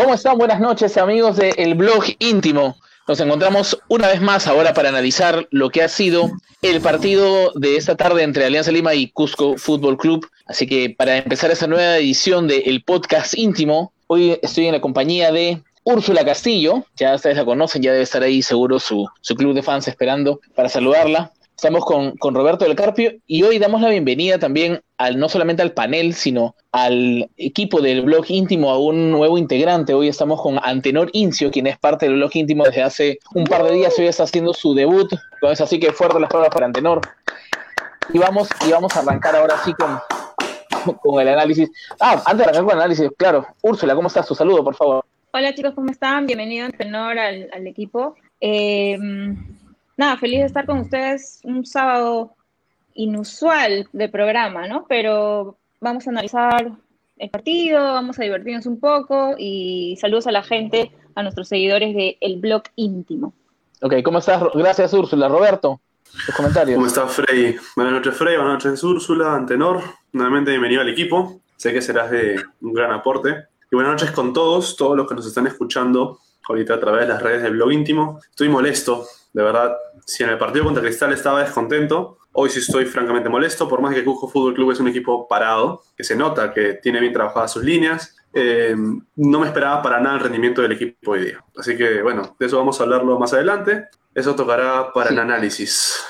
¿Cómo están? Buenas noches, amigos del blog íntimo. Nos encontramos una vez más ahora para analizar lo que ha sido el partido de esta tarde entre Alianza Lima y Cusco Fútbol Club. Así que para empezar esa nueva edición del podcast íntimo, hoy estoy en la compañía de Úrsula Castillo, ya ustedes la conocen, ya debe estar ahí seguro su, su club de fans esperando para saludarla. Estamos con, con, Roberto del Carpio y hoy damos la bienvenida también al no solamente al panel, sino al equipo del blog íntimo, a un nuevo integrante. Hoy estamos con Antenor Incio, quien es parte del blog íntimo desde hace un par de días. Hoy está haciendo su debut. Entonces, así que fuerte las palabras para Antenor. Y vamos, y vamos a arrancar ahora sí con, con el análisis. Ah, antes de arrancar con el análisis, claro. Úrsula, ¿cómo estás? Tu saludo, por favor. Hola chicos, ¿cómo están? Bienvenido Antenor al, al equipo. Eh, nada, feliz de estar con ustedes un sábado inusual de programa, ¿no? Pero vamos a analizar el partido, vamos a divertirnos un poco y saludos a la gente, a nuestros seguidores de El Blog Íntimo. Ok, ¿cómo estás? Gracias, Úrsula. Roberto, tus comentarios. ¿Cómo estás, Frey? Buenas noches, Frey. Buenas noches, Úrsula, Antenor. Nuevamente bienvenido al equipo. Sé que serás de un gran aporte. Y buenas noches con todos, todos los que nos están escuchando ahorita a través de las redes del blog íntimo. Estoy molesto, de verdad. Si en el partido contra Cristal estaba descontento, hoy sí estoy francamente molesto, por más que Cusco Fútbol Club es un equipo parado, que se nota que tiene bien trabajadas sus líneas. Eh, no me esperaba para nada el rendimiento del equipo hoy día. Así que, bueno, de eso vamos a hablarlo más adelante. Eso tocará para Sí. el análisis.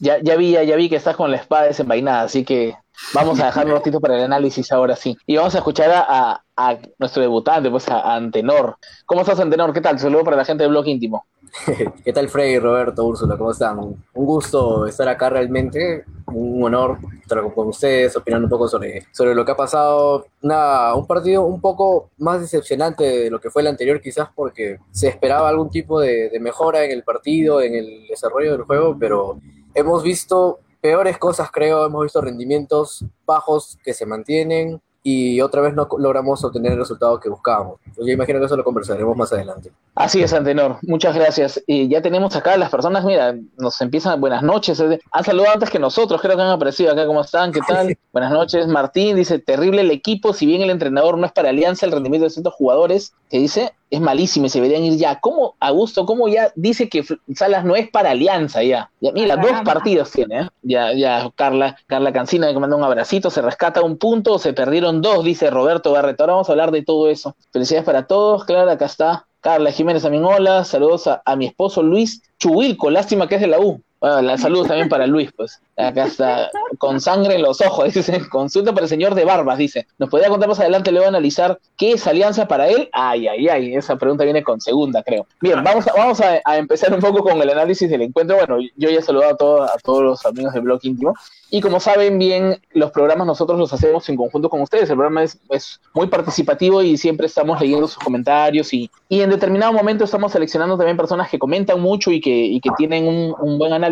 Ya, ya vi, ya vi que estás con la espada desenvainada, así que vamos a dejar un ratito para el análisis ahora sí. Y vamos a escuchar a, a- a nuestro debutante, pues a, a Antenor. ¿Cómo estás, Antenor? ¿Qué tal? Saludo para la gente del blog íntimo. ¿Qué tal, Frey, Roberto, Úrsula? ¿Cómo están? Un gusto estar acá realmente, un honor estar con ustedes, opinando un poco sobre, sobre lo que ha pasado. Nada, un partido un poco más decepcionante de lo que fue el anterior, quizás porque se esperaba algún tipo de, de mejora en el partido, en el desarrollo del juego, pero hemos visto peores cosas, creo, hemos visto rendimientos bajos que se mantienen y otra vez no logramos obtener el resultado que buscábamos. Yo imagino que eso lo conversaremos más adelante. Así es, Antenor. Muchas gracias. Y ya tenemos acá las personas, mira, nos empiezan, buenas noches. eh, Han saludado antes que nosotros, creo que han aparecido acá. ¿Cómo están? ¿Qué tal? Buenas noches. Martín dice, terrible el equipo, si bien el entrenador no es para Alianza, el rendimiento de ciertos jugadores, que dice, es malísimo y se deberían ir ya. ¿Cómo, Augusto, cómo ya dice que Salas no es para Alianza ya? ya mira, dos partidos tiene, ¿eh? Ya, ya, Carla, Carla Cancina que manda un abracito, se rescata un punto, se perdieron dos, dice Roberto Barreto. Ahora vamos a hablar de todo eso. Felicidades para todos, claro, acá está Carla Jiménez también, hola, saludos a, a mi esposo Luis Chubilco, lástima que es de la U. Bueno, la- saludos también para Luis, pues. Acá está, con sangre en los ojos, dice. Consulta para el señor de Barbas, dice. ¿Nos podría contar más adelante, luego analizar qué es alianza para él? Ay, ay, ay, esa pregunta viene con segunda, creo. Bien, vamos a, vamos a, a empezar un poco con el análisis del encuentro. Bueno, yo ya he saludado a, todo- a todos los amigos del blog íntimo. Y como saben bien, los programas nosotros los hacemos en conjunto con ustedes. El programa es, es muy participativo y siempre estamos leyendo sus comentarios y, y en determinado momento estamos seleccionando también personas que comentan mucho y que, y que tienen un, un buen análisis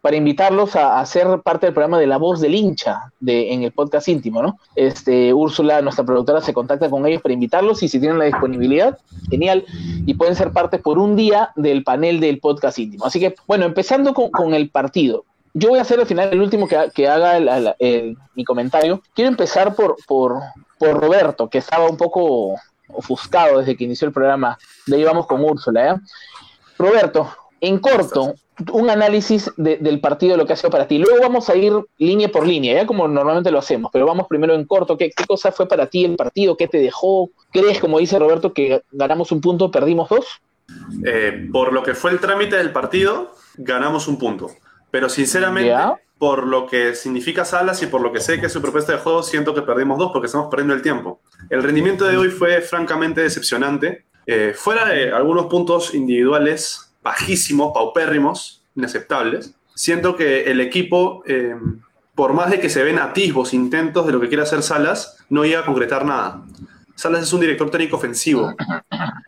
para invitarlos a, ser parte del programa de La Voz del Hincha de, en el podcast íntimo, ¿no? Este, Úrsula, nuestra productora, se contacta con ellos para invitarlos y si tienen la disponibilidad, genial, y pueden ser parte por un día del panel del podcast íntimo. Así que, bueno, empezando con, el partido yo voy a hacer al final el último que, que haga el- el- mi comentario. Quiero empezar por, por, por Roberto, que estaba un poco ofuscado desde que inició el programa. De ahí vamos con Úrsula. ¿ya? Roberto, en corto, un análisis de- del partido, lo que ha sido para ti. Luego vamos a ir línea por línea, ya como normalmente lo hacemos, pero vamos primero en corto. ¿Qué, qué cosa fue para ti el partido? ¿Qué te dejó? ¿Crees, como dice Roberto, que ganamos un punto, perdimos dos? Eh, por lo que fue el trámite del partido, ganamos un punto. Pero sinceramente, Ya. por lo que significa Salas y por lo que sé que es su propuesta de juego, siento que perdimos dos porque estamos perdiendo el tiempo. El rendimiento de hoy fue francamente decepcionante. Eh, fuera de algunos puntos individuales bajísimos, paupérrimos, inaceptables, siento que el equipo, eh, por más de que se ven atisbos, intentos de lo que quiere hacer Salas, no llega a concretar nada. Salas es un director técnico ofensivo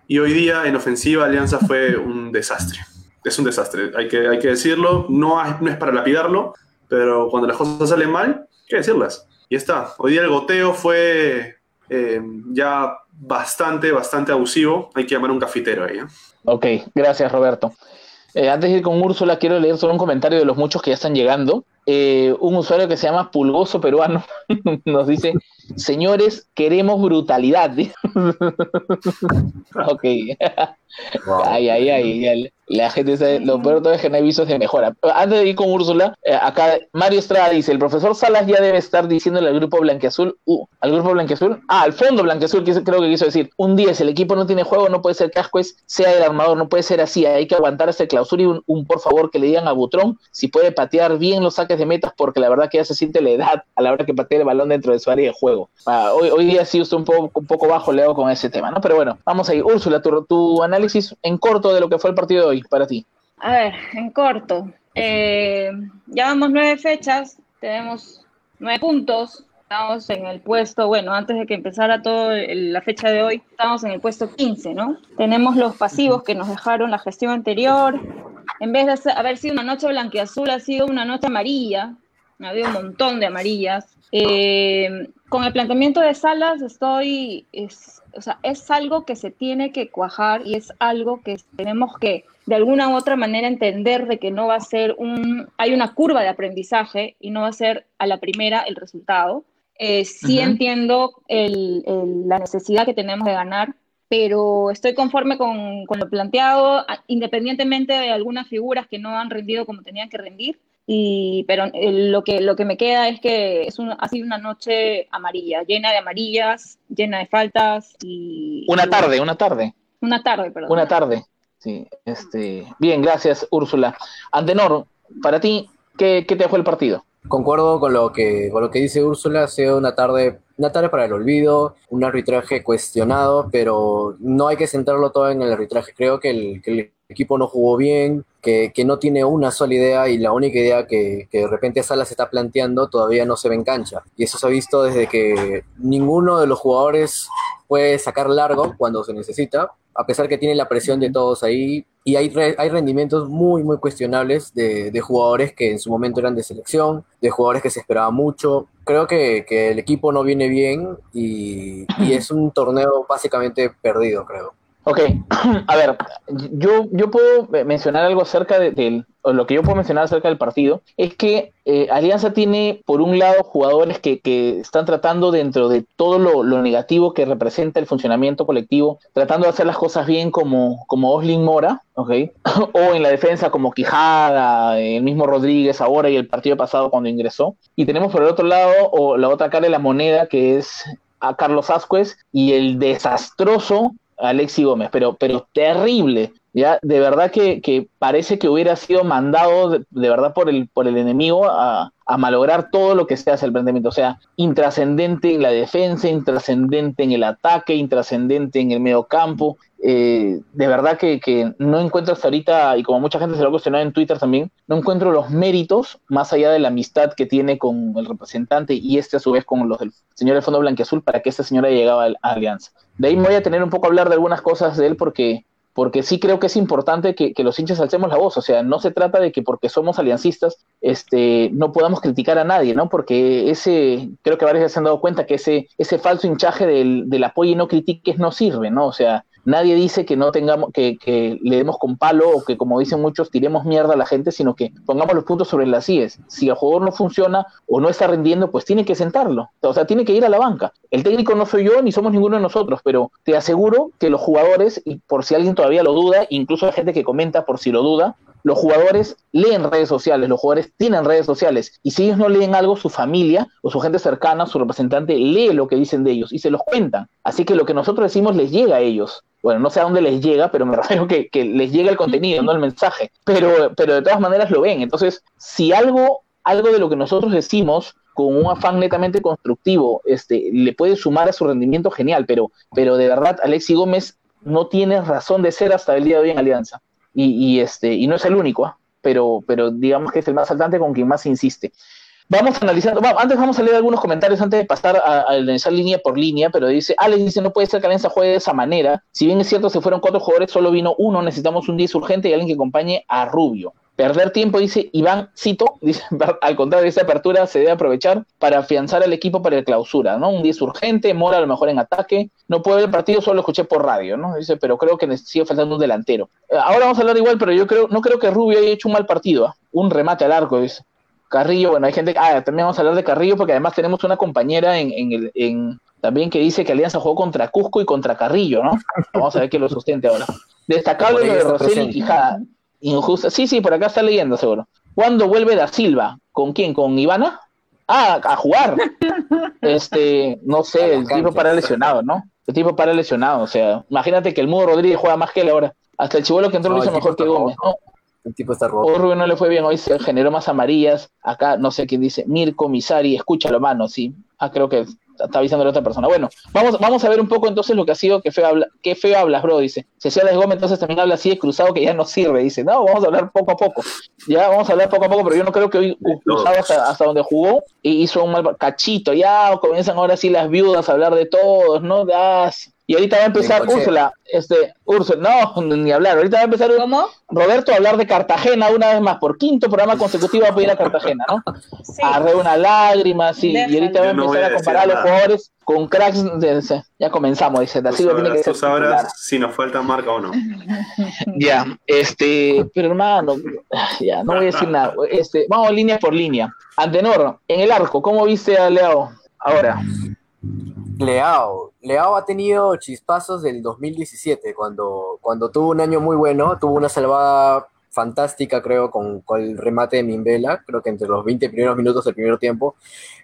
y hoy día en ofensiva Alianza fue un desastre. Es un desastre, hay que, hay que decirlo, no, es- para lapidarlo, pero cuando las cosas salen mal, hay que decirlas. Y está, hoy día el goteo fue eh, ya bastante, bastante abusivo, hay que llamar a un cafetero ahí. ¿eh? Ok, gracias Roberto. Eh, antes de ir con Úrsula, quiero leer solo un comentario de los muchos que ya están llegando. Eh, un usuario que se llama Pulgoso Peruano nos dice, señores, queremos brutalidad. ok. Ay, ay, ay. La gente dice, lo peor es que no hay visos de mejora. Antes de ir con Úrsula, eh, acá Mario Estrada dice, el profesor Salas ya debe estar diciéndole al grupo Blanqueazul, uh, al grupo Blanqueazul, ah, al fondo Blanqueazul, que creo que quiso decir, un 10, el equipo no tiene juego, no puede ser Cascues, sea el armador, no puede ser así, hay que aguantar ese clausura y un, por favor que le digan a Butrón si puede patear bien los saques de metas, porque la verdad que ya se siente la edad a la hora que patea el balón dentro de su área de juego. Ah, hoy, hoy día sí usted un poco, un poco bajo, Leo, con ese tema, ¿no? Pero bueno, vamos ahí. Úrsula, tu, tu análisis en corto de lo que fue el partido de hoy para ti. A ver, en corto. Eh, llevamos nueve fechas, tenemos nueve puntos, estamos en el puesto, bueno, antes de que empezara toda la fecha de hoy, estamos en el puesto 15, ¿no? Tenemos los pasivos que nos dejaron la gestión anterior. En vez de haber sido una noche blanqueazul, ha sido una noche amarilla. Ha habido un montón de amarillas. Eh, con el planteamiento de Salas estoy, es, o sea, es algo que se tiene que cuajar y es algo que tenemos que de alguna u otra manera entender de que no va a ser un, hay una curva de aprendizaje y no va a ser a la primera el resultado. Eh, sí entiendo la necesidad que tenemos de ganar, pero estoy conforme con, con, lo planteado, independientemente de algunas figuras que no han rendido como tenían que rendir. Y, pero eh, lo, que, lo que me queda es que es ha sido una noche amarilla, llena de amarillas, llena de faltas. y Una tarde, una tarde. Una tarde, perdón. Una tarde. Sí, este, bien, gracias Úrsula. Antenor, para ti, ¿qué, te dejó el partido? Concuerdo con lo que, con lo que dice Úrsula, ha sido una tarde, una tarde para el olvido, un arbitraje cuestionado, pero no hay que centrarlo todo en el arbitraje. Creo que el, que el equipo no jugó bien, que, que, no tiene una sola idea y la única idea que, que de repente Salas está planteando todavía no se ve en cancha. Y eso se ha visto desde que ninguno de los jugadores puede sacar largo cuando se necesita a pesar que tiene la presión de todos ahí, y hay, hay rendimientos muy, muy cuestionables de, de, jugadores que en su momento eran de selección, de jugadores que se esperaba mucho. Creo que, que el equipo no viene bien y, y, es un torneo básicamente perdido, creo. Ok, a ver, yo, yo puedo mencionar algo acerca de, lo que yo puedo mencionar acerca del partido, es que eh, Alianza tiene, por un lado, jugadores que, que están tratando dentro de todo lo, lo, negativo que representa el funcionamiento colectivo, tratando de hacer las cosas bien como, como Oslin Mora, ¿ok? o en la defensa como Quijada, el mismo Rodríguez ahora y el partido pasado cuando ingresó. Y tenemos por el otro lado, o la otra cara de la moneda, que es a Carlos Ascuez y el desastroso Alexi Gómez, pero, pero terrible. Ya, de verdad que, que parece que hubiera sido mandado de, verdad por el, por el enemigo a, malograr todo lo que se hace el planteamiento. O sea, intrascendente en la defensa, intrascendente en el ataque, intrascendente en el medio campo. Eh, de verdad que, no encuentro hasta ahorita, y como mucha gente se lo ha cuestionado en Twitter también, no encuentro los méritos, más allá de la amistad que tiene con el representante y este a su vez con los del señor del Fondo Blanquiazul, para que esta señora llegaba a Alianza. De ahí me voy a tener un poco a hablar de algunas cosas de él porque porque sí creo que es importante que, los hinchas alcemos la voz, o sea, no se trata de que porque somos aliancistas este, no podamos criticar a nadie, ¿no? Porque ese, creo que varios se han dado cuenta que ese, ese falso hinchaje del, del apoyo y no critiques no sirve, ¿no? O sea, nadie dice que no tengamos, que, le demos con palo o que, como dicen muchos, tiremos mierda a la gente, sino que pongamos los puntos sobre las IES. Si el jugador no funciona o no está rindiendo, pues tiene que sentarlo. O sea, tiene que ir a la banca. El técnico no soy yo ni somos ninguno de nosotros, pero te aseguro que los jugadores, y por si alguien todavía lo duda, incluso hay gente que comenta por si lo duda, los jugadores leen redes sociales, los jugadores tienen redes sociales, y si ellos no leen algo, su familia o su gente cercana, su representante, lee lo que dicen de ellos y se los cuentan. Así que lo que nosotros decimos les llega a ellos. Bueno, no sé a dónde les llega, pero me refiero que, que les llega el contenido, no el mensaje. Pero, pero de todas maneras lo ven. Entonces, si algo, algo de lo que nosotros decimos con un afán netamente constructivo, este, le puede sumar a su rendimiento genial, pero, pero de verdad, Alexi Gómez no tiene razón de ser hasta el día de hoy en Alianza. Y, y este, y no es el único, ¿eh? pero, pero digamos que es el más saltante con quien más insiste. Vamos analizando, antes vamos a leer algunos comentarios antes de pasar a, a analizar línea por línea, pero dice, Alex dice, no puede ser que Alianza juegue de esa manera. Si bien es cierto, se fueron cuatro jugadores, solo vino uno, necesitamos un 10 urgente y alguien que acompañe a Rubio. Perder tiempo, dice Iván Cito, dice, al contrario, esa apertura se debe aprovechar para afianzar al equipo para el clausura, ¿no? Un día es urgente, Mora a lo mejor en ataque, no puede ver el partido, solo lo escuché por radio, ¿no? Dice, pero creo que sigue faltando un delantero. Eh, ahora vamos a hablar igual, pero yo creo, no creo que Rubio haya hecho un mal partido, ¿ah? un remate al arco, dice. Carrillo, bueno, hay gente, ah, también vamos a hablar de Carrillo porque además tenemos una compañera en, en, el, en también que dice que Alianza jugó contra Cusco y contra Carrillo, ¿no? Vamos a ver que lo sustente ahora. Destacable lo de Roseli y Quijada. Injusta. Sí, sí, por acá está leyendo seguro. ¿Cuándo vuelve Da Silva? ¿Con quién? ¿Con Ivana? Ah, a jugar. Este, no sé, el tipo para lesionado, ¿no? El tipo para lesionado, o sea, imagínate que el Mudo Rodríguez juega más que él ahora. Hasta el chivolo que entró lo hizo mejor que Gómez, ¿no? El tipo está roto. Hoy Rubén no le fue bien, hoy se generó más amarillas. Acá no sé quién dice, Mirko Misari, escúchalo, mano, sí. Ah, creo que está avisando a otra persona. Bueno, vamos, vamos a ver un poco entonces lo que ha sido que feo, habla, qué feo hablas, bro, dice. Cecilia Gómez entonces también habla así de cruzado que ya no sirve, dice. No, vamos a hablar poco a poco. Ya vamos a hablar poco a poco, pero yo no creo que hoy cruzado hasta, hasta donde jugó y hizo un mal cachito. Ya comienzan ahora sí las viudas a hablar de todos, ¿no? Ah, y ahorita va a empezar Úrsula, este, Úrsula, no, ni hablar, ahorita va a empezar ¿Cómo? Roberto a hablar de Cartagena una vez más, por quinto programa consecutivo va a ir a Cartagena, ¿no? Sí. A re una lágrima, sí, y ahorita va a no empezar a a, comparar a los jugadores con cracks, de- de- ya comenzamos, dice, Tú Silva tiene que tú sabrás si nos falta marca o no. Ya, este, pero hermano, ya, no voy a decir nada, este, vamos línea por línea. Antenor, en el arco, ¿cómo viste a Leo ahora? Leao. Leao ha tenido chispazos del 2017, cuando, cuando tuvo un año muy bueno, tuvo una salvada fantástica, creo, con, con el remate de Mimbela, creo que entre los 20 primeros minutos del primer tiempo.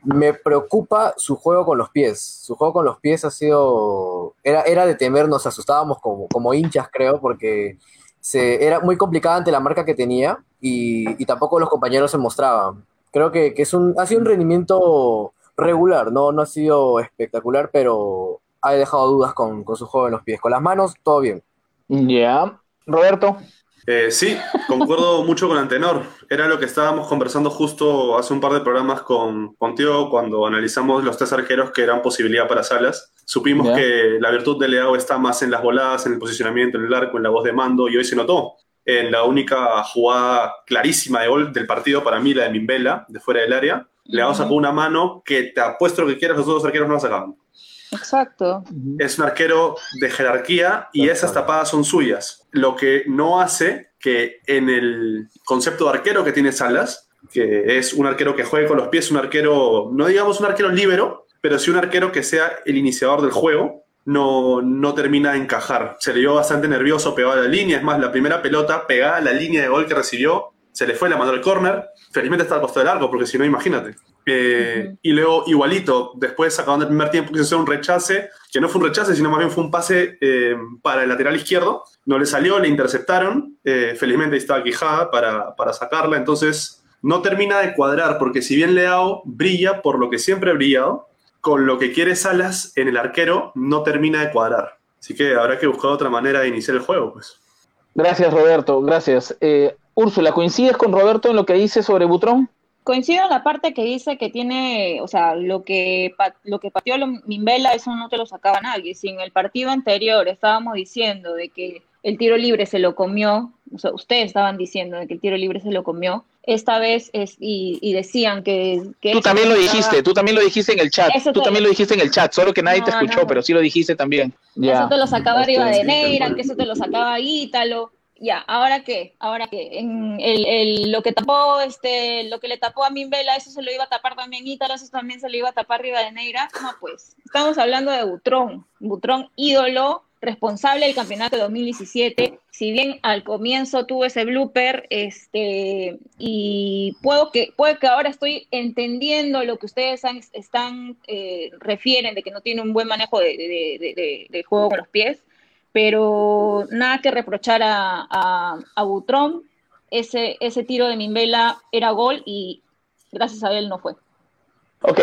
Me preocupa su juego con los pies. Su juego con los pies ha sido. Era, era de temer, nos asustábamos como, como hinchas, creo, porque se, era muy complicada ante la marca que tenía y, y tampoco los compañeros se mostraban. Creo que, que es un, ha sido un rendimiento regular, no, no ha sido espectacular, pero ha dejado dudas con, con su juego en los pies. Con las manos, todo bien. Ya, Roberto. Eh, sí, concuerdo mucho con Antenor. Era lo que estábamos conversando justo hace un par de programas con, contigo cuando analizamos los tres arqueros que eran posibilidad para Salas. Supimos que la virtud de Leao está más en las voladas, en el posicionamiento, en el arco, en la voz de mando, y hoy se notó. En la única jugada clarísima de gol del partido, para mí, la de Mimbela, de fuera del área, Leao sacó una mano que te apuesto lo que quieras, los otros arqueros no la sacaban. Exacto. Es un arquero de jerarquía y esas tapadas son suyas. Lo que no hace que en el concepto de arquero que tiene Salas, que es un arquero que juegue con los pies, un arquero, no digamos un arquero libero, pero sí un arquero que sea el iniciador del juego, no, no termina de encajar. Se le vio bastante nervioso, pegado a la línea. Es más, la primera pelota pegada a la línea de gol que recibió, se le fue, la mandó al córner. Felizmente está al costado del arco, porque si no, imagínate. Eh. Y luego, igualito, después acabando el primer tiempo, quiso hacer un rechace, que no fue un rechace, sino más bien fue un pase eh, para el lateral izquierdo. No le salió, le interceptaron. Eh, felizmente ahí estaba Quijada para, para sacarla. Entonces, no termina de cuadrar, porque si bien Leao brilla por lo que siempre ha brillado, con lo que quiere Salas en el arquero, no termina de cuadrar. Así que habrá que buscar otra manera de iniciar el juego, pues. Gracias, Roberto, gracias. Eh, Úrsula, ¿coincides con Roberto en lo que dice sobre Butrón? Coincido en la parte que dice que tiene, o sea, lo que, lo que pateó Mimbela, eso no te lo sacaba nadie. Si en el partido anterior estábamos diciendo de que el tiro libre se lo comió, o sea, ustedes estaban diciendo de que el tiro libre se lo comió, esta vez es, y, y decían que... que Tú también lo estaba- dijiste, tú también lo dijiste en el chat, Eso tú te- también lo dijiste en el chat, solo que nadie te No, escuchó, no. pero sí lo dijiste también. Eso te lo sacaba arriba Este, de Neira, que eso te lo sacaba Ítalo. Ya, ¿ahora qué? ¿Ahora qué? En el, el- lo que tapó, este, lo que le tapó a Mimbela, eso se lo iba a tapar también Ítalo, eso también se lo iba a tapar arriba de Neira. No, pues, estamos hablando de Butrón. Butrón, ídolo, responsable del campeonato de 2017. Si bien al comienzo tuvo ese blooper, este, y puedo que, puede que ahora estoy entendiendo lo que ustedes han- están, eh, refieren de que no tiene un buen manejo de juego con los pies, pero nada que reprochar a, a, a Butrón. Ese, ese tiro de Mimbela era gol y gracias a él no fue. Ok,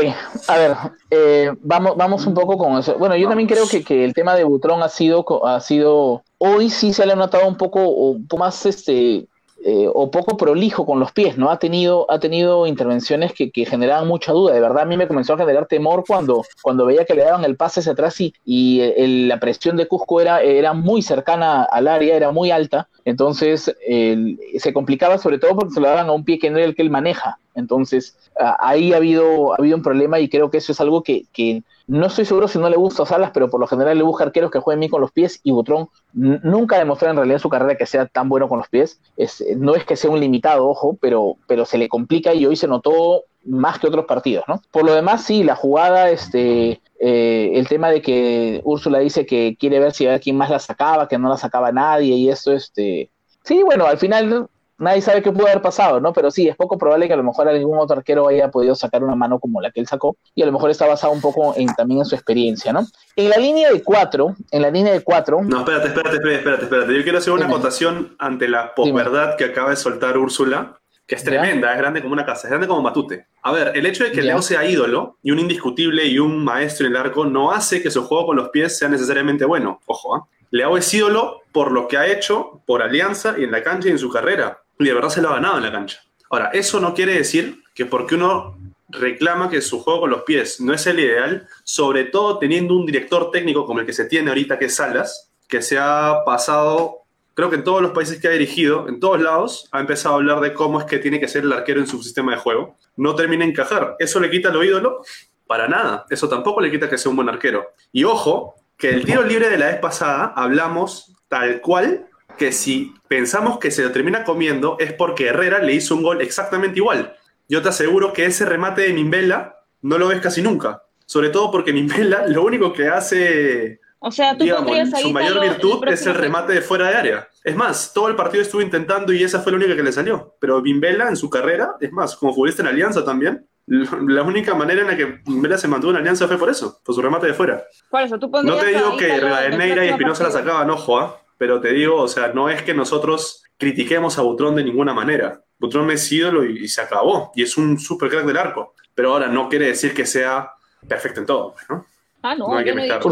a ver, eh, vamos, vamos un poco con eso. Bueno, yo también creo que, que el tema de Butrón ha sido, ha sido, hoy sí se le ha notado un poco, un poco más este, eh, o poco prolijo con los pies, ¿no? Ha tenido, ha tenido intervenciones que, que, generaban mucha duda. De verdad, a mí me comenzó a generar temor cuando, cuando veía que le daban el pase hacia atrás y, y la presión de Cusco era, era muy cercana al área, era muy alta. Entonces se complicaba sobre todo porque se lo daban a un pie que no era el que él maneja. Entonces ahí ha habido, ha habido un problema y creo que eso es algo que, que no estoy seguro si no le gusta a Salas, pero por lo general le busca arqueros que jueguen bien con los pies y Butrón nunca demostró en realidad en su carrera que sea tan bueno con los pies. Es, no es que sea un limitado, ojo, pero, pero se le complica y hoy se notó más que otros partidos, ¿no? Por lo demás, sí, la jugada, este, eh, el tema de que Úrsula dice que quiere ver si a quién más la sacaba, que no la sacaba nadie y eso, este, sí, bueno, al final nadie sabe qué puede haber pasado, ¿no? Pero sí, es poco probable que a lo mejor algún otro arquero haya podido sacar una mano como la que él sacó, y a lo mejor está basado un poco en, también en su experiencia, ¿no? En la línea de cuatro, en la línea de cuatro... No, espérate, espérate, espérate, espérate. Yo quiero hacer una acotación ante la posverdad que acaba de soltar Úrsula, que es tremenda, es grande como una casa, es grande como Matute. A ver, el hecho de que Leo sea ídolo y un indiscutible y un maestro en el arco no hace que su juego con los pies sea necesariamente bueno. Ojo, ¿eh? Leao es ídolo por lo que ha hecho por Alianza y en la cancha y en su carrera y de verdad se lo ha ganado en la cancha. Ahora, eso no quiere decir que porque uno reclama que su juego con los pies no es el ideal, sobre todo teniendo un director técnico como el que se tiene ahorita, que es Salas, que se ha pasado, creo que en todos los países que ha dirigido, en todos lados, ha empezado a hablar de cómo es que tiene que ser el arquero en su sistema de juego. No termina encajar. ¿Eso le quita lo ídolo? Para nada. Eso tampoco le quita que sea un buen arquero. Y ojo, que el tiro libre de la vez pasada hablamos tal cual que si pensamos que se lo termina comiendo es porque Herrera le hizo un gol exactamente igual. Yo te aseguro que ese remate de Nimbela no lo ves casi nunca. Sobre todo porque Nimbela lo único que hace, o sea, su mayor virtud es el remate de fuera de área. Es más, todo el partido estuvo intentando y esa fue la única que le salió. Pero Nimbela en su carrera, es más, como futbolista en Alianza también, la única manera en la que Nimbela se mantuvo en Alianza fue por eso, por su remate de fuera. no te digo que Rivadeneira y Espinosa la sacaban, ojo, ¿ah? Pero te digo, o sea, no es que nosotros critiquemos a Butrón de ninguna manera. Butrón es ídolo y, se acabó, y es un super crack del arco. Pero ahora no quiere decir que sea perfecto en todo, ¿no? Ah, no, yo no digo,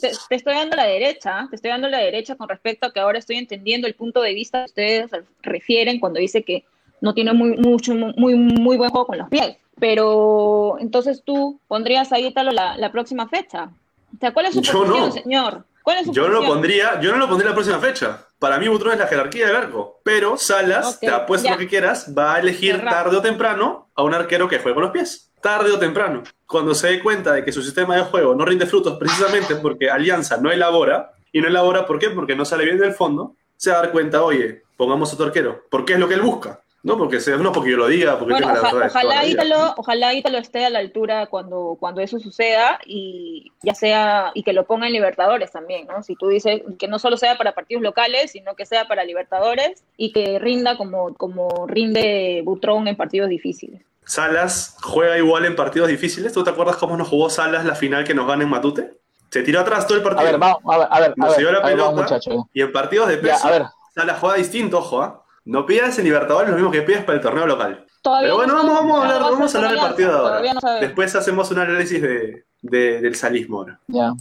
te, te, estoy dando la derecha, te estoy dando la derecha con respecto a que ahora estoy entendiendo el punto de vista que ustedes refieren cuando dice que no tiene muy, mucho, muy, muy buen juego con los pies. Pero entonces tú pondrías ahí tal la, la próxima fecha. O sea, ¿cuál es su posición, señor? Yo no lo pondría, yo no lo pondría la próxima fecha. Para mí Butrón es la jerarquía del arco. Pero Salas, te apuesto lo que quieras, va a elegir tarde o temprano a un arquero que juegue con los pies. Tarde o temprano. Cuando se dé cuenta de que su sistema de juego no rinde frutos precisamente porque Alianza no elabora, y no elabora ¿por qué? Porque no sale bien del fondo, se va a dar cuenta, oye, pongamos otro arquero. Porque es lo que él busca. No porque, sea, no porque yo lo diga, porque bueno, ojalá, Ítalo, ojalá Ítalo esté a la altura cuando, cuando eso suceda y ya sea, y que lo ponga en Libertadores también, ¿no? Si tú dices que no solo sea para partidos locales, sino que sea para Libertadores y que rinda como, como rinde Butrón en partidos difíciles. Salas juega igual en partidos difíciles. ¿Tú te acuerdas cómo nos jugó Salas la final que nos gana en Matute? Se tiró atrás todo el partido. A ver, vamos, a ver, a ver. Nos dio la pelota y en partidos de peso, Salas juega distinto, ojo, ¿ah? No pidas en Libertadores lo mismo que pidas para el torneo local. Pero bueno, vamos, vamos, a hablar, vamos a hablar del partido de ahora. Después hacemos un análisis de, del salismo. Ya.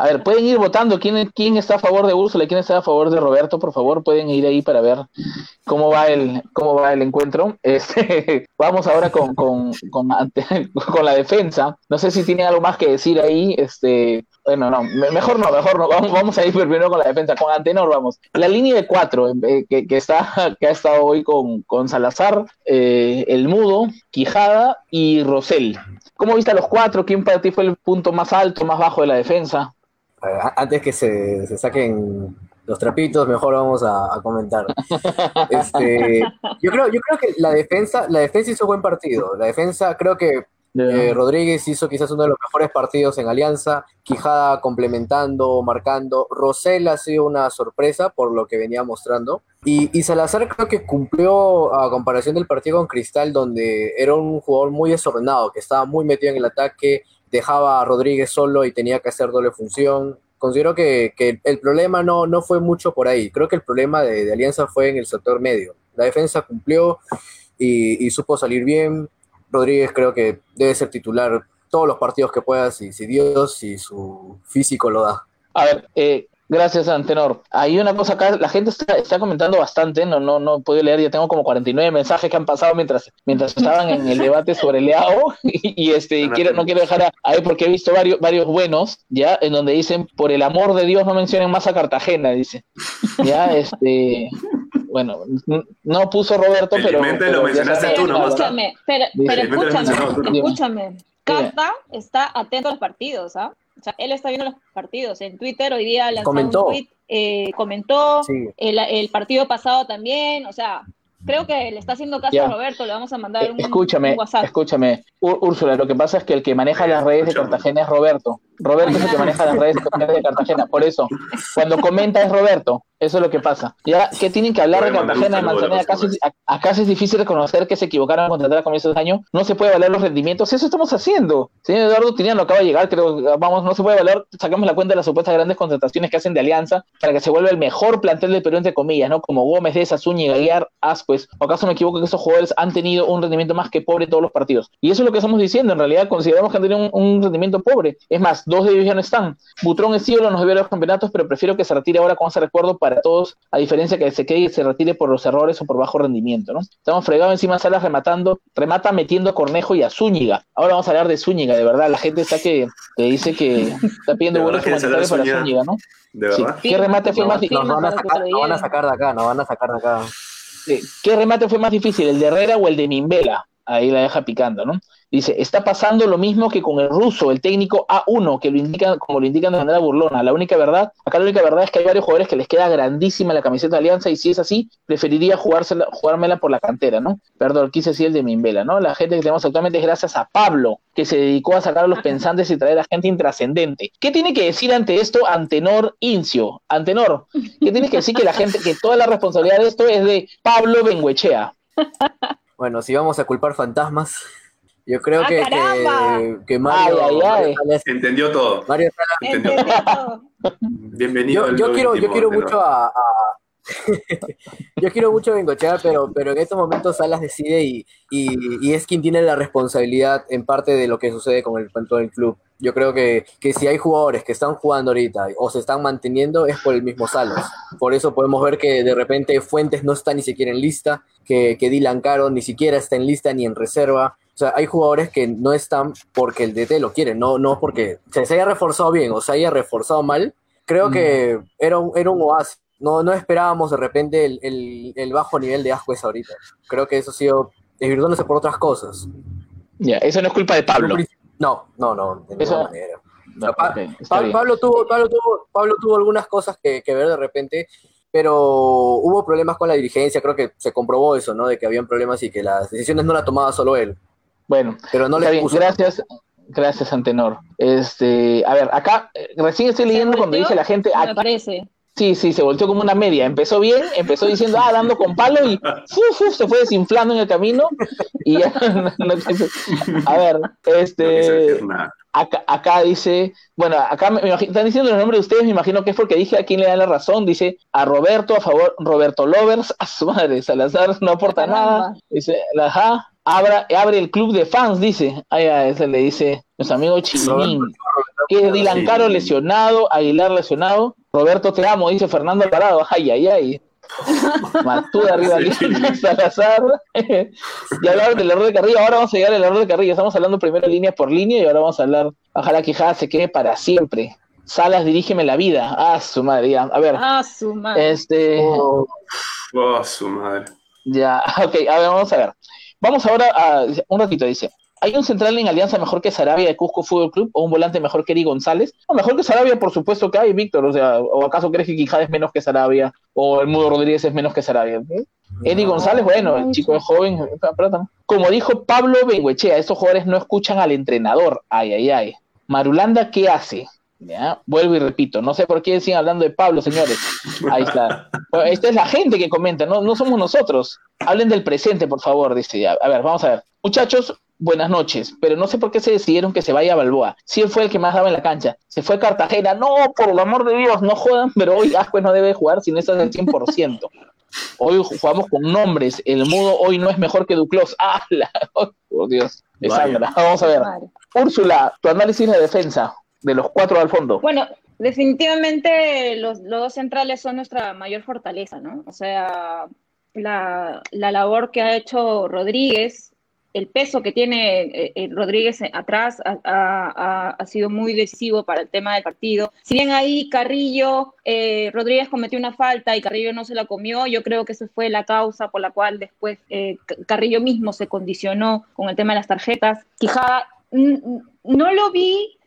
A ver, pueden ir votando quién, quién está a favor de Úrsula y quién está a favor de Roberto, por favor, pueden ir ahí para ver cómo va el, cómo va el encuentro. Este, vamos ahora con, con, con, con, la defensa. No sé si tiene algo más que decir ahí. Este, bueno, no, mejor no, mejor no. Vamos, vamos a ir primero con la defensa, con Antenor, vamos. La línea de cuatro eh, que, que, está, que ha estado hoy con, con Salazar, eh, El Mudo, Quijada y Rosell. ¿Cómo viste a los cuatro? ¿Quién para ti fue el punto más alto, más bajo de la defensa? antes que se, saquen los trapitos, mejor vamos a, comentar. Este, yo creo, yo creo que la defensa, la defensa hizo buen partido. La defensa, creo que eh, Rodríguez hizo quizás uno de los mejores partidos en Alianza. Quijada complementando, marcando. Rosell ha sido una sorpresa por lo que venía mostrando. Y, Salazar creo que cumplió a comparación del partido con Cristal, donde era un jugador muy desordenado, que estaba muy metido en el ataque, dejaba a Rodríguez solo y tenía que hacer doble función. Considero que, el problema no, no fue mucho por ahí. Creo que el problema de, Alianza fue en el sector medio. La defensa cumplió y, supo salir bien. Rodríguez creo que debe ser titular todos los partidos que pueda, si, si Dios y su físico lo da. A ver, eh, Gracias, Antenor. Hay una cosa acá, la gente está, está comentando bastante, no, no, no he podido leer, ya tengo como 49 mensajes que han pasado mientras, mientras estaban en el debate sobre Leao, y, y este, quiero, no quiero dejar a- ahí porque he visto varios, varios buenos, ya, en donde dicen, por el amor de Dios no mencionen más a Cartagena, dice. Ya, este, bueno, no puso Roberto, pero... Lo pero ya mencionaste tú nomás, escúchame, pero, pero lo escúchame, escúchame. Carta está atento a los partidos, ¿ah? O sea, él está viendo los partidos. En Twitter hoy día lanzó Comentó. un tweet, eh, comentó, Sí. el, el partido pasado también, o sea, creo que le está haciendo caso Ya. a Roberto, le vamos a mandar Eh, un, escúchame, un WhatsApp. escúchame. Úr- Úrsula, lo que pasa es que el que maneja las redes de. Cartagena es Roberto. Roberto es el que maneja las redes sociales de Cartagena. Por eso, cuando comenta es Roberto. Eso es lo que pasa. Ya que tienen que hablar de Cartagena de saludo a Manzanilla, los acá, acá es difícil reconocer que se equivocaron al contratar a comienzos de año. No se puede valer los rendimientos. Eso estamos haciendo. Señor Eduardo Tiniano acaba de llegar, creo. Vamos, no se puede valer. Sacamos la cuenta de las supuestas grandes contrataciones que hacen de Alianza para que se vuelva el mejor plantel del Perú, entre comillas, ¿no? Como Gómez, de Zúñiga, Aguiar, Ascuez. ¿O acaso me equivoco que esos jugadores han tenido un rendimiento más que pobre en todos los partidos? Y eso es lo que estamos diciendo. En realidad consideramos que han tenido un, un rendimiento pobre. Es más, dos de ellos ya no están. Butrón es ídolo, nos debió los campeonatos, pero prefiero que se retire ahora con ese recuerdo para todos, a diferencia que se quede y se retire por los errores o por bajo rendimiento, ¿no? Estamos fregados encima Salas rematando, remata metiendo a Cornejo y a Zúñiga. Ahora vamos a hablar de Zúñiga, de verdad. La gente está que, que dice que está pidiendo De buenos comentarios para de Zúñiga, ¿no? ¿De Sí. verdad? ¿Qué remate fue más difícil? Nos van a sacar, nos van a sacar de acá, nos van a sacar de acá. Sí. ¿Qué remate fue más difícil, el de Herrera o el de Mimbela? Ahí la deja picando, ¿no? Dice, está pasando lo mismo que con el ruso, el técnico A1, que lo indican, como lo indican de manera burlona. La única verdad, acá la única verdad es que hay varios jugadores que les queda grandísima la camiseta de Alianza, y si es así, preferiría jugársela, jugármela por la cantera, ¿no? Perdón, quise decir el de Mimbela, ¿no? La gente que tenemos actualmente es gracias a Pablo, que se dedicó a sacar a los pensantes y traer a gente intrascendente. ¿Qué tiene que decir ante esto Antenor Incio? Antenor, ¿qué tienes que decir que la gente, que toda la responsabilidad de esto es de Pablo Benguechea? Bueno, si vamos a culpar fantasmas, yo creo ¡Ah, que, que, que Mario, Ay, ay, ay. Mario Salas- Entendió todo. Mario Entendió todo. Bienvenido. yo, quiero, yo quiero mucho a, a- yo quiero mucho a Bengochea, pero, pero en estos momentos Salas decide y, y, y es quien tiene la responsabilidad en parte de lo que sucede con el con todo el club. Yo creo que, que si hay jugadores que están jugando ahorita o se están manteniendo es por el mismo Salas. Por eso podemos ver que de repente Fuentes no está ni siquiera en lista, que, que Dylan Caro ni siquiera está en lista ni en reserva. O sea, hay jugadores que no están porque el DT lo quiere, no, no porque se, se haya reforzado bien o se haya reforzado mal. Creo que era un, era un oasis. No, no esperábamos de repente el, el- el bajo nivel de Ascuez ahorita. Creo que eso ha sido desvirtuándose por otras cosas. Ya, eso no es culpa de Pablo. No, no, no, de Eso- ninguna manera. No, Pa- Pa-. Pablo, tuvo, Pablo, tuvo, Pablo tuvo algunas cosas que, que ver de repente, pero hubo problemas con la dirigencia, creo que se comprobó eso, ¿no? De que habían problemas y que las decisiones no las tomaba solo él, Bueno, pero no está le bien, puso... gracias, gracias Antenor. Este, a ver, acá eh, recién estoy leyendo cuando dice la gente, Me parece. sí, sí, se volteó como una media. Empezó bien, empezó diciendo, ah, dando con palo y uf, uf, se fue desinflando en el camino. Y ya, no- no a ver, este, acá, acá dice, bueno, acá me, me imagino- están diciendo los nombres de ustedes, me imagino que es porque dije a quién le da la razón, dice a Roberto, a favor, Roberto Lovers, a su madre, Salazar no aporta nada, dice, ajá, abra, abre el club de fans, dice, ay, a ese le dice, nuestro amigo Chimín, que es Dylan Sí. Caro lesionado, Aguilar lesionado, Roberto te amo, dice Fernando Alvarado, ay, ay, ay. Matuda arriba Sí. Alianza, Salazar. ya hablaron del error de Carrillo, ahora vamos a llegar al error de Carrillo. Estamos hablando primero línea por línea y ahora vamos a hablar. Ojalá que Jada se quede para siempre. Salas, dirígeme la vida. Ah, su madre. ya. A ver, Ah, su madre. este. Oh, su madre. Ya, ok, a ver, vamos a ver. Vamos ahora a. Un ratito, dice. ¿Hay un central en alianza mejor que Sarabia de Cusco Fútbol Club o un volante mejor que Eri González? No, mejor que Sarabia, por supuesto que hay, Víctor. O sea, ¿o acaso crees que Quijada es menos que Sarabia? ¿O el Mudo Rodríguez es menos que Sarabia? ¿Eh? Eddie González, bueno, el chico es joven, como dijo Pablo Benguechea, estos jugadores no escuchan al entrenador. Ay, ay, ay. Marulanda, ¿qué hace? ¿Ya? Vuelvo y repito, no sé por qué siguen hablando de Pablo, señores. Ahí está. Bueno, esta es la gente que comenta, no, no somos nosotros. Hablen del presente, por favor, dice ya. A ver, vamos a ver. Muchachos, buenas noches, pero no sé por qué se decidieron que se vaya a Balboa. Si él fue el que más daba en la cancha. Se fue a Cartagena. No, por el amor de Dios, no jodan, pero hoy Ascuez no debe jugar si no estás al 100%. Hoy jugamos con nombres. El mudo hoy no es mejor que Duclos. ¡Ah! la- oh, por Dios. Vamos a ver. Úrsula, tu análisis de defensa de los cuatro al fondo. Bueno, definitivamente los, los dos centrales son nuestra mayor fortaleza, ¿no? O sea, la, la labor que ha hecho Rodríguez el peso que tiene eh, eh, Rodríguez atrás ha, sido muy decisivo para el tema del partido. Si bien ahí Carrillo, eh, Rodríguez cometió una falta y Carrillo no se la comió, yo creo que esa fue la causa por la cual después Carrillo mismo se condicionó con el tema de las tarjetas. Quizá no lo vi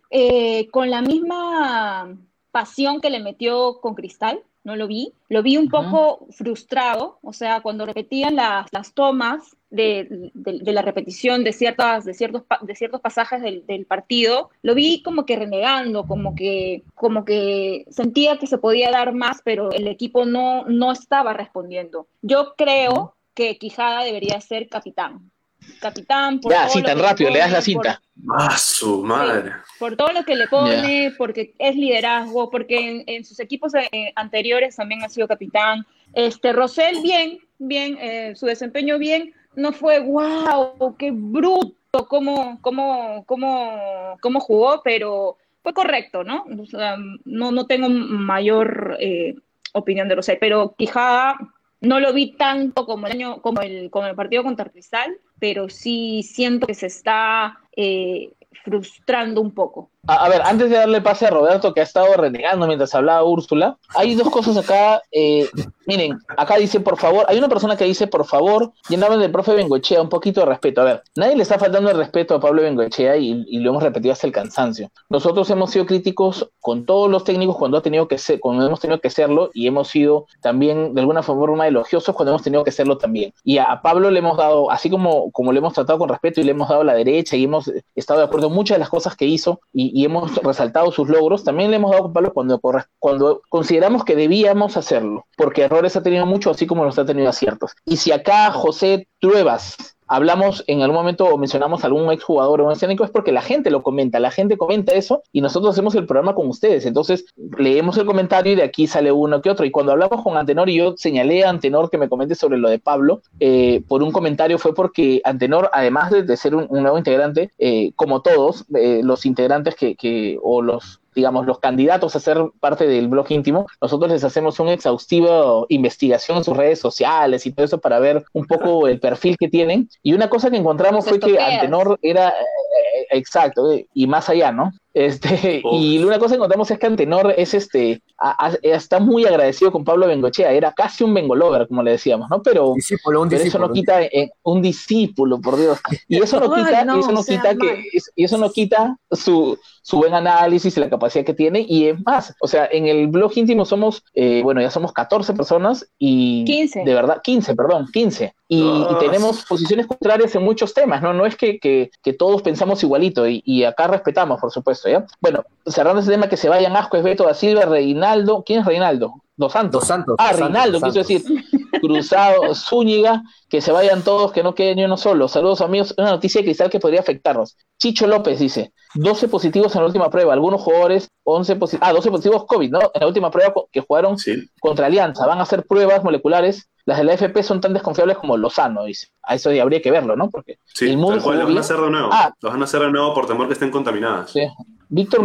con la misma pasión que le metió con Cristal, no lo vi. Lo vi un poco frustrado, o sea, cuando repetían las, las tomas, de, la repetición de, ciertas, de, ciertos, de ciertos pasajes del, partido, lo vi como que renegando, como que, como que sentía que se podía dar más, pero el equipo no, no estaba respondiendo. Yo creo que Quijada debería ser capitán. Capitán, por ya, así tan rápido, le das la cinta. ¡Ah, su madre! por todo lo que le pone, porque es liderazgo, porque en, sus equipos eh, anteriores también ha sido capitán. Este, Rosell, bien, bien, eh, su desempeño bien, no fue wow, qué bruto cómo, cómo, cómo, cómo jugó, pero fue correcto, ¿no? no, no tengo mayor eh, opinión de Rosé, pero Quijada no lo vi tanto como el año, como el, como el partido contra Cristal, pero sí siento que se está eh, frustrando un poco. A, ver, antes de darle pase a Roberto, que ha estado renegando mientras hablaba Úrsula, hay dos cosas acá. Eh, miren, acá dice, por favor, hay una persona que dice, por favor, llename del profe Bengochea un poquito de respeto. A ver, nadie le está faltando el respeto a Pablo Bengochea y, y, lo hemos repetido hasta el cansancio. Nosotros hemos sido críticos con todos los técnicos cuando, ha tenido que ser, cuando hemos tenido que serlo y hemos sido también de alguna forma elogiosos cuando hemos tenido que serlo también. Y a, Pablo le hemos dado, así como, como le hemos tratado con respeto y le hemos dado la derecha y hemos estado de acuerdo en muchas de las cosas que hizo y, y, hemos resaltado sus logros, también le hemos dado palos cuando, cuando consideramos que debíamos hacerlo, porque errores ha tenido mucho, así como los ha tenido aciertos. Y si acá José Truebas hablamos en algún momento o mencionamos a algún exjugador o un escénico, es porque la gente lo comenta, la gente comenta eso y nosotros hacemos el programa con ustedes. Entonces, leemos el comentario y de aquí sale uno que otro. Y cuando hablamos con Antenor y yo señalé a Antenor que me comente sobre lo de Pablo, eh, por un comentario fue porque Antenor, además de, ser un, nuevo integrante, eh, como todos eh, los integrantes que, que, o los digamos, los candidatos a ser parte del blog íntimo, nosotros les hacemos una exhaustiva investigación en sus redes sociales y todo eso para ver un poco el perfil que tienen. Y una cosa que encontramos fue que Antenor era, eh, eh, exacto, y más allá, ¿no? Este, y una cosa que encontramos es que Antenor es este, está muy agradecido con Pablo Bengochea, era casi un bengolover, como le decíamos, ¿no? Pero, eso no quita eh, un discípulo, por Dios. Y eso no quita, eso no quita que, y eso no quita su, su buen análisis y la capacidad que tiene. Y es más, o sea, en el blog íntimo somos, eh, bueno, ya somos 14 personas y 15. de verdad, 15, perdón, 15. Y, tenemos posiciones contrarias en muchos temas, ¿no? No es que, que, que todos pensamos igualito y, y acá respetamos, por supuesto. Bueno, cerrando ese tema, que se vayan Asco, Beto da Silva, Reinaldo. ¿Quién es Reinaldo? Dos Santos. Santos. Ah, Reinaldo, quiso decir. Cruzado, Zúñiga, que se vayan todos, que no quede ni uno solo. Saludos amigos. Una noticia de cristal que podría afectarnos. Chicho López dice, 12 positivos en la última prueba. Algunos jugadores, 11 positivos. Ah, 12 positivos COVID, ¿no? En la última prueba que jugaron contra Alianza. Van a hacer pruebas moleculares las de la FP son tan desconfiables como Lozano, dice. A eso habría que verlo, ¿no? Porque sí, el mundo lo van a hacer de nuevo. Ah, los van a hacer de nuevo por temor que estén contaminadas. Sí. Víctor,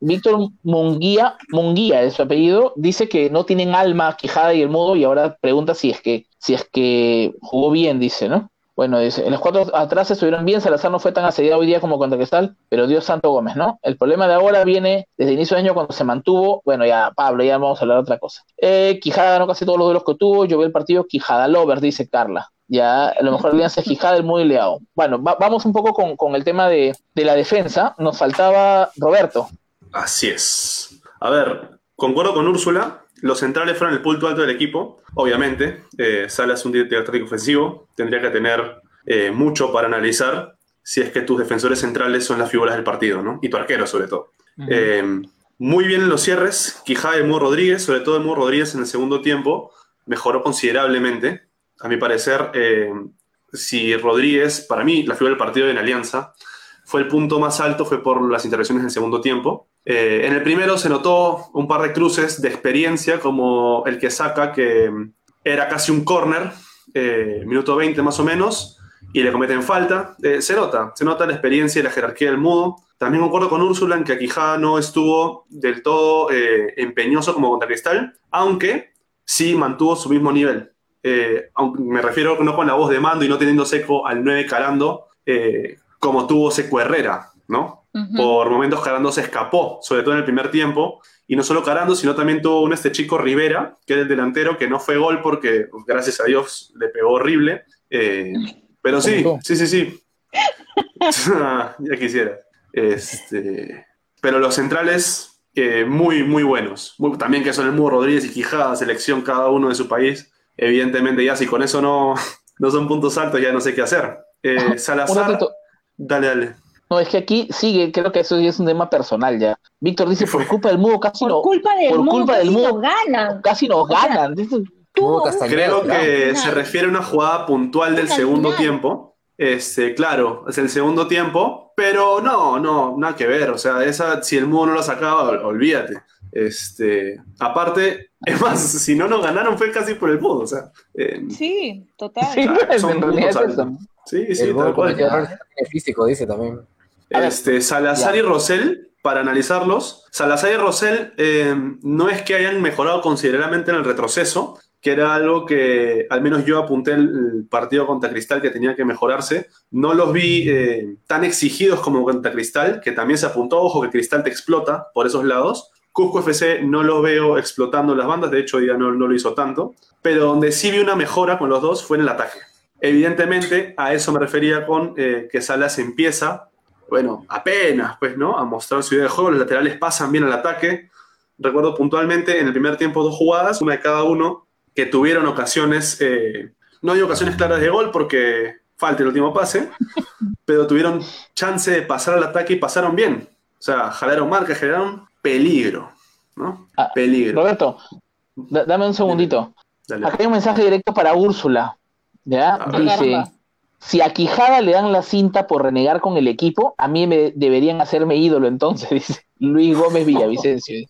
Víctor Munguía, Munguía es su apellido, dice que no tienen alma, quijada y el mudo, y ahora pregunta si es que, si es que jugó bien, dice, ¿no? Bueno, dice, en los cuatro atrás estuvieron bien, Salazar no fue tan asediado hoy día como contra Cristal, pero Dios Santo Gómez, ¿no? El problema de ahora viene desde el inicio de año cuando se mantuvo, bueno, ya Pablo, ya vamos a hablar de otra cosa. Eh, Quijada ganó casi todos los duelos que tuvo, yo vi el partido Quijada Lover, dice Carla. Ya, a lo mejor alianza Quijada, el muy leado. Bueno, vamos un poco con, el tema de, de la defensa. Nos faltaba Roberto. Así es. A ver, concuerdo con Úrsula, los centrales fueron el punto alto del equipo, obviamente. Eh, Salas un director ofensivo, tendría que tener eh, mucho para analizar si es que tus defensores centrales son las figuras del partido, ¿no? Y tu arquero, sobre todo. Eh, muy bien en los cierres, Quijada y Mu Rodríguez, sobre todo Mu Rodríguez en el segundo tiempo, mejoró considerablemente. A mi parecer, eh, si Rodríguez, para mí, la figura del partido en Alianza, fue el punto más alto, fue por las intervenciones en el segundo tiempo. En el primero se notó un par de cruces de experiencia, como el que saca, que era casi un corner, minuto 20 más o menos, y le cometen falta. Eh, se nota, se nota la experiencia y la jerarquía del mudo. También concuerdo con Úrsula en que Quijada no estuvo del todo eh, empeñoso como contra Cristal, aunque sí mantuvo su mismo nivel. Eh, me refiero no con la voz de mando y no teniendo seco al 9 Carando, eh, como tuvo Seco Herrera, ¿no? Por momentos Carando se escapó, sobre todo en el primer tiempo, y no solo Carando, sino también tuvo un este chico Rivera, que es el delantero, que no fue gol porque, pues, gracias a Dios, le pegó horrible. Eh, pero sí, sí, sí, sí. ya quisiera. Este, pero los centrales, eh, muy, muy buenos. también que son el Mudo Rodríguez y Quijada, selección cada uno de su país. Evidentemente, ya si con eso no, no son puntos altos, ya no sé qué hacer. Eh, Salazar. Dale, dale. No, es que aquí sigue, creo que eso ya es un tema personal ya. Víctor dice, por culpa del mudo casi Por no. culpa del por mudo, culpa del casi mudo, nos ganan. Casi nos O ganan. Un- Creo que se refiere a una jugada puntual del segundo final. tiempo. Este, claro, es el segundo tiempo, pero no, no, nada que ver. O sea, esa, si el mudo no lo sacaba, ol- olvídate. Este, aparte, es más, si no nos ganaron fue casi por el mudo. O sea, eh, Sí, total. Sí, claro, son en realidad puntos es eso. altos. sí, sí, el tal cual. físico, dice también. Este, Salazar y Rosell, para analizarlos, Salazar y Rosell eh, no es que hayan mejorado considerablemente en el retroceso, que era algo que al menos yo apunté el, el partido contra Cristal que tenía que mejorarse. No los vi eh, tan exigidos como contra Cristal, que también se apuntó, ojo que Cristal te explota por esos lados. Cusco FC no lo veo explotando las bandas, de hecho ya no, no lo hizo tanto, pero donde sí vi una mejora con los dos fue en el ataque. Evidentemente, a eso me refería con eh, que Salas empieza bueno, apenas, pues, ¿no? A mostrar su idea de juego. Los laterales pasan bien al ataque. Recuerdo puntualmente en el primer tiempo dos jugadas, una de cada uno, que tuvieron ocasiones, eh, no hay ocasiones claras de gol porque falta el último pase, pero tuvieron chance de pasar al ataque y pasaron bien. O sea, jalaron marca, generaron peligro, ¿no? Ah, Peligro. Roberto, da- dame un segundito. Dale. Acá hay un mensaje directo para Úrsula. ¿Ya? Ah, Dice: caramba. Si a Quijada le dan la cinta por renegar con el equipo, a mí me deberían hacerme ídolo entonces, dice Luis Gómez Villavicencio.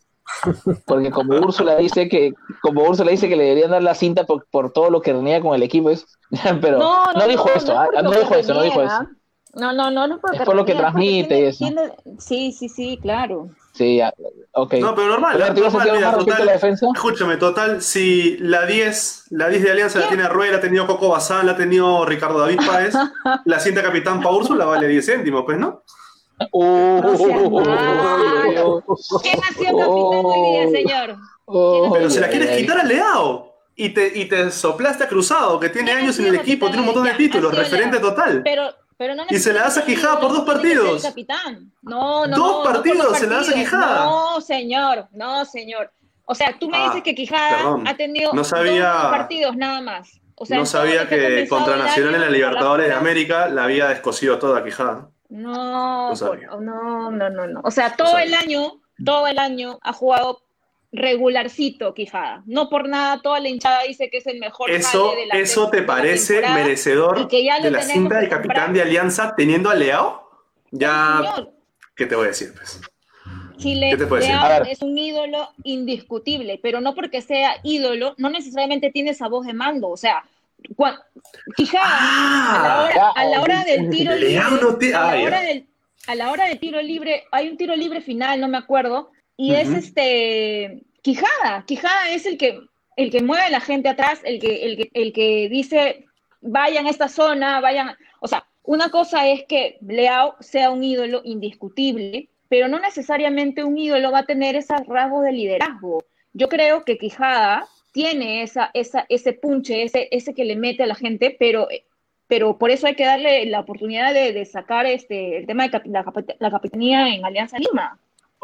Porque como Úrsula dice que, como Úrsula dice que le deberían dar la cinta por, por todo lo que renega con el equipo, es, pero no, dijo esto, es ah, no dijo eso, no dijo eso. No, no, no, no es, porque Es por lo que transmite tiene- eso. tiene- Sí, sí, sí, claro. Sí, ya, ok. No, pero normal. Roberto, ¿ibas a normal, mira, a la total, defensa? Escúchame, total, si la 10, la 10 de Alianza la ¿Quién? tiene Rueda, la ha tenido Coco Bazán, la ha tenido Ricardo David Páez, la cinta Capitán Pa Úrsula vale 10 céntimos, pues, ¿no? Uh, malo. uh, ¿Quién ha sido capitán hoy día, señor? uh, Pero si la quieres quitar a Leao y te, y te soplaste a Cruzado, que tiene ¿Quién ha años en el equipo, tiene un montón de títulos, referente total. Pero, pero no Y se la das a Quijada por dos partidos. capitán. No, no, Dos no, no por partidos se la das a. Quijada. No, señor, no, señor. O sea, tú me Ah, dices que Quijada perdón. ha tenido No sabía- dos partidos nada más. O sea, no sabía que contra Nacional en la Libertadores de América la había descosido toda Quijada. No, No por- no, no, no, no. O sea, todo el año, todo el año ha jugado regularcito Quijada. No por nada toda la hinchada dice que es el mejor ¿Eso, jale de la ¿eso te de la parece merecedor y que ya de la cinta de capitán comprar. de Alianza teniendo a Leao? Ya, ¿qué te voy a decir? Pues? Chile ¿Qué te puedo decir? Leao es un ídolo indiscutible, pero no porque sea ídolo, no necesariamente tiene esa voz de mando. O sea, Quijada, a, la hora, ya, a la hora del tiro libre, ah, a la hora del tiro libre, hay un tiro libre final, no me acuerdo, y es este Quijada. Quijada es el que, el que mueve a la gente atrás, el que, el que, el que dice vayan a esta zona, vayan. O sea, una cosa es que Leao sea un ídolo indiscutible, pero no necesariamente un ídolo va a tener esos rasgos de liderazgo. Yo creo que Quijada tiene esa, esa, ese punche, ese, ese que le mete a la gente, pero, pero por eso hay que darle la oportunidad de, de sacar este, el tema de la capitanía en Alianza Lima.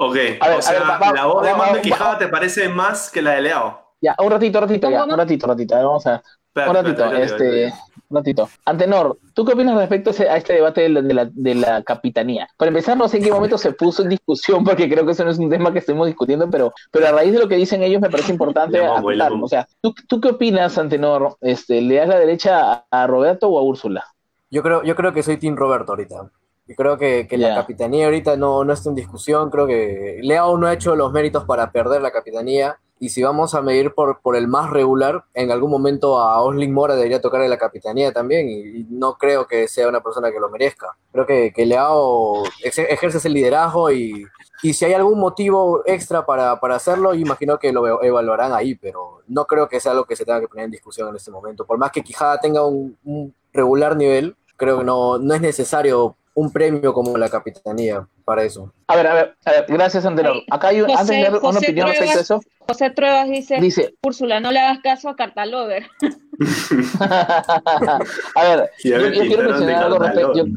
Ok, A ver, o a sea, ver, va- va- la voz de va- mando Quijada te parece más que la de Leao. Ya, un ratito, ratito, ya, ¿Cómo? un ratito, ratito. a ver, Vamos a ver. Espérate, Un ratito, este, espérate. un ratito. Antenor, ¿tú qué opinas respecto a, este debate de la, de, la, de la capitanía? Para empezar, no sé en qué momento se puso en discusión, porque creo que eso no es un tema que estemos discutiendo, pero, pero a raíz de lo que dicen ellos me parece importante pongo. O sea, ¿tú, ¿tú qué opinas, Antenor? Este, ¿Le das la derecha a, a Roberto o a Úrsula? Yo creo, yo creo que soy Team Roberto ahorita. Y creo que, que la capitanía ahorita no, no está en discusión. Creo que Leao no ha hecho los méritos para perder la capitanía. Y si vamos a medir por, por el más regular, en algún momento a Oslin Mora debería tocarle la capitanía también. Y, y no creo que sea una persona que lo merezca. Creo que, que Leao ejerce ese liderazgo y, y si hay algún motivo extra para, para hacerlo, imagino que lo e- evaluarán ahí, pero no creo que sea algo que se tenga que poner en discusión en este momento. Por más que Quijada tenga un, un regular nivel, creo que no, no es necesario un premio como la capitanía para eso. A ver, a ver, a ver, gracias, Antenor. Ay, Acá hay un- José- antes de dar una José opinión respecto a eso, José Truebas dice, dice, Úrsula, no le hagas caso a Cartalover. a ver, yo, me yo quiero pintaron de mencionar algo respecto, Carvalho. yo-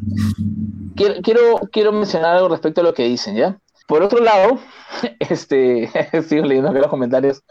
quiero, quiero, quiero mencionar algo respecto a lo que dicen, ¿ya? Por otro lado, este, sigo leyendo acá los comentarios.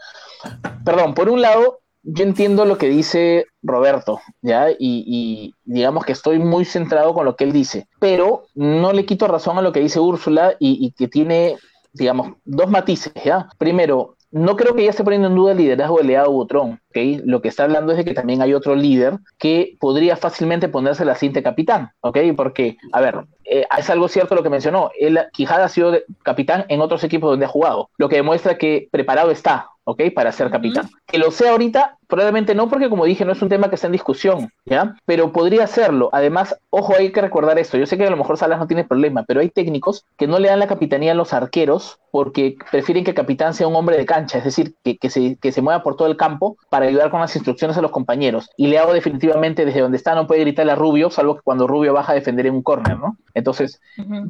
Perdón, por un lado, yo entiendo lo que dice Roberto, ¿ya? Y, digamos que estoy muy centrado con lo que él dice, pero no le quito razón a lo que dice Úrsula y, que tiene, digamos, dos matices, ¿ya? Primero, no creo que ella esté poniendo en duda el liderazgo de Leao Butrón, ¿ok? Lo que está hablando es de que también hay otro líder que podría fácilmente ponerse la cinta capitán, ¿ok? Porque, a ver, eh, es algo cierto lo que mencionó, él, Quijada ha sido de- capitán en otros equipos donde ha jugado, lo que demuestra que preparado está, ¿ok? Para ser capitán. Que lo sea ahorita, probablemente no, porque como dije, no es un tema que está en discusión, ¿ya? Pero podría serlo. Además, ojo, hay que recordar esto. Yo sé que a lo mejor Salas no tiene problema, pero hay técnicos que no le dan la capitanía a los arqueros porque prefieren que el capitán sea un hombre de cancha, es decir, que, que se, que se mueva por todo el campo para ayudar con las instrucciones a los compañeros. Y le hago definitivamente desde donde está, no puede gritarle a Rubio, salvo que cuando Rubio baja a defender en un córner, ¿no? Entonces,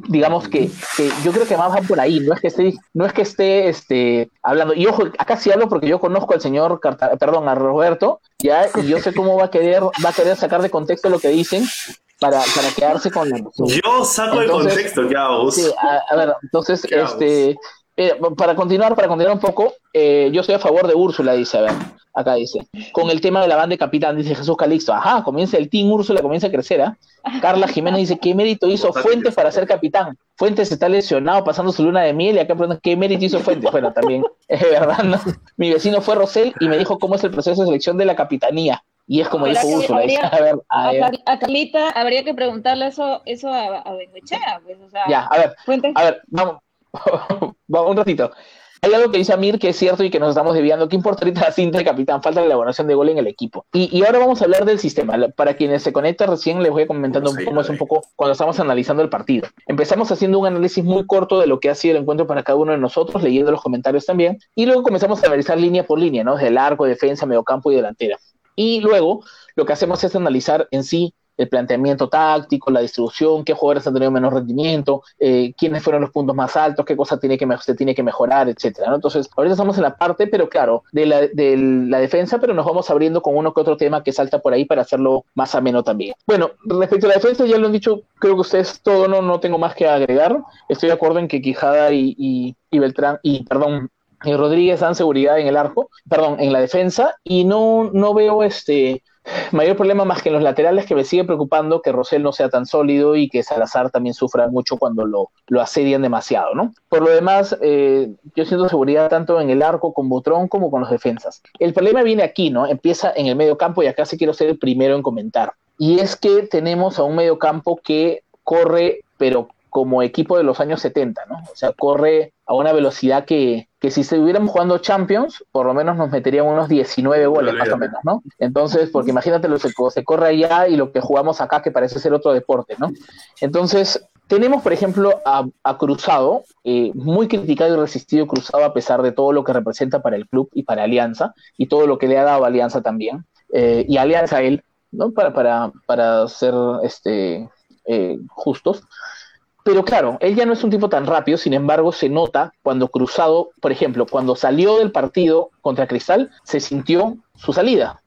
digamos que, que yo creo que más va por ahí, no es que esté, no es que esté este, hablando, y ojo, acá sí hablo porque yo conozco al señor, Carta- perdón, a Roberto, ya, y yo sé cómo va a querer, va a querer sacar de contexto lo que dicen para, para quedarse con la razón. Yo saco el Entonces, contexto, ¿qué hago? Sí, a, a ver, entonces, ¿Qué hago? Eh, para continuar, para continuar un poco, eh, yo estoy a favor de Úrsula, dice, a ver, acá dice, con el tema de la banda de capitán, dice Jesús Calixto, ajá, comienza el team Úrsula, comienza a crecer, ¿ah? Carla Jiménez dice, ¿qué mérito hizo Fuentes para ser capitán? Fuentes está lesionado pasando su luna de miel y acá preguntan, ¿qué mérito hizo Fuentes? Bueno, también, es verdad, ¿no? Mi vecino fue Rosel y me dijo cómo es el proceso de selección de la capitanía. Y es como ¿Será dijo que Úrsula, a ver, a ver, a Carlita habría que preguntarle eso, eso a, a pues, o sea, ya, a ver, Fuentes- A ver, vamos un ratito. Hay algo que dice Amir que es cierto y que nos estamos desviando. ¿Qué importa ahorita la cinta de capitán? Falta la elaboración de gol en el equipo. Y, y ahora vamos a hablar del sistema. Para quienes se conectan recién, les voy comentando Sí, cómo es un poco cuando estamos analizando el partido. Empezamos haciendo un análisis muy corto de lo que ha sido el encuentro para cada uno de nosotros, leyendo los comentarios también. Y luego comenzamos a analizar línea por línea, ¿no? Desde el arco, defensa, mediocampo y delantera. Y luego lo que hacemos es analizar en sí el planteamiento táctico, la distribución, qué jugadores han tenido menos rendimiento, eh, quiénes fueron los puntos más altos, qué cosa tiene que se tiene que mejorar, etcétera. Entonces, ahorita estamos en la parte, pero claro, de la, de la defensa, pero nos vamos abriendo con uno que otro tema que salta por ahí para hacerlo más ameno también. Bueno, respecto a la defensa, ya lo han dicho, creo que ustedes todo, no, no tengo más que agregar. Estoy de acuerdo en que Quijada y, y, y Beltrán, y perdón, Rodríguez dan seguridad en el arco, perdón, en la defensa, y no, no veo este mayor problema más que en los laterales que me sigue preocupando que Rosell no sea tan sólido y que Salazar también sufra mucho cuando lo, lo asedian demasiado, ¿no? Por lo demás, eh, yo siento seguridad tanto en el arco con Butrón como con los defensas. El problema viene aquí, ¿no? Empieza en el medio campo y acá sí quiero ser el primero en comentar. Y es que tenemos a un medio campo que corre, pero como equipo de los años 70, ¿no? O sea, corre a una velocidad que, que si estuviéramos jugando Champions, por lo menos nos meterían unos 19 goles más o menos, ¿no? Entonces, porque imagínate lo que se corre allá y lo que jugamos acá, que parece ser otro deporte, ¿no? Entonces, tenemos, por ejemplo, a, a Cruzado, eh, muy criticado y resistido Cruzado a pesar de todo lo que representa para el club y para Alianza, y todo lo que le ha dado Alianza también, eh, y Alianza a él, ¿no? Para, para, para ser este, eh, justos. Pero claro, él ya no es un tipo tan rápido, sin embargo, se nota cuando Cruzado, por ejemplo, cuando salió del partido contra Cristal, se sintió su salida.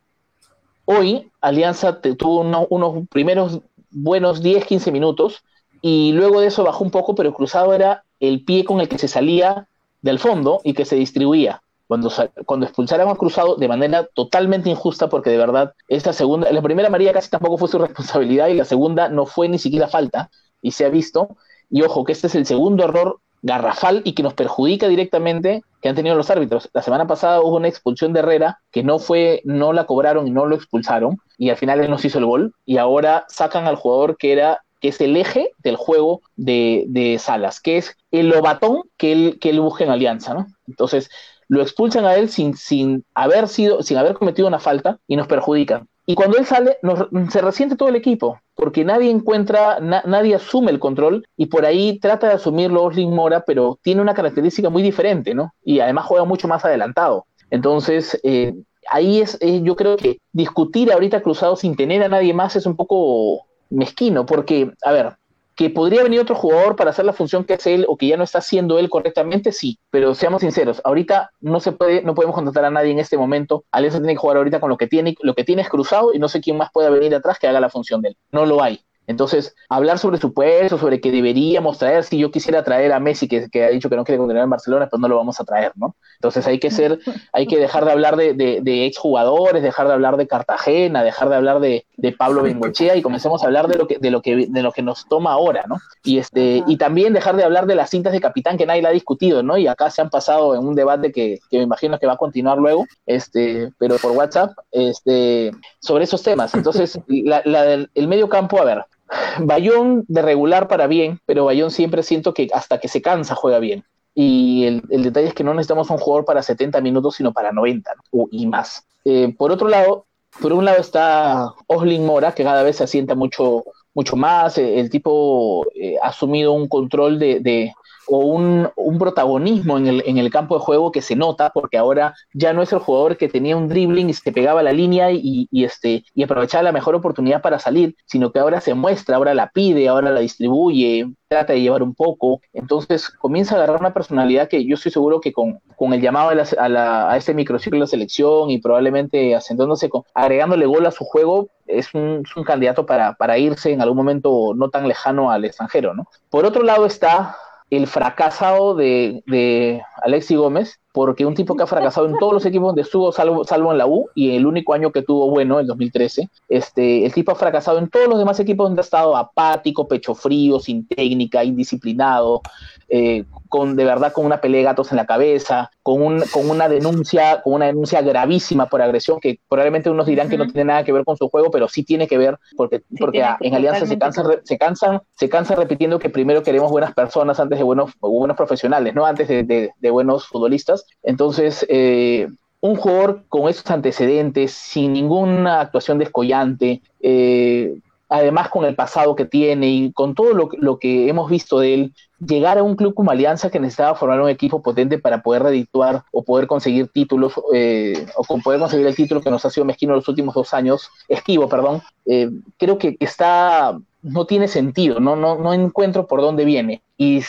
Hoy Alianza tuvo uno- unos primeros buenos 10, 15 minutos y luego de eso bajó un poco, pero Cruzado era el pie con el que se salía del fondo y que se distribuía. Cuando, cuando expulsaron a Cruzado de manera totalmente injusta, porque de verdad, esta segunda, la primera María casi tampoco fue su responsabilidad y la segunda no fue ni siquiera falta, y se ha visto. Y ojo, que este es el segundo error garrafal y que nos perjudica directamente que han tenido los árbitros. La semana pasada hubo una expulsión de Herrera que no fue, no la cobraron y no lo expulsaron, y al final él nos hizo el gol, y ahora sacan al jugador que era que es el eje del juego de, de Salas, que es el lobatón que él, que él busca en Alianza, ¿no? Entonces, lo expulsan a él sin, sin haber sido, sin haber cometido una falta y nos perjudican. Y cuando él sale, se resiente todo el equipo, porque nadie encuentra, nadie asume el control y por ahí trata de asumirlo Osling Mora, pero tiene una característica muy diferente, ¿no? Y además juega mucho más adelantado. Entonces, eh, ahí es, yo creo que discutir ahorita cruzado sin tener a nadie más es un poco mezquino, porque, a ver, que podría venir otro jugador para hacer la función que hace él o que ya no está haciendo él correctamente, sí, pero seamos sinceros, ahorita no se puede, no podemos contratar a nadie en este momento. Alianza tiene que jugar ahorita con lo que tiene, lo que tiene es cruzado y no sé quién más pueda venir atrás que haga la función de él. No lo hay. Entonces, hablar sobre su puesto, sobre que deberíamos traer, si yo quisiera traer a Messi, que, que, ha dicho que no quiere continuar en Barcelona, pues no lo vamos a traer, ¿no? Entonces hay que ser, hay que dejar de hablar de, de, exjugadores, dejar de hablar de Cartagena, dejar de hablar de, de Pablo Bengochea y comencemos a hablar de lo que, de lo que, de lo que nos toma ahora, ¿no? Y este, y también dejar de hablar de las cintas de capitán que nadie la ha discutido, ¿no? Y acá se han pasado en un debate que, que me imagino que va a continuar luego, este, pero por WhatsApp, este, sobre esos temas. Entonces, la, la, el medio campo, a ver, Bayón de regular para bien, pero Bayón siempre siento que hasta que se cansa juega bien. Y el, detalle es que no necesitamos un jugador para 70 minutos, sino para 90 y más. Eh, por otro lado, por un lado está Oslin Mora, que cada vez se asienta mucho, mucho más. El, tipo eh, ha asumido un control de, o un, protagonismo en el, en el, campo de juego que se nota, porque ahora ya no es el jugador que tenía un dribbling y se pegaba a la línea y, este, y aprovechaba la mejor oportunidad para salir, sino que ahora se muestra, ahora la pide, ahora la distribuye, trata de llevar un poco. Entonces comienza a agarrar una personalidad que yo estoy seguro que con, con el llamado a, la, a, este microciclo de selección y probablemente acentuándose, con, agregándole gol a su juego, es un, es un candidato para, para irse en algún momento no tan lejano al extranjero. ¿no? Por otro lado está el fracasado de, de Alexi Gómez, porque un tipo que ha fracasado en todos los equipos donde estuvo, salvo, salvo en la U, y el único año que tuvo bueno, el 2013, este, el tipo ha fracasado en todos los demás equipos donde ha estado apático, pecho frío, sin técnica, indisciplinado, eh, con de verdad con una pelea de gatos en la cabeza, con, un, con una denuncia, con una denuncia gravísima por agresión, que probablemente unos dirán que no tiene nada que ver con su juego, pero sí tiene que ver, porque, porque en Alianza se cansan, se cansan, se cansan repitiendo que primero queremos buenas personas antes de buenos, buenos profesionales, ¿no? Antes de, de buenos futbolistas. Entonces, eh, un jugador con esos antecedentes, sin ninguna actuación descollante, eh, además con el pasado que tiene y con todo lo, que hemos visto de él, llegar a un club como Alianza que necesitaba formar un equipo potente para poder redituar o poder conseguir títulos, eh, o poder conseguir el título que nos ha sido mezquino los últimos dos años, esquivo, perdón, creo que está no tiene sentido, no, no, no encuentro por dónde viene. Y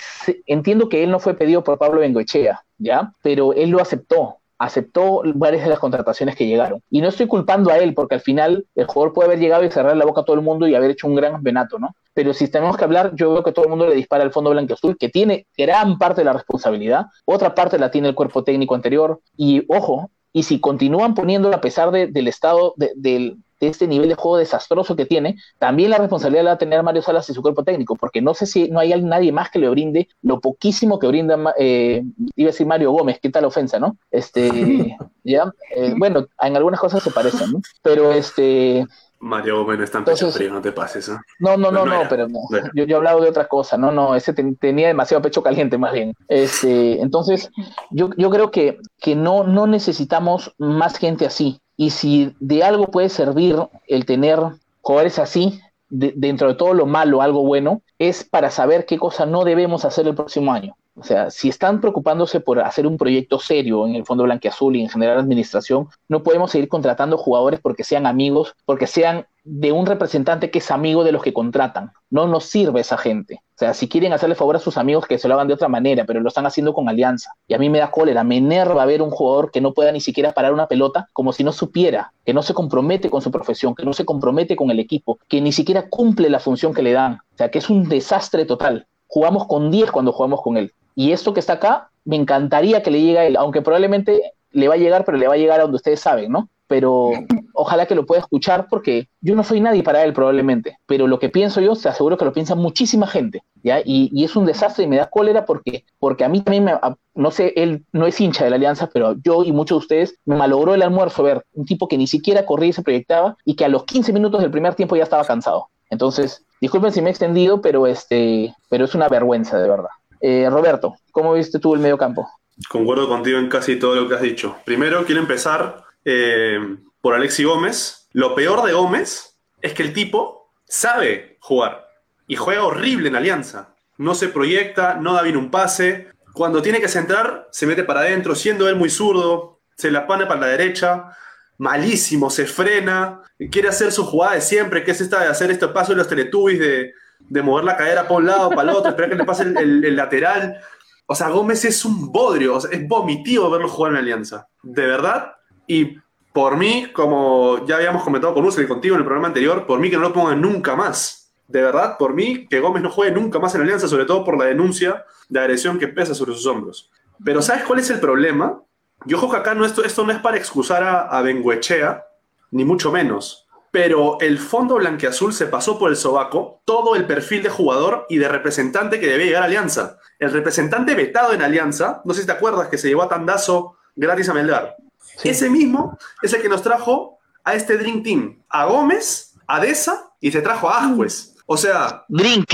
entiendo que él no fue pedido por Pablo Bengoechea, ¿ya? Pero él lo aceptó, aceptó varias de las contrataciones que llegaron. Y no estoy culpando a él, porque al final el jugador puede haber llegado y cerrar la boca a todo el mundo y haber hecho un gran campeonato, ¿no? Pero si tenemos que hablar, yo veo que todo el mundo le dispara al fondo blanco azul, que tiene gran parte de la responsabilidad, otra parte la tiene el cuerpo técnico anterior, y ojo, y si continúan poniéndolo a pesar del estado del de este nivel de juego desastroso que tiene, también la responsabilidad la va a tener Mario Salas y su cuerpo técnico, porque no sé si no hay nadie más que le brinde lo poquísimo que brinda, eh, iba a decir Mario Gómez, qué tal ofensa, ¿no? Este, ya, eh, bueno, en algunas cosas se parecen, ¿no? Pero este... Mario Gómez está en pecho frío, no te pases. ¿eh? No, no, no, no, pero yo, yo he hablado de otra cosa, no, no, ese tenía demasiado pecho caliente más bien. Este, entonces, yo, yo creo que, que no, no necesitamos más gente así. Y si de algo puede servir el tener jugadores así, dentro de todo lo malo, algo bueno, es para saber qué cosa no debemos hacer el próximo año. O sea, si están preocupándose por hacer un proyecto serio en el Fondo Blanqueazul y en general administración, no podemos seguir contratando jugadores porque sean amigos, porque sean de un representante que es amigo de los que contratan. No nos sirve esa gente. O sea, si quieren hacerle favor a sus amigos, que se lo hagan de otra manera, pero lo están haciendo con alianza. Y a mí me da cólera, me enerva ver un jugador que no pueda ni siquiera parar una pelota como si no supiera, que no se compromete con su profesión, que no se compromete con el equipo, que ni siquiera cumple la función que le dan. O sea, que es un desastre total. Jugamos con 10 cuando jugamos con él. Y esto que está acá, me encantaría que le llegue a él, aunque probablemente le va a llegar, pero le va a llegar a donde ustedes saben, ¿no? Pero ojalá que lo pueda escuchar porque yo no soy nadie para él probablemente, pero lo que pienso yo, te aseguro que lo piensa muchísima gente, ¿ya? Y, es un desastre y me da cólera porque, porque a mí también, me, no sé, él no es hincha de la alianza, pero yo y muchos de ustedes me malogró el almuerzo ver un tipo que ni siquiera corría y se proyectaba y que a los 15 minutos del primer tiempo ya estaba cansado. Entonces, Disculpen si me he extendido, pero este, pero es una vergüenza, de verdad. Eh, Roberto, ¿cómo viste tú el medio campo? Concuerdo contigo en casi todo lo que has dicho. Primero, quiero empezar eh, por Alexi Gómez. Lo peor de Gómez es que el tipo sabe jugar y juega horrible en Alianza. No se proyecta, no da bien un pase. Cuando tiene que centrar, se mete para adentro, siendo él muy zurdo, se la pone para la derecha, malísimo, se frena, quiere hacer su jugada de siempre, que es esta de hacer este paso de los teletubbies, de, de mover la cadera para un lado, para el otro, esperar que le pase el, el- lateral. O sea, Gómez es un bodrio, es vomitivo verlo jugar en Alianza. De verdad. Y por mí, como ya habíamos comentado con Ursel y contigo en el programa anterior, por mí que no lo pongan nunca más. De verdad, por mí, que Gómez no juegue nunca más en Alianza, sobre todo por la denuncia de agresión que pesa sobre sus hombros. Pero ¿sabes cuál es el problema? Yo ojo que acá no, esto, esto no es para excusar a, a Benguechea, ni mucho menos. Pero el fondo blanqueazul se pasó por el sobaco todo el perfil de jugador y de representante que debía llegar a Alianza. El representante vetado en Alianza, no sé si te acuerdas que se llevó a Tandazo gratis a Melgar. Ese mismo es el que nos trajo a este Dream Team, a Gómez, a Deza y se trajo a Ascuez. O sea, Drink.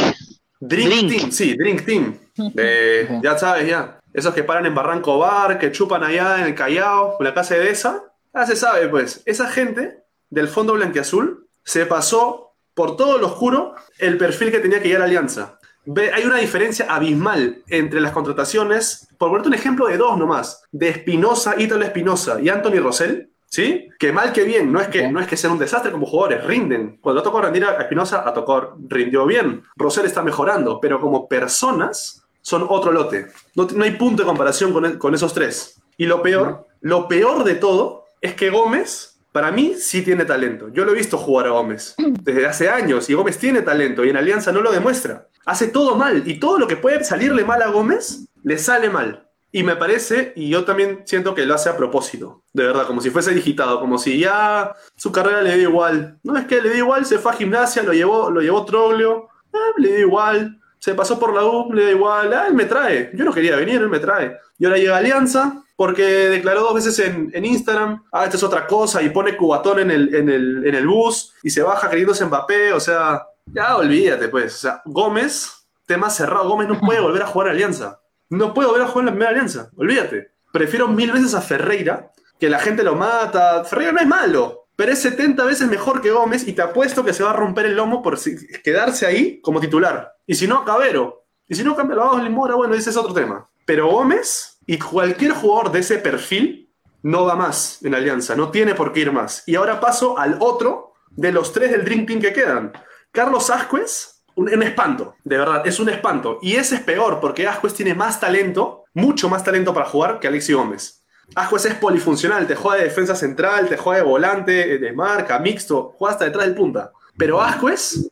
Drink, Drink. Team, sí, Drink Team. Eh, ya sabes, ya. Esos que paran en Barranco Bar, que chupan allá en el Callao, en la casa de Deza. Ya se sabe, pues. Esa gente del fondo blanquiazul se pasó por todo lo oscuro el perfil que tenía que llegar a Alianza. Ve, hay una diferencia abismal entre las contrataciones, por ponerte un ejemplo de dos nomás, de Espinosa, Ítalo Espinosa y Anthony Rosell, ¿sí? Que mal que bien, no es que, no es que sean un desastre como jugadores, rinden. Cuando tocó rendir a Espinosa, a tocó rindió bien. Rosell está mejorando, pero como personas son otro lote. No, no hay punto de comparación con, con esos tres. Y lo peor, lo peor de todo es que Gómez, para mí, sí tiene talento. Yo lo he visto jugar a Gómez desde hace años y Gómez tiene talento y en Alianza no lo demuestra. Hace todo mal y todo lo que puede salirle mal a Gómez, le sale mal. Y me parece, y yo también siento que lo hace a propósito, de verdad, como si fuese digitado, como si ya su carrera le dio igual. No es que le dio igual, se fue a gimnasia, lo llevó, lo llevó Troglio, ah, le dio igual, se pasó por la U, le da igual, ah, él me trae. Yo no quería venir, él me trae. Y ahora llega Alianza, porque declaró dos veces en, en Instagram, ah, esta es otra cosa, y pone cubatón en el, en, el, en el bus, y se baja creyéndose Mbappé, o sea, ya olvídate pues. O sea, Gómez, tema cerrado, Gómez no puede volver a jugar a Alianza. No puede volver a jugar en la primera Alianza, olvídate. Prefiero mil veces a Ferreira, que la gente lo mata. Ferreira no es malo, pero es 70 veces mejor que Gómez y te apuesto que se va a romper el lomo por quedarse ahí como titular. Y si no, Cabero. Y si no, cambia vamos Limora, bueno, ese es otro tema. Pero Gómez y cualquier jugador de ese perfil no va más en Alianza, no tiene por qué ir más. Y ahora paso al otro de los tres del Dream Team que quedan. Carlos Ascuez, un, espanto, de verdad, es un espanto. Y ese es peor porque Ascuez tiene más talento, mucho más talento para jugar que Alexi Gómez. Ascuez es polifuncional, te juega de defensa central, te juega de volante, de marca, mixto, juega hasta detrás del punta. Pero Ascuez,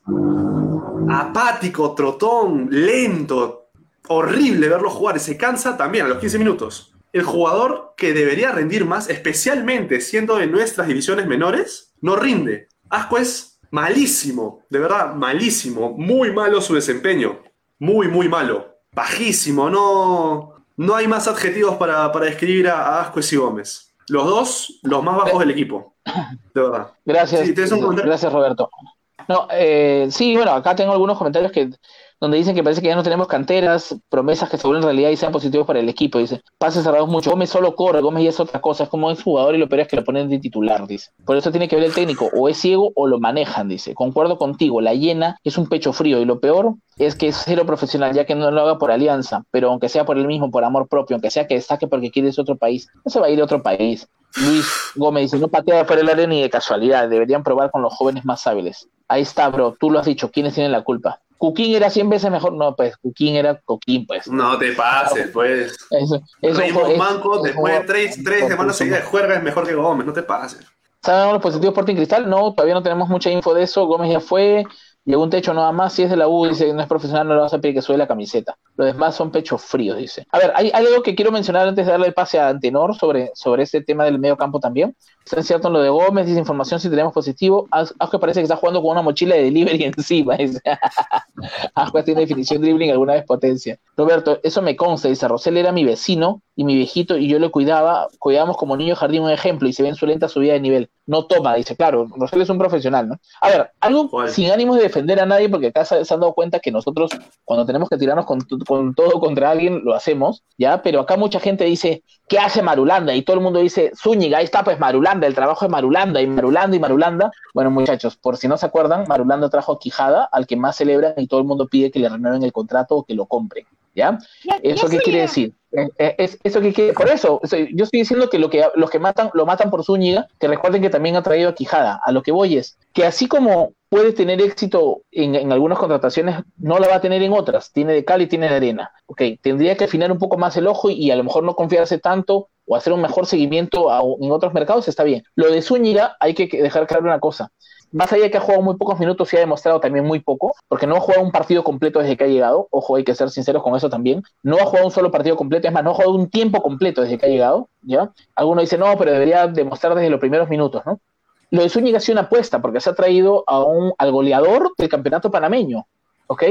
apático, trotón, lento, horrible verlo jugar, se cansa también a los 15 minutos. El jugador que debería rendir más, especialmente siendo de nuestras divisiones menores, no rinde. Ascuez, malísimo, de verdad, malísimo, muy malo su desempeño, muy, muy malo, bajísimo, no, no hay más adjetivos para, para describir a, a Ascuez y Gómez. Los dos, los más bajos del equipo, de verdad. Gracias, gracias Roberto. No, eh, sí, bueno, acá tengo algunos comentarios que donde dicen que parece que ya no tenemos canteras, promesas que se vuelven realidad y sean positivos para el equipo. Dice, pases cerrados mucho. Gómez solo corre, Gómez ya es otra cosa, es como es jugador y lo peor es que lo ponen de titular, dice. Por eso tiene que ver el técnico, o es ciego o lo manejan, dice. Concuerdo contigo, la llena es un pecho frío y lo peor es que es cero profesional, ya que no lo haga por alianza, pero aunque sea por él mismo, por amor propio, aunque sea que destaque porque quiere irse a otro país, no se va a ir a otro país. Luis Gómez dice, no patea por el área ni de casualidad, deberían probar con los jóvenes más hábiles. Ahí está, bro, tú lo has dicho, ¿quiénes tienen la culpa? Cuquín era 100 veces mejor, no, pues Cuquín era Coquín, pues. No te pases, pues. Eso, eso fue- es- Manco, después de tres, tres por semanas seguidas de juerga es mejor que Gómez, no te pases. ¿Saben los positivos Sporting Cristal? No, todavía no tenemos mucha info de eso. Gómez ya fue, llegó un techo nada más. Si es de la U, dice no es profesional, no le vas a pedir que suele la camiseta. Los demás son pechos fríos, dice. A ver, hay, hay algo que quiero mencionar antes de darle el pase a Antenor sobre, sobre este tema del medio campo también. Está cierto en lo de Gómez, dice información si tenemos positivo. Aunque parece que está jugando con una mochila de delivery encima. Ascuez tiene definición dribbling, alguna vez potencia. Roberto, eso me consta, dice, Rosel era mi vecino y mi viejito y yo le cuidaba, cuidábamos como niño jardín un ejemplo y se ve en su lenta subida de nivel. No toma, dice, claro, Rosel es un profesional, ¿no? A ver, algo sin ánimos de defender a nadie porque acá se, han dado cuenta que nosotros cuando tenemos que tirarnos con, con todo contra alguien lo hacemos, ¿ya? Pero acá mucha gente dice, ¿qué hace Marulanda? Y todo el mundo dice, Zúñiga, ahí está pues Marulanda, el trabajo de Marulanda y Marulanda y Marulanda. Bueno, muchachos, por si no se acuerdan, Marulanda trajo a Quijada, al que más celebran y todo el mundo pide que le renueven el contrato o que lo compren, ¿ya? ¿Eso qué quiere decir? Eh, eh, es, eso que por eso, yo estoy diciendo que, lo que los que matan, lo matan por Zúñiga, que recuerden que también ha traído a Quijada. A lo que voy es que así como puede tener éxito en, algunas contrataciones, no la va a tener en otras. Tiene de cal y tiene de arena. Ok, tendría que afinar un poco más el ojo y, a lo mejor no confiarse tanto o hacer un mejor seguimiento en otros mercados, está bien. Lo de Zúñiga hay que dejar claro una cosa. Más allá de que ha jugado muy pocos minutos y ha demostrado también muy poco, porque no ha jugado un partido completo desde que ha llegado, ojo, hay que ser sinceros con eso también, no ha jugado un solo partido completo, es más, no ha jugado un tiempo completo desde que ha llegado, ¿ya? Algunos dicen, no, pero debería demostrar desde los primeros minutos, ¿no? Lo de Zúñiga ha sido una apuesta, porque se ha traído a un, al goleador del campeonato panameño, ¿ok?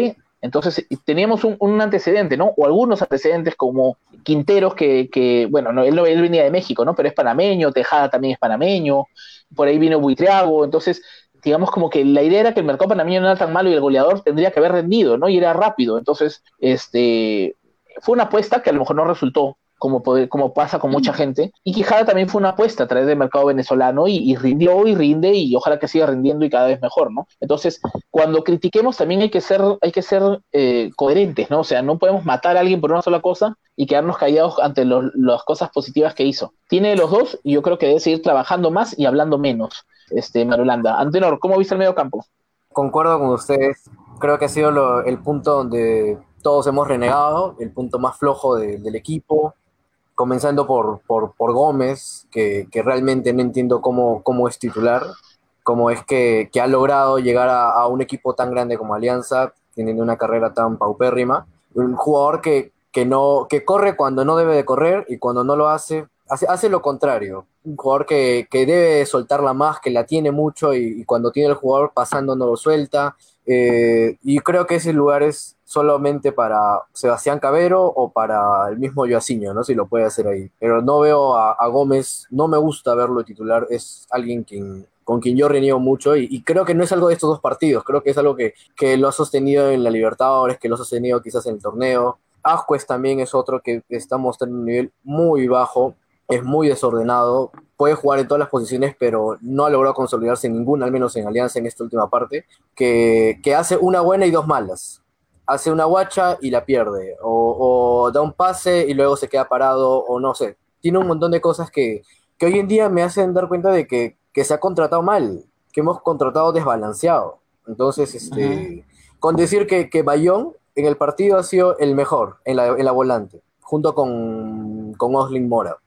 Entonces teníamos un, un antecedente, ¿no? O algunos antecedentes como Quinteros, que, que bueno, no, él, él venía de México, ¿no? Pero es panameño, Tejada también es panameño, por ahí vino Buitriago, entonces digamos como que la idea era que el mercado panameño no era tan malo y el goleador tendría que haber rendido, ¿no? Y era rápido, entonces, este, fue una apuesta que a lo mejor no resultó, como, poder- como pasa con mucha gente, y Quijada también fue una apuesta a través del mercado venezolano y, y rindió y rinde y ojalá que siga rindiendo y cada vez mejor, ¿no? Entonces, cuando critiquemos también hay que ser, hay que ser eh, coherentes, ¿no? O sea, no podemos matar a alguien por una sola cosa y quedarnos callados ante los- las cosas positivas que hizo. Tiene los dos y yo creo que debe seguir trabajando más y hablando menos, este, Marulanda. Antenor, ¿cómo viste el medio campo? Concuerdo con ustedes. Creo que ha sido lo- el punto donde todos hemos renegado, el punto más flojo de- del equipo, comenzando por, por, por Gómez, que, que realmente no entiendo cómo, cómo es titular, cómo es que, que ha logrado llegar a, un equipo tan grande como Alianza, teniendo una carrera tan paupérrima. Un jugador que, que, no, que corre cuando no debe de correr y cuando no lo hace, hace, hace lo contrario. Un jugador que, que debe soltarla más, que la tiene mucho y, y cuando tiene el jugador pasando no lo suelta. Eh, y creo que ese lugar es solamente para Sebastián Cabero o para el mismo Joaciño, ¿no? Si lo puede hacer ahí. Pero no veo a, Gómez, no me gusta verlo titular, es alguien quien, con quien yo reniego mucho y, y creo que no es algo de estos dos partidos, creo que es algo que, que lo ha sostenido en la Libertadores, que lo ha sostenido quizás en el torneo. Ascuez también es otro que está mostrando un nivel muy bajo, es muy desordenado, puede jugar en todas las posiciones, pero no ha logrado consolidarse en ninguna, al menos en Alianza en esta última parte, que, que hace una buena y dos malas. Hace una guacha y la pierde, o, o da un pase y luego se queda parado, o no sé. Tiene un montón de cosas que, que hoy en día me hacen dar cuenta de que, que se ha contratado mal, que hemos contratado desbalanceado. Entonces, este, con decir que, que Bayón en el partido ha sido el mejor en la, en la volante, junto con, con Oslin Mora.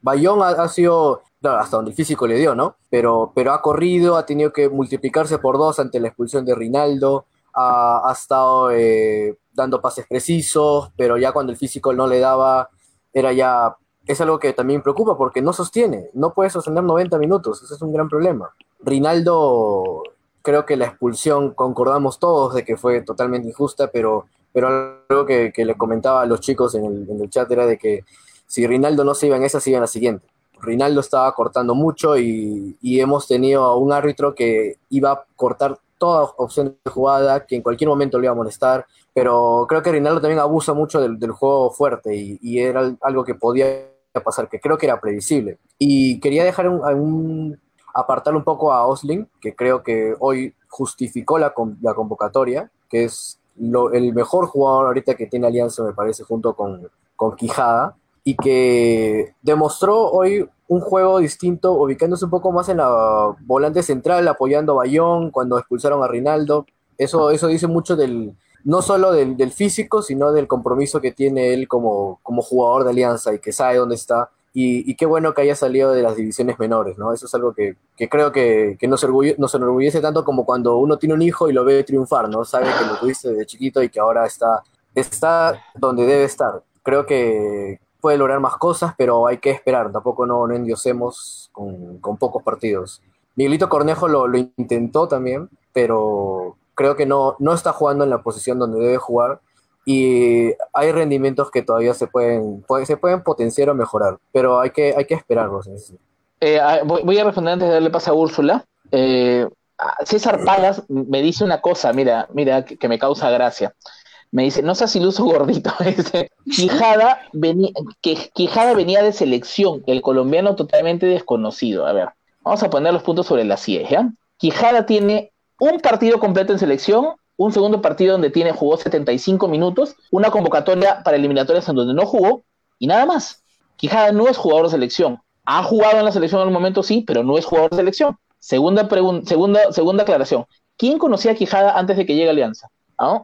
Bayón ha, ha sido, claro, hasta donde el físico le dio, ¿no? Pero, pero ha corrido, ha tenido que multiplicarse por dos ante la expulsión de Rinaldo, ha, ha estado eh, dando pases precisos, pero ya cuando el físico no le daba, era ya... Es algo que también preocupa porque no sostiene, no puede sostener 90 minutos, ese es un gran problema. Rinaldo, creo que la expulsión, concordamos todos de que fue totalmente injusta, pero, pero algo que, que le comentaba a los chicos en el, chat era de que si Rinaldo no se iba en esa, se iba en la siguiente. Rinaldo estaba cortando mucho y hemos tenido a un árbitro que iba a cortar toda opción de jugada, que en cualquier momento le iba a molestar, pero creo que Rinaldo también abusa mucho del, del juego fuerte y, y, era algo que podía pasar, que creo que era previsible. Y quería dejar un, un apartar un poco a Osling, que creo que hoy justificó la, la convocatoria, que es lo, el mejor jugador ahorita que tiene Alianza, me parece, junto con, con Quijada, y que demostró hoy un juego distinto, ubicándose un poco más en la volante central, apoyando a Bayón cuando expulsaron a Rinaldo. Eso, eso dice mucho del, no solo del, físico, sino del compromiso que tiene él como, como jugador de Alianza y que sabe dónde está. Y, y, qué bueno que haya salido de las divisiones menores, ¿no? Eso es algo que, que creo que, que nos, orgulle, nos enorgullece tanto como cuando uno tiene un hijo y lo ve triunfar, ¿no? Sabe que lo tuviste desde chiquito y que ahora está, está donde debe estar. Creo que puede lograr más cosas, pero hay que esperar. Tampoco no, no endiosemos con, con pocos partidos. Miguelito Cornejo lo, lo intentó también, pero creo que no, no está jugando en la posición donde debe jugar y hay rendimientos que todavía se pueden, se pueden potenciar o mejorar, pero hay que, hay que esperarlos. Eh, voy a responder antes de darle paso a Úrsula. Eh, ah, César Palas me dice una cosa, mira, mira, que me causa gracia. Me dice, no seas iluso gordito. Dice, Quijada venía, Quijada venía de selección, el colombiano totalmente desconocido. A ver, vamos a poner los puntos sobre las IES, ¿ya? Quijada tiene un partido completo en selección, un segundo partido donde tiene, jugó 75 minutos, una convocatoria para eliminatorias en donde no jugó, y nada más. Quijada no es jugador de selección. Ha jugado en la selección en algún momento, sí, pero no es jugador de selección. Segunda, segunda, segunda aclaración. ¿Quién conocía a Quijada antes de que llegue a Alianza?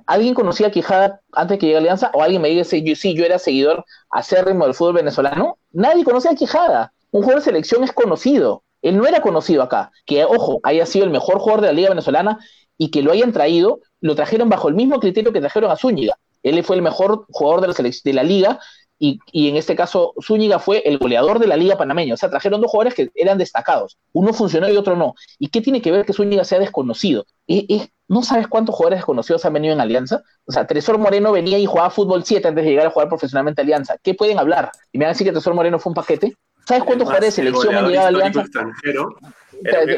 ¿Alguien conocía a Quijada antes que llegue a Alianza? ¿O alguien me dice, yo, sí, yo era seguidor acérrimo del fútbol venezolano? Nadie conocía a Quijada. Un jugador de selección es conocido. Él no era conocido acá. Que, ojo, haya sido el mejor jugador de la Liga Venezolana y que lo hayan traído, lo trajeron bajo el mismo criterio que trajeron a Zúñiga. Él fue el mejor jugador de la liga y, y, en este caso Zúñiga fue el goleador de la Liga Panameña. O sea, trajeron dos jugadores que eran destacados. Uno funcionó y otro no. ¿Y qué tiene que ver que Zúñiga sea desconocido? ¿Es, es, no sabes cuántos jugadores desconocidos han venido en Alianza? O sea, Tresor Moreno venía y jugaba fútbol 7 antes de llegar a jugar profesionalmente a Alianza. ¿Qué pueden hablar? ¿Y me van a decir que Tresor Moreno fue un paquete? ¿Sabes cuántos jugadores de selección han llegado a Alianza?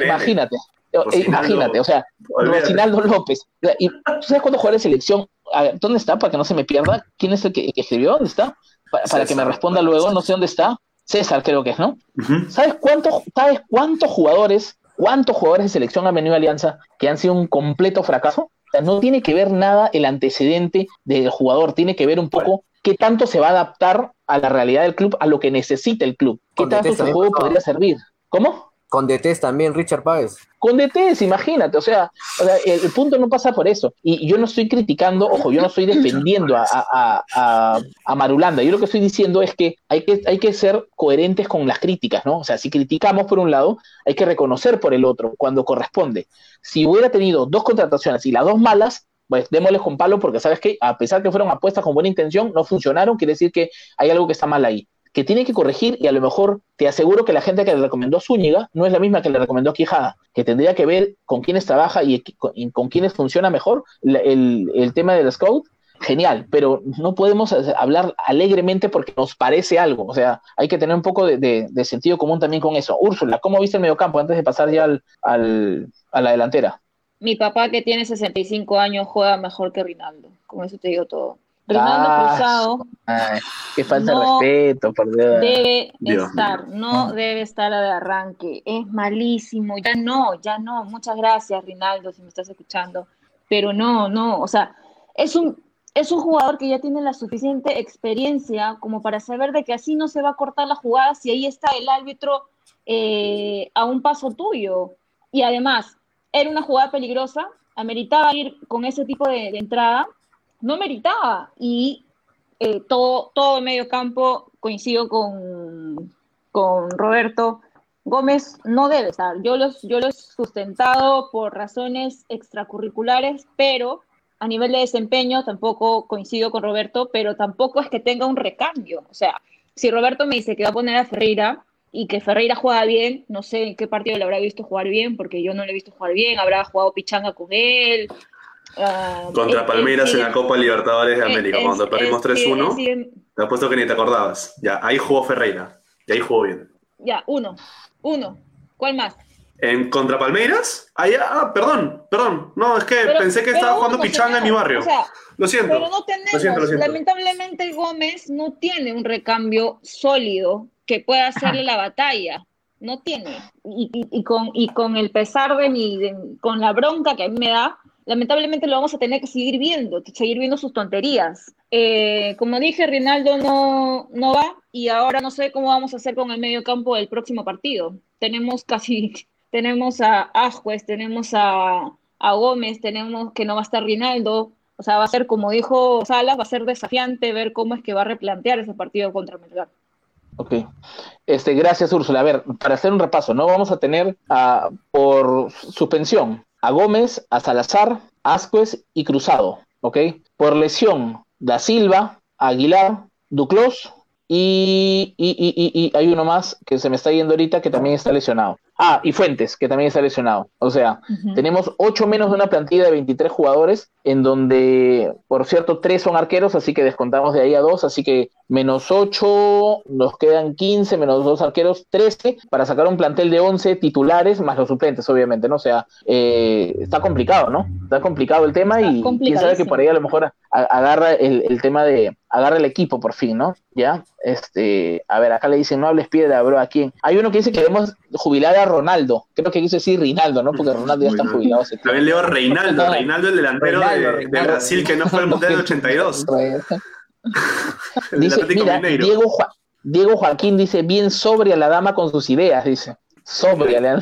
Imagínate. Imagínate, o sea, Rocinaldo López. ¿Y tú sabes cuántos jugadores de selección? ¿Dónde está? Para que no se me pierda. ¿Quién es el que, que escribió? ¿Dónde está? Para, para, que me responda luego, no sé dónde está. César, creo que es, ¿no? Uh -huh. ¿Sabes cuántos, sabes cuántos jugadores, cuántos jugadores de selección han venido a Alianza que han sido un completo fracaso? O sea, no tiene que ver nada el antecedente del jugador, tiene que ver un poco bueno. qué tanto se va a adaptar a la realidad del club, a lo que necesita el club, qué tanto su juego podría servir. ¿Cómo? Con DTs también, Richard Páez. Con DTs, imagínate, o sea, o sea el, punto no pasa por eso. Y yo no estoy criticando, ojo, yo no estoy defendiendo a, Marulanda. Yo lo que estoy diciendo es que hay, que hay que ser coherentes con las críticas, ¿no? O sea, si criticamos por un lado, hay que reconocer por el otro cuando corresponde. Si hubiera tenido dos contrataciones y las dos malas, pues démosles con palo porque sabes que a pesar que fueron apuestas con buena intención, no funcionaron, quiere decir que hay algo que está mal ahí que tiene que corregir y a lo mejor te aseguro que la gente que le recomendó a Zúñiga no es la misma que le recomendó a Quijada, que tendría que ver con quiénes trabaja y con, quiénes funciona mejor el, el tema del scout. Genial, pero no podemos hablar alegremente porque nos parece algo. O sea, hay que tener un poco de, de, de sentido común también con eso. Úrsula, ¿cómo viste el mediocampo antes de pasar ya al, al, a la delantera? Mi papá, que tiene 65 años, juega mejor que Rinaldo. Con eso te digo todo. Rinaldo ah, Cruzado. Ay, qué falta no de respeto, por Dios. Debe Dios estar, no debe estar de arranque. Es malísimo. Ya no, ya no. Muchas gracias, Rinaldo, si me estás escuchando. Pero no, no. O sea, es un, es un jugador que ya tiene la suficiente experiencia como para saber de que así no se va a cortar la jugada si ahí está el árbitro eh, a un paso tuyo. Y además, era una jugada peligrosa, ameritaba ir con ese tipo de, de entrada no meritaba. Y eh, todo, todo medio campo, coincido con, con Roberto, Gómez no debe estar. Yo los, yo lo he sustentado por razones extracurriculares, pero a nivel de desempeño tampoco coincido con Roberto, pero tampoco es que tenga un recambio. O sea, si Roberto me dice que va a poner a Ferreira y que Ferreira juega bien, no sé en qué partido le habrá visto jugar bien, porque yo no le he visto jugar bien, habrá jugado pichanga con él, Uh, Contra Palmeiras en la Copa Libertadores de América, es, cuando perdimos 3-1. Te apuesto que ni te acordabas. Ya, ahí jugó Ferreira. Y ahí jugó bien. Ya, uno. Uno. ¿Cuál más? ¿En contra Palmeiras? Ah, ya, ah, perdón, perdón. No, es que pero, pensé que estaba jugando pichanga en mi barrio. O sea, lo siento. Pero no tenemos, lo siento, lo siento. lamentablemente Gómez no tiene un recambio sólido que pueda hacerle la batalla. No tiene. Y, y, y, con, y con el pesar de mi, de, con la bronca que a mí me da, lamentablemente lo vamos a tener que seguir viendo, seguir viendo sus tonterías. Eh, como dije, Rinaldo no, no va y ahora no sé cómo vamos a hacer con el medio campo del próximo partido. Tenemos casi, tenemos a Ajuez, tenemos a, a Gómez, tenemos que no va a estar Rinaldo. O sea, va a ser, como dijo Salas, va a ser desafiante ver cómo es que va a replantear ese partido contra Melgar. Ok. Este, gracias, Úrsula. A ver, para hacer un repaso, ¿no? Vamos a tener uh, por suspensión a Gómez, a Salazar, Ascuez y Cruzado, ¿ok? Por lesión, Da Silva, Aguilar, Duclos y, y, y, y, hay uno más que se me está yendo ahorita que también está lesionado. Ah, y Fuentes, que también está lesionado. O sea, tenemos ocho menos de una plantilla de 23 jugadores, en donde, por cierto, tres son arqueros, así que descontamos de ahí a dos, así que menos ocho, nos quedan 15, menos dos arqueros, 13, para sacar un plantel de 11 titulares, más los suplentes, obviamente, ¿no? O sea, eh, está complicado, ¿no? Está complicado el tema y quién sabe que por ahí a lo mejor agarra el, el tema de, agarra el equipo por fin, ¿no? Ya, este, a ver, acá le dicen, no hables piedra, bro, ¿a quién? Hay uno que dice que debemos jubilar a Ronaldo, creo que quiso decir Rinaldo, ¿no? Porque Ronaldo ya está jubilado. También leo Reinaldo, Reinaldo el delantero de, Brasil que no fue el Mundial del 82. dice, mira, Diego, Diego Joaquín dice, bien sobria la dama con sus ideas, dice. Sobria, le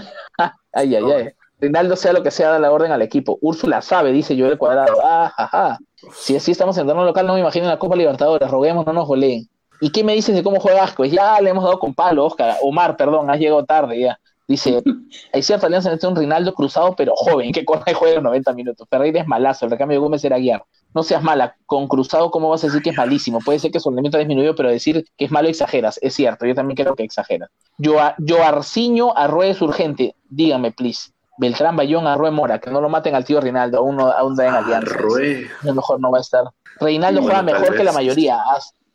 ay, ay, ay. Rinaldo sea lo que sea, da la orden al equipo. Úrsula sabe, dice yo el cuadrado. Ah, jaja. Si así estamos en entorno local, no me imagino en la Copa Libertadores. Roguemos, no nos goleen. ¿Y qué me dices de cómo juega Asco? Ya le hemos dado con palo, Oscar. Omar, perdón, has llegado tarde ya. Dice, cierta alianza entre un Rinaldo cruzado, pero joven, que corre y juega 90 minutos. Ferreira es malazo, el recambio de Gómez era guiar. No seas mala, con cruzado, ¿cómo vas a decir que es malísimo? Puede ser que su rendimiento ha disminuido, pero decir que es malo exageras. Es cierto, yo también creo que exageras. Yo, Joarciño Arrué es urgente. Dígame, please. Beltrán Bayón Arrué Mora, que no lo maten al tío Rinaldo, aún, no, aún da en alianza. A lo mejor no va a estar. Reinaldo juega mejor que la mayoría.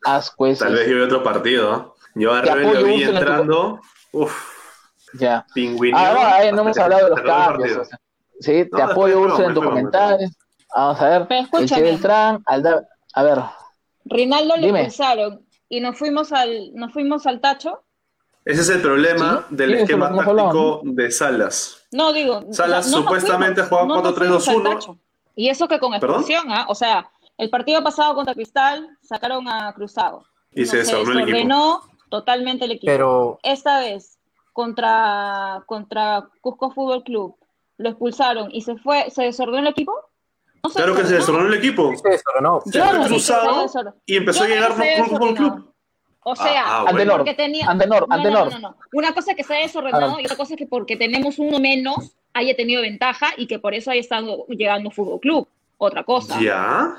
asco Tal vez yo otro partido. Yo a Arrué lo vi entrando. Uf ya. Ah, no, no hemos hablado de los cambios. sí, te apoyo, Úrsula, en tu comentario. Vamos a ver. El Beltrán, al a ver. Rinaldo le expulsaron y nos fuimos al, nos fuimos al tacho. Ese es el problema del esquema táctico de Salas. No, digo. Salas supuestamente juega 4-3-2-1. Y eso que con expulsión, ¿ah? O sea, el partido pasado contra Cristal sacaron a Cruzado. Y se desordenó totalmente el equipo. Pero... Esta vez contra, contra Cusco Fútbol Club, lo expulsaron y se fue, ¿se desordenó el equipo? claro que se desordenó el equipo. Se desordenó. Se y empezó a llegar Cusco Fútbol Club. O sea, ah, ah, porque tenía... Antenor, no, no, no, Una cosa es que se haya desordenado y otra cosa es que porque tenemos uno menos haya tenido ventaja y que por eso haya estado llegando Fútbol Club. Otra cosa. Ya,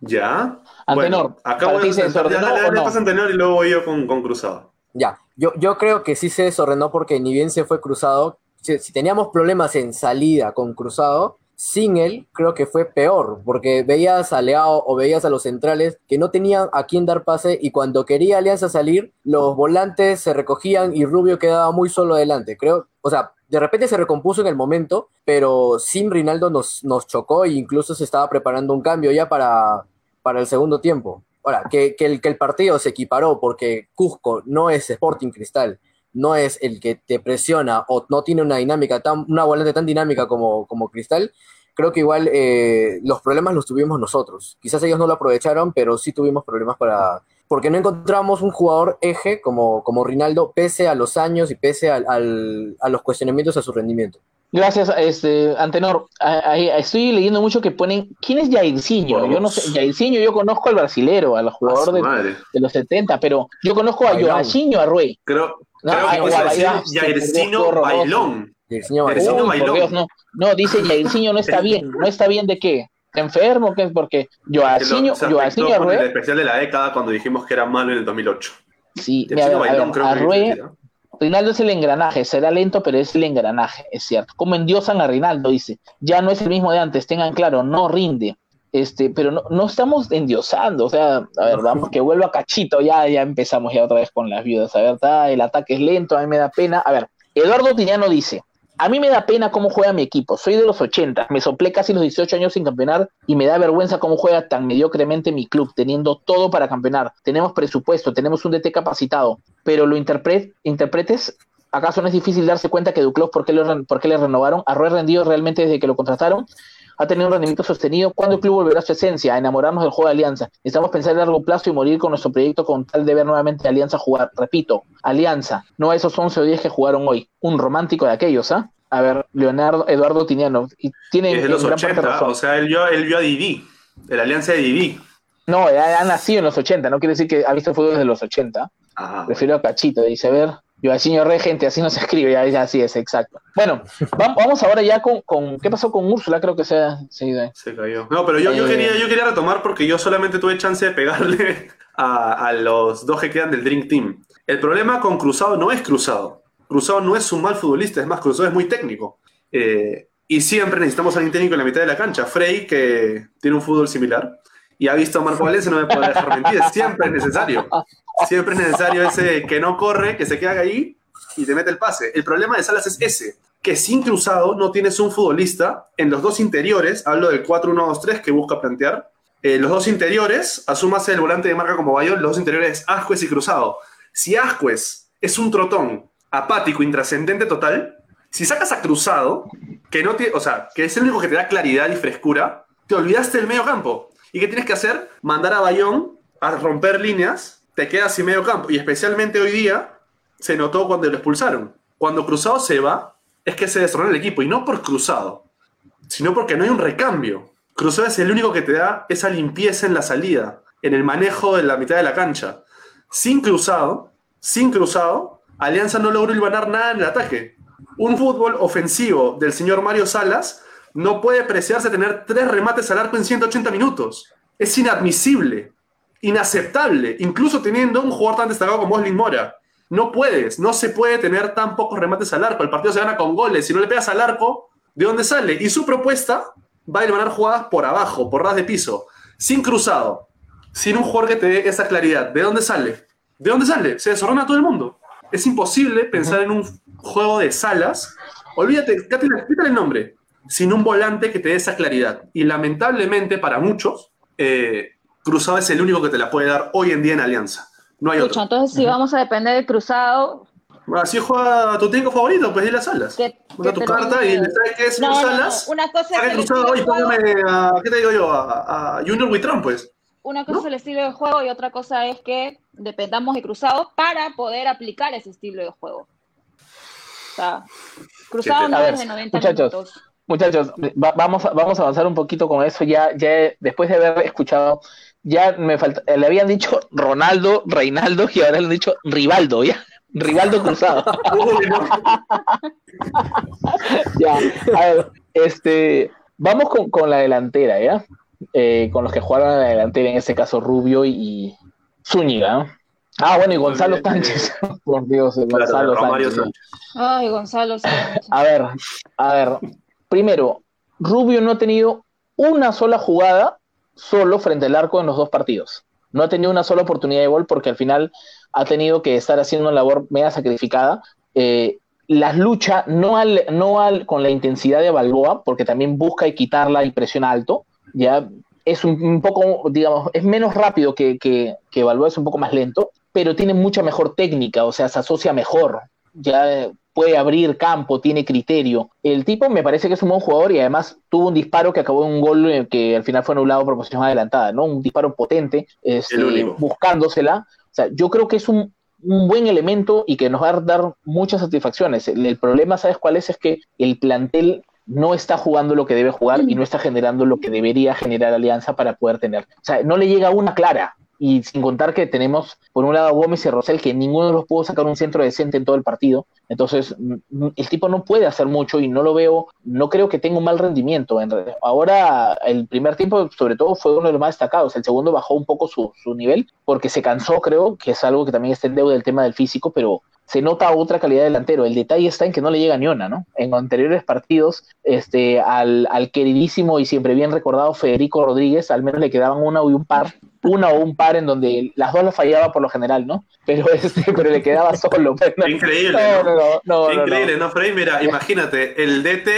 ya. Antenor, bueno, acá voy a ya, Antenor y luego voy yo con, con Cruzado. Ya, yo, yo creo que sí se desordenó porque ni bien se fue cruzado, si, teníamos problemas en salida con cruzado, sin él creo que fue peor, porque veías a Leao o veías a los centrales que no tenían a quién dar pase y cuando quería Alianza salir, los volantes se recogían y Rubio quedaba muy solo adelante. Creo, o sea, de repente se recompuso en el momento, pero sin Rinaldo nos, nos chocó e incluso se estaba preparando un cambio ya para, para el segundo tiempo. Ahora, que, que el partido se equiparó porque Cusco no es Sporting Cristal, no es el que te presiona o no tiene una dinámica tan, una volante tan dinámica como, Cristal, creo que igual eh, los problemas los tuvimos nosotros. Quizás ellos no lo aprovecharon, pero sí tuvimos problemas para... Porque no encontramos un jugador eje como, Rinaldo, pese a los años y pese a los cuestionamientos a su rendimiento. Gracias, este, Antenor. estoy leyendo mucho que ponen. ¿Quién es Jairzinho? Yo no sé. Jairzinho, yo conozco al brasilero, al jugador de, los 70, pero yo conozco a Joaquinho Arrué. Creo, creo que Jairzinho Bailón. Jairzinho Bailón. no, no, dice Jairzinho no está bien. ¿No está bien de qué? enfermo? ¿Qué? Porque Joaquinho, Joaquinho Arrué. el especial de la década cuando dijimos que era malo en el 2008. Sí, mira, Arrué. Rinaldo es el engranaje, será lento, pero es el engranaje, es cierto. Como endiosan a Rinaldo, dice. Ya no es el mismo de antes, tengan claro, no rinde. Este, pero no, no estamos endiosando, o sea, a ver, vamos que vuelva Cachito, ya, ya empezamos ya otra vez con las viudas, a ver, el ataque es lento, a mí me da pena. A ver, Eduardo Tiniano dice, a mí me da pena cómo juega mi equipo. Soy de los 80, me soplé casi los 18 años sin campeonar y me da vergüenza cómo juega tan mediocremente mi club, teniendo todo para campeonar. Tenemos presupuesto, tenemos un DT capacitado, pero lo interpretes. ¿Acaso no es difícil darse cuenta que Duclos, ¿por qué, le renovaron? Arroyo rendido realmente desde que lo contrataron ha tenido un rendimiento sostenido. ¿Cuándo el club volverá a su esencia, a enamorarnos del juego de Alianza? Necesitamos pensar a largo plazo y morir con nuestro proyecto con tal de ver nuevamente a Alianza jugar. Repito, Alianza, no a esos 11 o 10 que jugaron hoy. Un romántico de aquellos, ¿ah? A ver, Leonardo, Eduardo Tiniano. Y tiene es de los 80, o sea, él vio, él vio a Didi, de la Alianza de Didi. No, ha, nacido en los 80, no quiere decir que ha visto el fútbol desde los 80. Ajá, Prefiero a Cachito, dice, a ver, Yo, al señor regente, así no se escribe, ya, ya así es, exacto. Bueno, va- vamos ahora ya con, con- ¿qué pasó con Úrsula? Creo que se ha ahí. Se cayó. No, pero yo, yo Eh. quería, yo quería retomar porque yo solamente tuve chance de pegarle a, a los dos que quedan del Dream Team. El problema con Cruzado no es Cruzado. Cruzado no es un mal futbolista, es más, Cruzado es muy técnico. Eh, y siempre necesitamos a alguien técnico en la mitad de la cancha. Frey, que tiene un fútbol similar, y ha visto a Marco Valencia, no me puede dejar mentir. Siempre es necesario. Siempre es necesario ese que no corre, que se queda ahí y te mete el pase. El problema de Salas es ese, que sin cruzado no tienes un futbolista en los dos interiores, hablo del 4-1-2-3 que busca plantear, eh, los dos interiores, asúmase el volante de marca como Bayón, los dos interiores Ascuez y Cruzado. Si Ascuez es un trotón apático, intrascendente total, si sacas a Cruzado, que no o sea, que es el único que te da claridad y frescura, te olvidaste del medio campo. ¿Y qué tienes que hacer? Mandar a Bayón a romper líneas, te quedas sin medio campo. Y especialmente hoy día se notó cuando lo expulsaron. Cuando Cruzado se va, es que se desordenó el equipo. Y no por Cruzado, sino porque no hay un recambio. Cruzado es el único que te da esa limpieza en la salida, en el manejo de la mitad de la cancha. Sin Cruzado, sin Cruzado, Alianza no logró hilvanar nada en el ataque. Un fútbol ofensivo del señor Mario Salas no puede preciarse tener tres remates al arco en 180 minutos. Es inadmisible, inaceptable, incluso teniendo un jugador tan destacado como Oslin Mora. No puedes, no se puede tener tan pocos remates al arco. El partido se gana con goles. Si no le pegas al arco, ¿de dónde sale? Y su propuesta va a ganar jugadas por abajo, por ras de piso, sin cruzado, sin un jugador que te dé esa claridad. ¿De dónde sale? ¿De dónde sale? Se desordena todo el mundo. Es imposible pensar en un juego de salas. Olvídate, quítale el nombre. Sin un volante que te dé esa claridad. Y lamentablemente para muchos, eh, Cruzado es el único que te la puede dar hoy en día en Alianza. No hay otro. entonces si vamos a depender del cruzado, Así juega tu técnico favorito, pues dile a Salas. ¿qué, Manda qué tu carta y le sabes que es No. Una cosa es cruzado de póngame a, ¿qué te digo yo? A, a Junior Buitrón, pues. una cosa ¿no? es el estilo de juego y otra cosa es que dependamos de cruzado para poder aplicar ese estilo de juego. O sea, cruzado no a ver, es de 90 muchachos, minutos. Muchachos, va- vamos, a- vamos a avanzar un poquito con eso. Ya, ya después de haber escuchado, ya me falta, le habían dicho Ronaldo, Reinaldo y ahora le han dicho Rivaldo, ¿ya? Rivaldo cruzado. Ya, a ver, este, vamos con, con la delantera, ¿ya? Eh, con los que jugaron a la delantera, en este caso Rubio y, y Zúñiga, ¿no? Ah, bueno, y Gonzalo Sánchez. Por Dios, Claro, Gonzalo. Sánchez. Ay, Gonzalo. Sánchez. A ver, a ver. Primero, Rubio no ha tenido una sola jugada solo frente al arco en los dos partidos. No ha tenido una sola oportunidad de gol porque al final ha tenido que estar haciendo una labor media sacrificada. Eh, las lucha no, al, no al, con la intensidad de Balboa, porque también busca y quitarla y presiona alto. Ya es un, poco, digamos, es menos rápido que, que, que Balboa, es un poco más lento, pero tiene mucha mejor técnica, o sea, se asocia mejor. Ya puede abrir campo, tiene criterio. El tipo me parece que es un buen jugador y además tuvo un disparo que acabó en un gol eh, que al final fue anulado por posición adelantada, ¿no? Un disparo potente, este, buscándosela. O sea, yo creo que es un, un buen elemento y que nos va a dar muchas satisfacciones. El, el problema, ¿sabes cuál es? Es que el plantel no está jugando lo que debe jugar y no está generando lo que debería generar Alianza para poder tener. O sea, no le llega una clara. Y sin contar que tenemos, por un lado, a Gómez y Rosell, que ninguno de los pudo sacar un centro decente en todo el partido. Entonces, mm, el tipo no puede hacer mucho y no lo veo, no creo que tenga un mal rendimiento. Ahora, el primer tiempo, sobre todo, fue uno de los más destacados. El segundo bajó un poco su, su nivel porque se cansó, creo, que es algo que también está en deuda del tema del físico, pero se nota otra calidad de delantero. El detalle está en que no le llega ni una, ¿no? En anteriores partidos, este, al, al queridísimo y siempre bien recordado Federico Rodríguez, al menos le quedaban una y un par, una o un par en donde las dos las fallaba por lo general, ¿no? Pero este, pero le quedaba solo. pues, no. Increíble. No, ¿no? no, increíble, ¿no, Frey? Mira, imagínate, el DT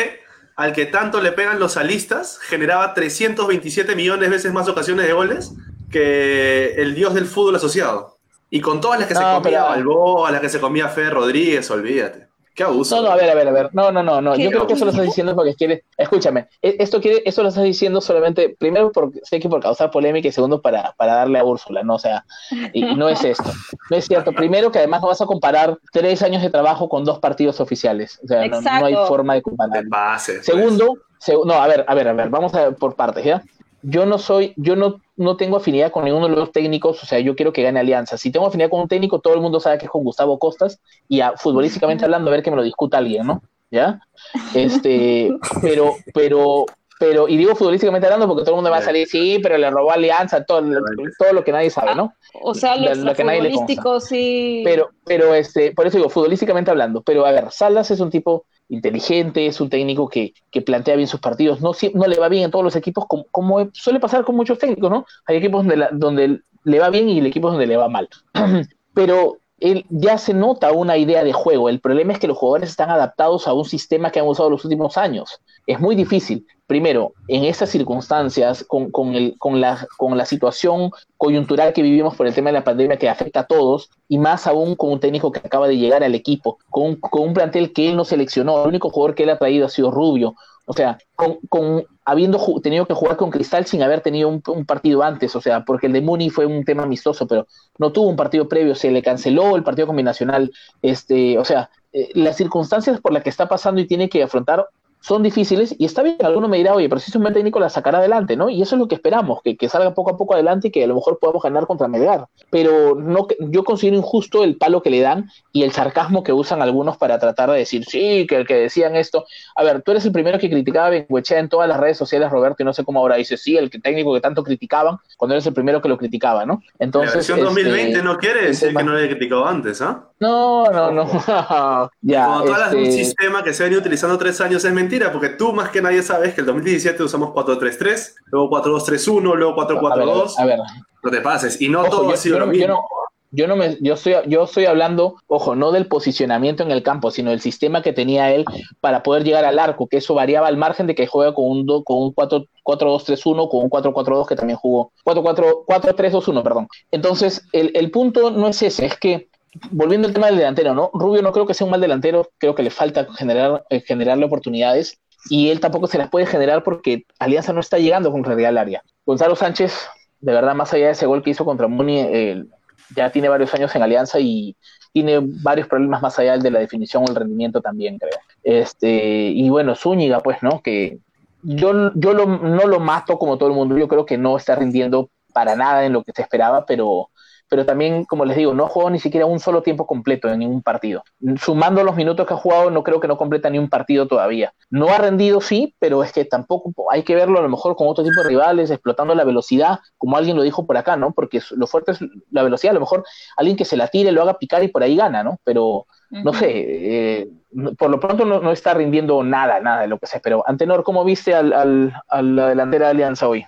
al que tanto le pegan los alistas generaba 327 millones de veces más ocasiones de goles que el dios del fútbol asociado. Y con todas las que se No, comía pero- Balboa, las que se comía Fede Rodríguez, olvídate. Qué abuso. No, no, a ver, a ver, a ver. No, no, no, no. ¿Qué Yo creo que eso lo estás diciendo porque quiere. Escúchame, e- esto quiere, eso lo estás diciendo solamente, primero porque sé que por causar polémica y segundo para, para darle a Úrsula, ¿no? O sea, y, y no es esto. No es cierto. Primero que además no vas a comparar tres años de trabajo con dos partidos oficiales. O sea, no, no hay forma de comparar. pues. Segundo, seg- no, a ver, a ver, a ver, vamos a ver por partes, ¿ya? Yo no soy, yo no, no tengo afinidad con ninguno de los técnicos, o sea, yo quiero que gane Alianza. Si tengo afinidad con un técnico, todo el mundo sabe que es con Gustavo Costas, y a, futbolísticamente hablando, a ver que me lo discuta alguien, ¿no? ¿Ya? Este, pero, pero, pero, y digo futbolísticamente hablando porque todo el mundo va a salir, sí, pero le robó Alianza, todo, todo lo que nadie sabe, ¿no? O sea, lo, lo que nadie futbolístico sí. Pero, pero este, por eso digo, futbolísticamente hablando, pero a ver, Salas es un tipo inteligente, es un técnico que, que plantea bien sus partidos, no, no le va bien en todos los equipos, como, como suele pasar con muchos técnicos, ¿no? Hay equipos donde, donde le va bien y hay equipos donde le va mal. pero él ya se nota una idea de juego. El problema es que los jugadores están adaptados a un sistema que han usado los últimos años. Es muy difícil. Primero, en estas circunstancias, con, con, el, con, la, con la situación coyuntural que vivimos por el tema de la pandemia que afecta a todos, y más aún con un técnico que acaba de llegar al equipo, con, con un plantel que él no seleccionó, el único jugador que él ha traído ha sido Rubio, o sea, con, con habiendo tenido que jugar con Cristal sin haber tenido un, partido antes, o sea, porque el de Muni fue un tema amistoso, pero no tuvo un partido previo, se le canceló el partido combinacional, este, o sea, eh, las circunstancias por las que está pasando y tiene que afrontar son difíciles y está bien, alguno me dirá, oye, pero si es un buen técnico la sacará adelante, ¿no? Y eso es lo que esperamos, que, que, salga poco a poco adelante y que a lo mejor podamos ganar contra Melgar. Pero no, yo considero injusto el palo que le dan y el sarcasmo que usan algunos para tratar de decir, sí, que, que decían esto. A ver, tú eres el primero que criticaba a Benguechea en todas las redes sociales, Roberto, y no sé cómo ahora dice, sí, el técnico que tanto criticaban, cuando eres el primero que lo criticaba, ¿no? Entonces, la versión 2020 este, no quiere decir que no le haya criticado antes, ¿ah? No, no, no. ya, Cuando tú hablas de un este sistema que se ha venido utilizando tres años es mentira, porque tú más que nadie sabes que el 2017 usamos 4-3-3, luego 4-2-3-1, luego 4-4-2. A, ver, No te pases. Y no todo ha sido lo mismo. Yo no me, yo estoy, yo estoy hablando, ojo, no del posicionamiento en el campo, sino del sistema que tenía él para poder llegar al arco, que eso variaba al margen de que juega con un, con un 4-2-3-1, con un 4-4-2 que también jugó, 4-4-3-2-1, perdón. Entonces, el, el punto no es ese, es que volviendo al tema del delantero, ¿no? Rubio no creo que sea un mal delantero, creo que le falta generar, eh, generarle oportunidades y él tampoco se las puede generar porque Alianza no está llegando con realidad al área. Gonzalo Sánchez, de verdad, más allá de ese gol que hizo contra Muni, eh, ya tiene varios años en Alianza y tiene varios problemas más allá de la definición o el rendimiento también, creo. Este, y bueno, Zúñiga, pues, ¿no? Que yo, yo no lo mato como todo el mundo, yo creo que no está rindiendo para nada en lo que se esperaba, pero pero también, como les digo, no ha jugado ni siquiera un solo tiempo completo en ningún partido. Sumando los minutos que ha jugado, no creo que no completa ni un partido todavía. No ha rendido, sí, pero es que tampoco hay que verlo a lo mejor con otro tipo de rivales, explotando la velocidad, como alguien lo dijo por acá, ¿no? Porque lo fuerte es la velocidad, a lo mejor alguien que se la tire, lo haga picar y por ahí gana, ¿no? Pero, no sé, eh, por lo pronto no, está rindiendo nada, nada de lo que se esperó. Antenor, ¿cómo viste al, al, a la delantera de Alianza hoy?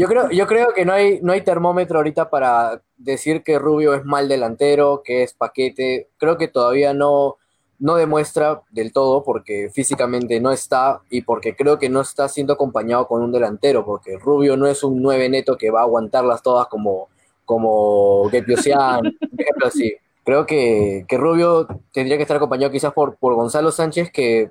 Yo creo, yo creo que no hay, no hay termómetro ahorita para decir que Rubio es mal delantero, que es paquete. Creo que todavía no, no demuestra del todo porque físicamente no está y porque creo que no está siendo acompañado con un delantero, porque Rubio no es un nueve neto que va a aguantarlas todas como, como Sean, por ejemplo así. Creo que, que, Rubio tendría que estar acompañado quizás por, por Gonzalo Sánchez, que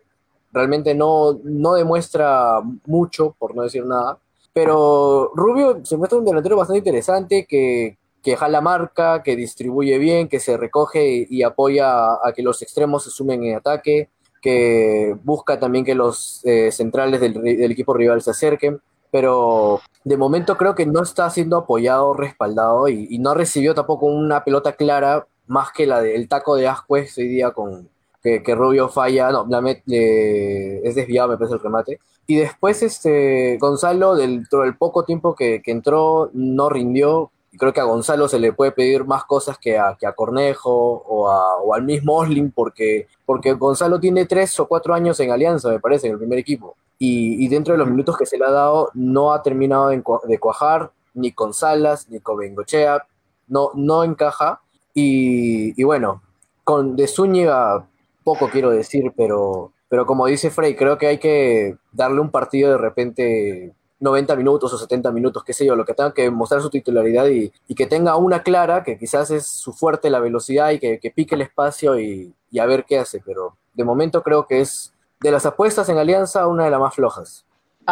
realmente no, no demuestra mucho, por no decir nada pero Rubio se muestra un delantero bastante interesante que, que jala marca, que distribuye bien, que se recoge y, apoya a, que los extremos se sumen en ataque, que busca también que los eh, centrales del, equipo rival se acerquen. Pero de momento creo que no está siendo apoyado, respaldado y, no recibió tampoco una pelota clara más que la del taco de Ascuez hoy día con que, Rubio falla, no, la es desviado me parece el remate y después este Gonzalo, del, del poco tiempo que, entró, no rindió. Y creo que a Gonzalo se le puede pedir más cosas que a, que a Cornejo o, o, al mismo Oslin, porque, porque Gonzalo tiene tres o cuatro años en Alianza, me parece, en el primer equipo. Y, y dentro de los minutos que se le ha dado, no ha terminado de, de cuajar, ni con Salas, ni con Bengochea, no, no encaja. Y, y bueno, con De Zúñiga, poco quiero decir, pero pero como dice Frey, creo que hay que darle un partido de repente 90 minutos o 70 minutos, qué sé yo, lo que tenga que mostrar su titularidad y, que tenga una clara, que quizás es su fuerte la velocidad y que, pique el espacio y, a ver qué hace. Pero de momento creo que es de las apuestas en Alianza una de las más flojas.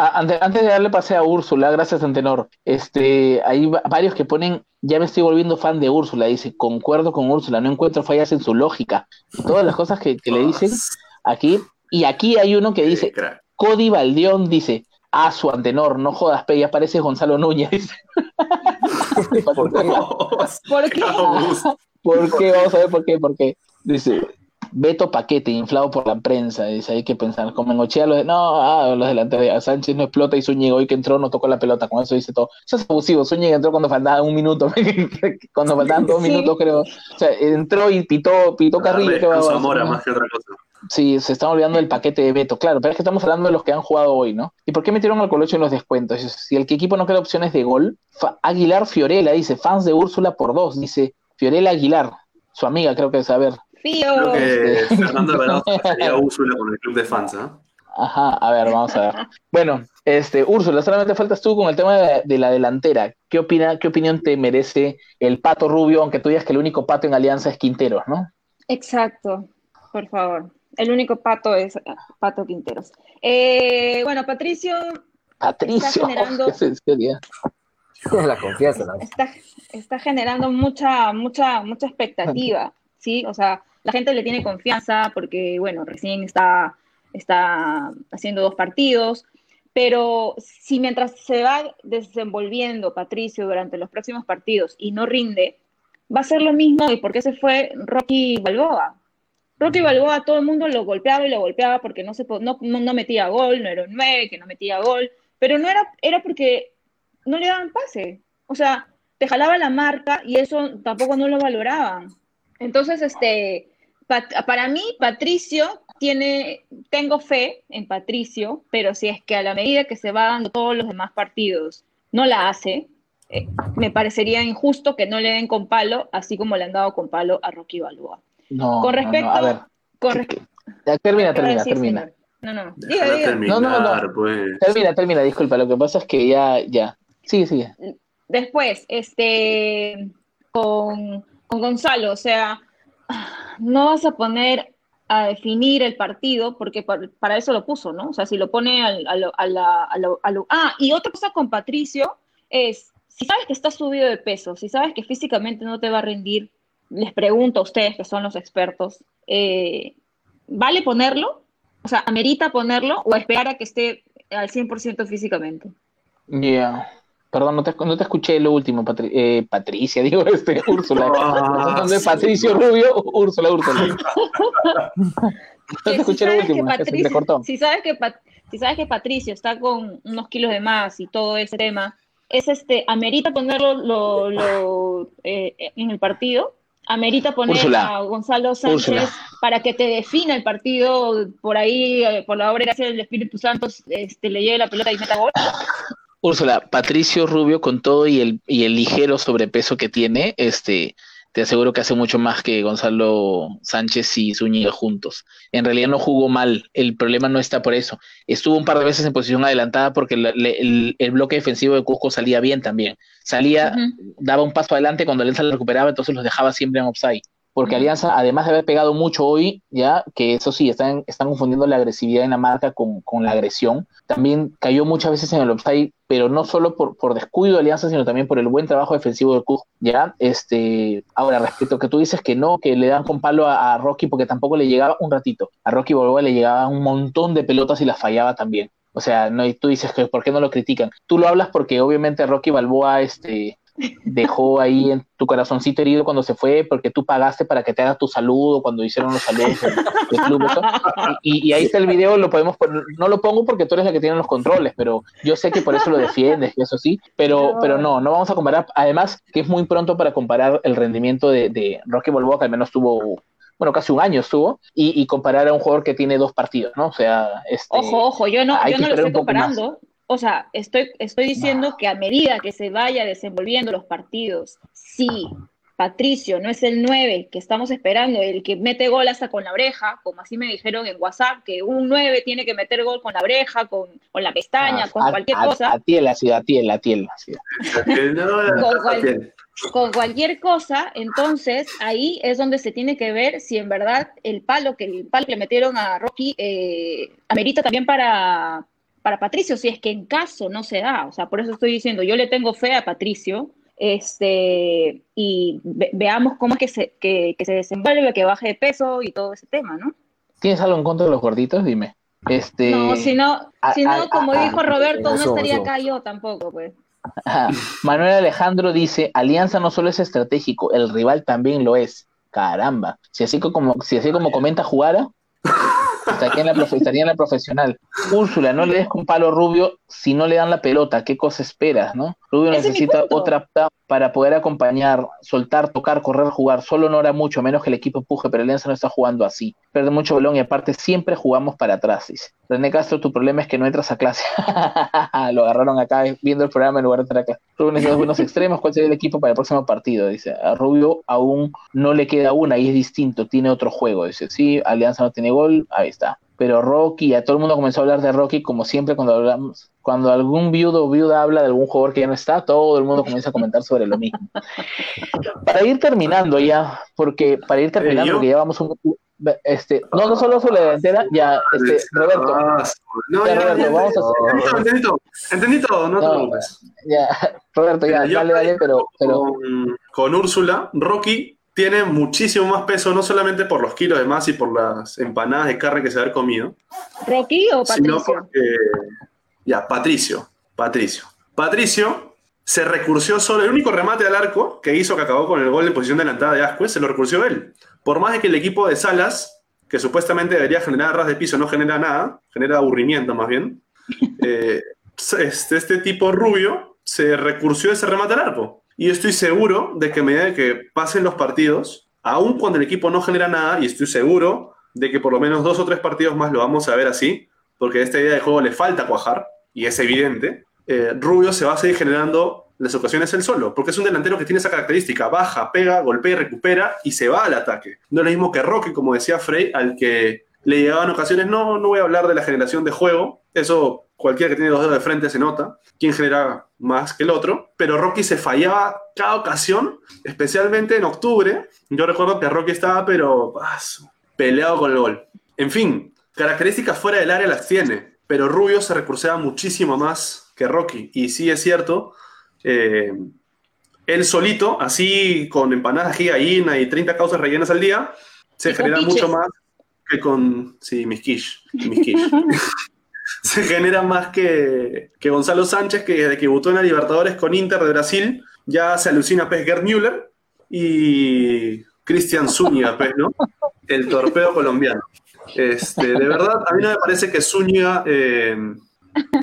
Antes, de darle pase a Úrsula, gracias Antenor, este, hay varios que ponen, ya me estoy volviendo fan de Úrsula, dice, concuerdo con Úrsula, no encuentro fallas en su lógica. Todas las cosas que, que le dicen aquí y aquí hay uno que dice, Cody Baldeón dice, Ah, su antenor, no jodas, pe, ya parece Gonzalo Núñez. dice. ¿Por qué? ¿Por qué? ¿Por qué? Vamos a ver por qué, por qué. Dice, Beto Paquete, inflado por la prensa. Dice, hay que pensar, como en Ochea, los de- no, ah, los delanteros, Sánchez no explota y Zúñiga hoy que entró no tocó la pelota, con eso dice todo. Eso es abusivo, Zúñiga entró cuando faltaba un minuto, cuando faltaban dos Sí. minutos creo. O sea, entró y pitó, pitó Carrillo. ¿qué va? Zamora más que otra cosa. Sí, se están olvidando del paquete de Beto, claro, pero es que estamos hablando de los que han jugado hoy, ¿no? ¿Y por qué metieron al Colocho en los descuentos? Si el que equipo no queda opciones de gol, Fa- Aguilar Fiorella dice, fans de Úrsula por dos, dice Fiorella Aguilar, su amiga creo que es, a ver. Fío. Creo que. Fernando Alvarado sería Úrsula con el club de fans, ¿ah? Ajá, a ver, vamos a ver. Bueno, este, Úrsula, solamente faltas tú con el tema de, de la delantera. ¿Qué, opina, ¿Qué opinión te merece el Pato Rubio, aunque tú digas que el único pato en Alianza es Quinteros, ¿no? Exacto, por favor. El único pato es ah, Pato Quinteros. Eh, bueno, Patricio Patricio, generando- ¿qué se- sería? La confianza, ¿no? está, está generando mucha, mucha, mucha expectativa, ¿sí? O sea, la gente le tiene confianza porque, bueno, recién está, está haciendo dos partidos, pero si mientras se va desenvolviendo Patricio durante los próximos partidos y no rinde, va a ser lo mismo y por qué se fue Rocky Balboa. Rocky Balboa todo el mundo lo golpeaba y lo golpeaba porque no, se, no, no metía gol, no era un 9, que no metía gol, pero no era, era porque no le daban pase. O sea, te jalaba la marca y eso tampoco no lo valoraban. Entonces, este, Pat- para mí, Patricio tiene, tengo fe en Patricio, pero si es que a la medida que se va dando todos los demás partidos no la hace, eh, me parecería injusto que no le den con palo, así como le han dado con palo a Rocky Balboa. No, Con no, respecto, no, a ver, con ya, termina, ¿qué va a termina, decir, termina. señor? No, no, diga, diga. terminar, No, no, no. pues. Termina, termina, disculpa, lo que pasa es que ya, ya. Sigue, sigue. Después, este, con, con Gonzalo, o sea, no vas a poner a definir el partido porque par- para eso lo puso, ¿no? O sea, si lo pone al, a lo- a la- a lo- a lo- Ah, y otra cosa con Patricio es, si sabes que estás subido de peso, si sabes que físicamente no te va a rendir, les pregunto a ustedes que son los expertos, eh, ¿vale ponerlo? O sea, ¿amerita ponerlo o esperar a que esté al 100% físicamente? Ya. Perdón, no te, no te escuché lo último, Patri- eh, Patricia, digo, este, Úrsula. Ah, sí. Patricio Rubio, Úrsula, Úrsula. No te si escuché lo sabes que último, te Patricio- cortó. Si sabes que Pat- si sabes que Patricio está con unos kilos de más y todo ese tema, es este, amerita ponerlo lo, lo, eh, en el partido, amerita poner Úrsula. a Gonzalo Sánchez Úrsula. para que te defina el partido por ahí, eh, por la obra gracia del Espíritu Santo, este, le lleve la pelota y meta gol. Úrsula, Patricio Rubio con todo y el, y el ligero sobrepeso que tiene, este, te aseguro que hace mucho más que Gonzalo Sánchez y Zúñiga juntos. En realidad no jugó mal, el problema no está por eso. Estuvo un par de veces en posición adelantada porque la- el, el bloque defensivo de Cusco salía bien también. Salía, daba un paso adelante cuando Alianza lo recuperaba, entonces los dejaba siempre en offside. Porque. Alianza, además de haber pegado mucho hoy, ya, que eso sí, están, están confundiendo la agresividad en la marca con, con la agresión, también cayó muchas veces en el offside, pero no solo por, por descuido de Alianza, sino también por el buen trabajo defensivo del Cusco, ya. Este, ahora, respecto a que tú dices que no, que le dan con palo a, a Rocky porque tampoco le llegaba un ratito. A Rocky Balboa le llegaba un montón de pelotas y las fallaba también. O sea, no, y tú dices que por qué no lo critican. Tú lo hablas porque obviamente Rocky Balboa este, dejó ahí en tu corazoncito herido cuando se fue, porque tú pagaste para que te haga tu saludo cuando hicieron los saludos del, del club. eso. Y, y ahí está el video, lo podemos poner, no lo pongo porque tú eres la que tiene los controles, pero yo sé que por eso lo defiendes, y eso sí, pero, No. pero no, no vamos a comparar. Además, que es muy pronto para comparar el rendimiento de, de Rocky Balboa, que al menos tuvo, bueno, casi un año estuvo, y, y comparar a un jugador que tiene dos partidos, ¿no? O sea, este, Ojo, ojo, yo no, yo no lo estoy comparando. O sea, estoy, estoy diciendo que a medida que se vaya desenvolviendo los partidos, si Patricio no es el 9 que estamos esperando, el que mete gol hasta con la oreja, como así me dijeron en WhatsApp, que un 9 tiene que meter gol con la oreja, con, con la pestaña, a- con a- cualquier a- cosa. A tiel, así, a tiel, a tiel. así. Con cual- con cualquier cosa, entonces ahí es donde se tiene que ver si en verdad el palo que el palo que le metieron a Rocky eh, amerita también para, para Patricio, si es que en caso no se da. O sea, por eso estoy diciendo, yo le tengo fe a Patricio, este, y ve- veamos cómo es que se, que, que se desenvuelve, que baje de peso y todo ese tema, ¿no? ¿Tienes algo en contra de los gorditos? Dime. Este, No, si no, si no como dijo Roberto, no estaría eso. acá yo tampoco, pues. Manuel Alejandro dice, Alianza no solo es estratégico, el rival también lo es. Caramba. Si así como, si así como comenta Jugara, estaría en, la profe- estaría en la profesional. Úrsula, no le des con palo rubio si no le dan la pelota. ¿Qué cosa esperas, no? Rubio Ese necesita otra para poder acompañar, soltar, tocar, correr, jugar. Solo no hará mucho, menos que el equipo empuje, pero Alianza no está jugando así. Pierde mucho balón y aparte siempre jugamos para atrás. dice. René Castro, tu problema es que no entras a clase. Lo agarraron acá viendo el programa en lugar de entrar a clase. Rubio necesita buenos extremos. ¿Cuál sería el equipo para el próximo partido? Dice. A Rubio aún no le queda una y es distinto, tiene otro juego. Dice, sí, Alianza no tiene gol, ahí está. Pero Rocky, a todo el mundo comenzó a hablar de Rocky, como siempre cuando hablamos, cuando algún viudo o viuda habla de algún jugador que ya no está, todo el mundo comienza a comentar sobre lo mismo. Para ir terminando ya, porque para ir terminando, yo? porque ya vamos un, este, no, no solo sobre la delantera, ya, este, Roberto, Ah, no, Ya, Roberto, ya, vamos a entendí todo, entendí todo, entendí todo, no te preocupes. ya, Roberto, ya, dale, dale, pero, pero, con, con Úrsula, Rocky tiene muchísimo más peso, no solamente por los kilos de más y por las empanadas de carne que se va a haber comido, ¿Rocky o sino Patricio? porque. Ya, Patricio. Patricio. Patricio se recursió solo. El único remate al arco que hizo que acabó con el gol en posición adelantada de Ascuez se lo recursió él. Por más de que el equipo de Salas, que supuestamente debería generar ras de piso, no genera nada, genera aburrimiento más bien. eh, este, este tipo rubio se recursió ese remate al arco. Y estoy seguro de que a medida que pasen los partidos, aun cuando el equipo no genera nada, y estoy seguro de que por lo menos dos o tres partidos más lo vamos a ver así, porque a esta idea de juego le falta cuajar, y es evidente, eh, Rubio se va a seguir generando las ocasiones él solo, porque es un delantero que tiene esa característica, baja, pega, golpea y recupera y se va al ataque. No es lo mismo que Rocky, como decía Frey, al que le llegaban ocasiones, no, no voy a hablar de la generación de juego, eso cualquiera que tiene dos dedos de frente se nota, quién genera más que el otro, pero Rocky se fallaba cada ocasión, especialmente en octubre, yo recuerdo que Rocky estaba, pero ah, peleado con el gol. En fin, características fuera del área las tiene, pero Rubio se recursaba muchísimo más que Rocky. Y sí es cierto, eh, él solito, así con empanadas de gallina y 30 causas rellenas al día, se genera mucho más que con. Sí, mis quiche, mis quiche. se genera más que, que Gonzalo Sánchez, que desde que debutó en la Libertadores con Inter de Brasil, ya se alucina a Gerd Müller y Cristian Zúñiga, pues, ¿no? El torpedo colombiano. Este, de verdad, a mí no me parece que Zúñiga, eh,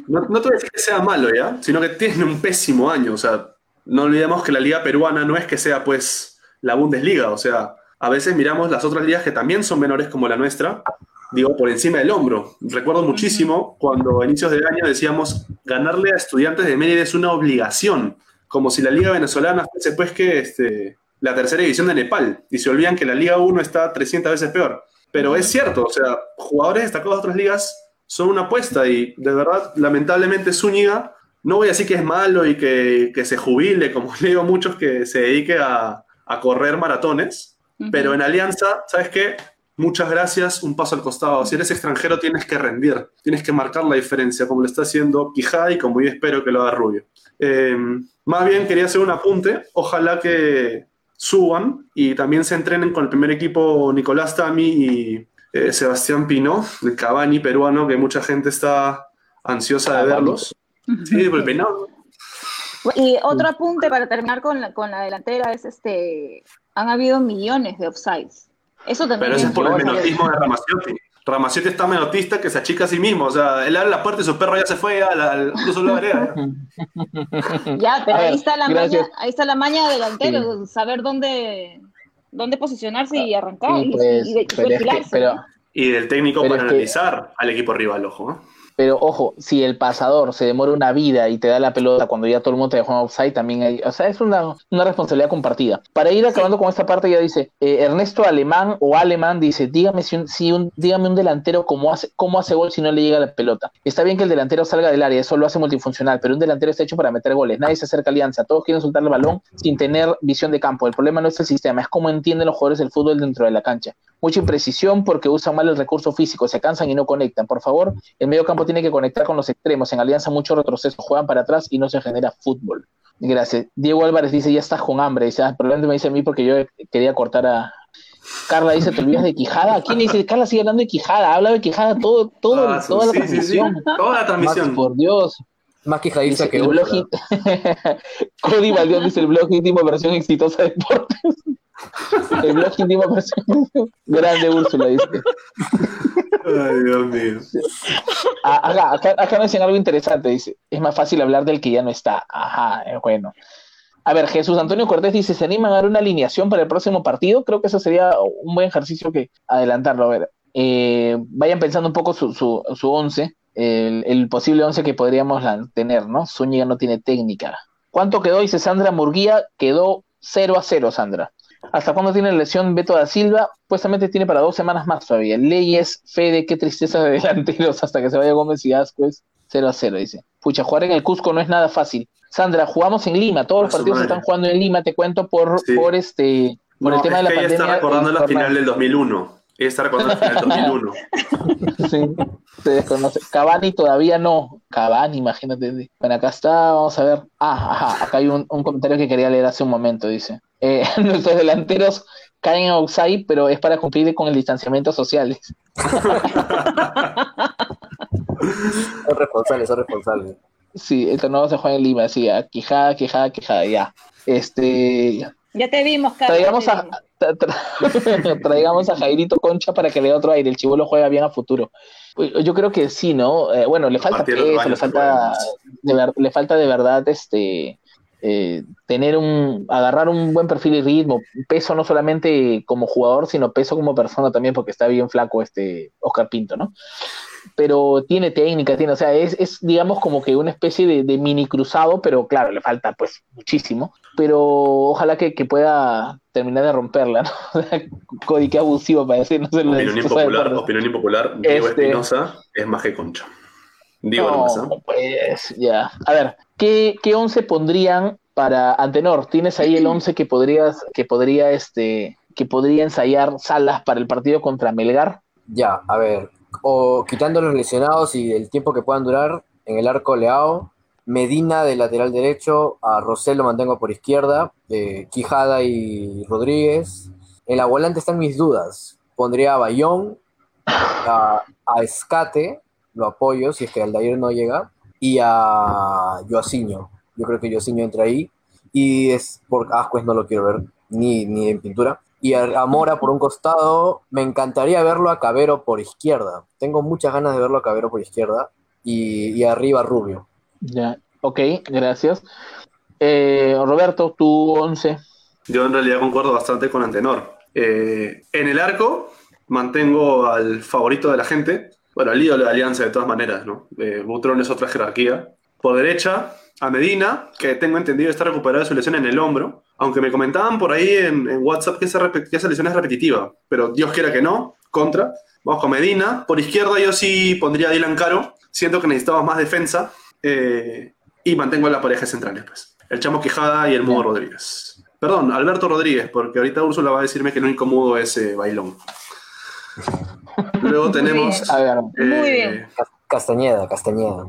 no, no te voy a decir que sea malo, ¿ya? Sino que tiene un pésimo año, o sea, no olvidemos que la liga peruana no es que sea, pues, la Bundesliga, o sea, a veces miramos las otras ligas que también son menores como la nuestra, digo, por encima del hombro. Recuerdo muchísimo cuando a inicios del año decíamos, ganarle a estudiantes de Mérida es una obligación, como si la liga venezolana fuese, pues, que este, la tercera división de Nepal, y se olvidan que la liga 1 está 300 veces peor. Pero es cierto, o sea, jugadores destacados de otras ligas son una apuesta y de verdad, lamentablemente Zúñiga, no voy a decir que es malo y que, que se jubile, como le digo a muchos que se dedique a, a correr maratones, pero en Alianza, ¿sabes qué? Muchas gracias, un paso al costado. Si eres extranjero tienes que rendir, tienes que marcar la diferencia, como lo está haciendo Quijada y como yo espero que lo haga Rubio. Eh, más bien quería hacer un apunte, ojalá que suban y también se entrenen con el primer equipo Nicolás Tami y eh, Sebastián Pino, el Cavani peruano, que mucha gente está ansiosa de verlos. Sí, por el peinado. Y otro apunte para terminar con la, con la delantera es este, han habido millones de offsides. Eso también Pero eso es por el menotismo de Ramaciotti. Ramaciotti está menotista que se achica a sí mismo. O sea, él abre la puerta y su perro ya se fue, la, al- lo agrega. ya. Ya, pero ahí está la gracias. maña, ahí está la maña delantero, saber dónde, dónde posicionarse y arrancar Sí, y, pues, y y pero, es que- perfilarse, pero, ¿no? Y del técnico Pero para que- analizar al equipo rival, ojo. ¿eh? Pero ojo, si el pasador se demora una vida y te da la pelota cuando ya todo el mundo te dejó en offside, también hay, o sea, es una, una responsabilidad compartida. Para ir acabando con esta parte, ya dice, eh, Ernesto Alemán o Alemán dice, dígame si un, si un, dígame un delantero cómo hace, cómo hace gol si no le llega la pelota. Está bien que el delantero salga del área, eso lo hace multifuncional, pero un delantero está hecho para meter goles. Nadie se acerca a alianza, todos quieren soltar el balón sin tener visión de campo. El problema no es el sistema, es cómo entienden los jugadores del fútbol dentro de la cancha. Mucha imprecisión porque usan mal el recurso físico, se cansan y no conectan. Por favor, el medio campo tiene que conectar con los extremos. En Alianza mucho retroceso, juegan para atrás y no se genera fútbol. Gracias. Diego Álvarez dice, ya estás con hambre. Dice, ah, probablemente me dice a mí porque yo quería cortar a, Carla dice, te olvidas de Quijada. ¿Quién dice? Carla sigue hablando de Quijada. Habla de Quijada todo, todo, Ah, toda la sí, sí, sí. transmisión. Toda la transmisión. Por Dios. Más quejadiza Dice, que el blog Cody Baldeón dice el blog íntimo versión exitosa de deportes. El blog íntimo versión grande Úrsula dice. Ay, Dios mío. Ah, Acá, acá, acá nos dicen algo interesante, dice. Es más fácil hablar del que ya no está. Ajá, eh, bueno. A ver, Jesús Antonio Cortés dice, ¿se animan a dar una alineación para el próximo partido? Creo que eso sería un buen ejercicio que adelantarlo. A ver, eh, vayan pensando un poco su, su, su once, el, el posible once que podríamos tener, ¿no? Zúñiga no tiene técnica. ¿Cuánto quedó? Dice Sandra Murguía, quedó 0 a 0, Sandra. ¿Hasta cuándo tiene la lesión Beto da Silva? Supuestamente tiene para dos semanas más todavía. Leyes, Fede, qué tristeza de delanteros hasta que se vaya Gómez y Ascuez. 0 a 0, dice. Pucha, jugar en el Cusco no es nada fácil. Sandra, jugamos en Lima, todos los partidos se madre. están jugando en Lima, te cuento por, Sí. por este por No, el tema es de la que ella pandemia. está recordando la el final del 2001. Ella está recordando la final del 2001. Sí, se desconoce. Cavani todavía no. Cavani, imagínate. Bueno, acá está, vamos a ver. Ah, ajá, acá hay un, un comentario que quería leer hace un momento, dice. Eh, nuestros delanteros caen en outside, pero es para cumplir con el distanciamiento social. Son responsables, son responsables. Sí, el torneo se juega en Lima, sí, a quijada, quijada, quijada, ya. Este, Ya te vimos, Carlos. traigamos a, vimos. tra- tra- traigamos a Jairito Concha para que le dé otro aire. El chivolo juega bien a futuro. Pues, Yo creo que sí, ¿no? Eh, bueno, le falta peso, le falta, de ver- le falta de verdad este eh, tener un, agarrar un buen perfil y ritmo, peso no solamente como jugador, sino peso como persona también, porque está bien flaco este Oscar Pinto, ¿no? Pero tiene técnica, tiene, o sea, es, es digamos como que una especie de, de mini cruzado, pero claro, le falta pues muchísimo, pero ojalá que, que pueda terminar de romperla, ¿no? Cody, qué abusivo para decir, no sé, lo de Opinión impopular, opinión impopular. Diego Este- Espinosa es más que concha. Digo No, nomás, pues ya. A ver, ¿qué, qué once pondrían para Antenor? ¿Tienes ahí el once que podrías, que podría, este, que podría ensayar Salas para el partido contra Melgar? Ya, a ver. O quitando los lesionados y el tiempo que puedan durar, en el arco Leao, Medina de lateral derecho, a Rosell lo mantengo por izquierda, eh, Quijada y Rodríguez. En la volante están mis dudas. Pondría a Bayón, a, a Escate, lo apoyo si es que Aldair no llega, y a Joaciño. Yo creo que Joaciño entra ahí. Y es por Ascuez no lo quiero ver, ni, ni en pintura. Y a, a Mora por un costado, me encantaría verlo a Cabero por izquierda. Tengo muchas ganas de verlo a Cabero por izquierda. Y, y arriba Rubio. Ya, ok, gracias. Eh, Roberto, tu once. Yo en realidad concuerdo bastante con Antenor. Eh, en el arco mantengo al favorito de la gente, bueno, al ídolo de Alianza de todas maneras, ¿no? Eh, Butrón es otra jerarquía. Por derecha, a Medina, que tengo entendido está recuperado de su lesión en el hombro, aunque me comentaban por ahí en, en WhatsApp que esa, rep- que esa lesión es repetitiva, pero Dios quiera que no, contra. Vamos con Medina. Por izquierda yo sí pondría a Dylan Caro, siento que necesitamos más defensa, eh, y mantengo a las parejas centrales, pues. El Chamo Quijada y el Mudo Rodríguez. Perdón, Alberto Rodríguez, porque ahorita Úrsula va a decirme que el único mudo es eh, Bailón. Luego tenemos. A ver, Muy bien. Cas- Castañeda, Castañeda.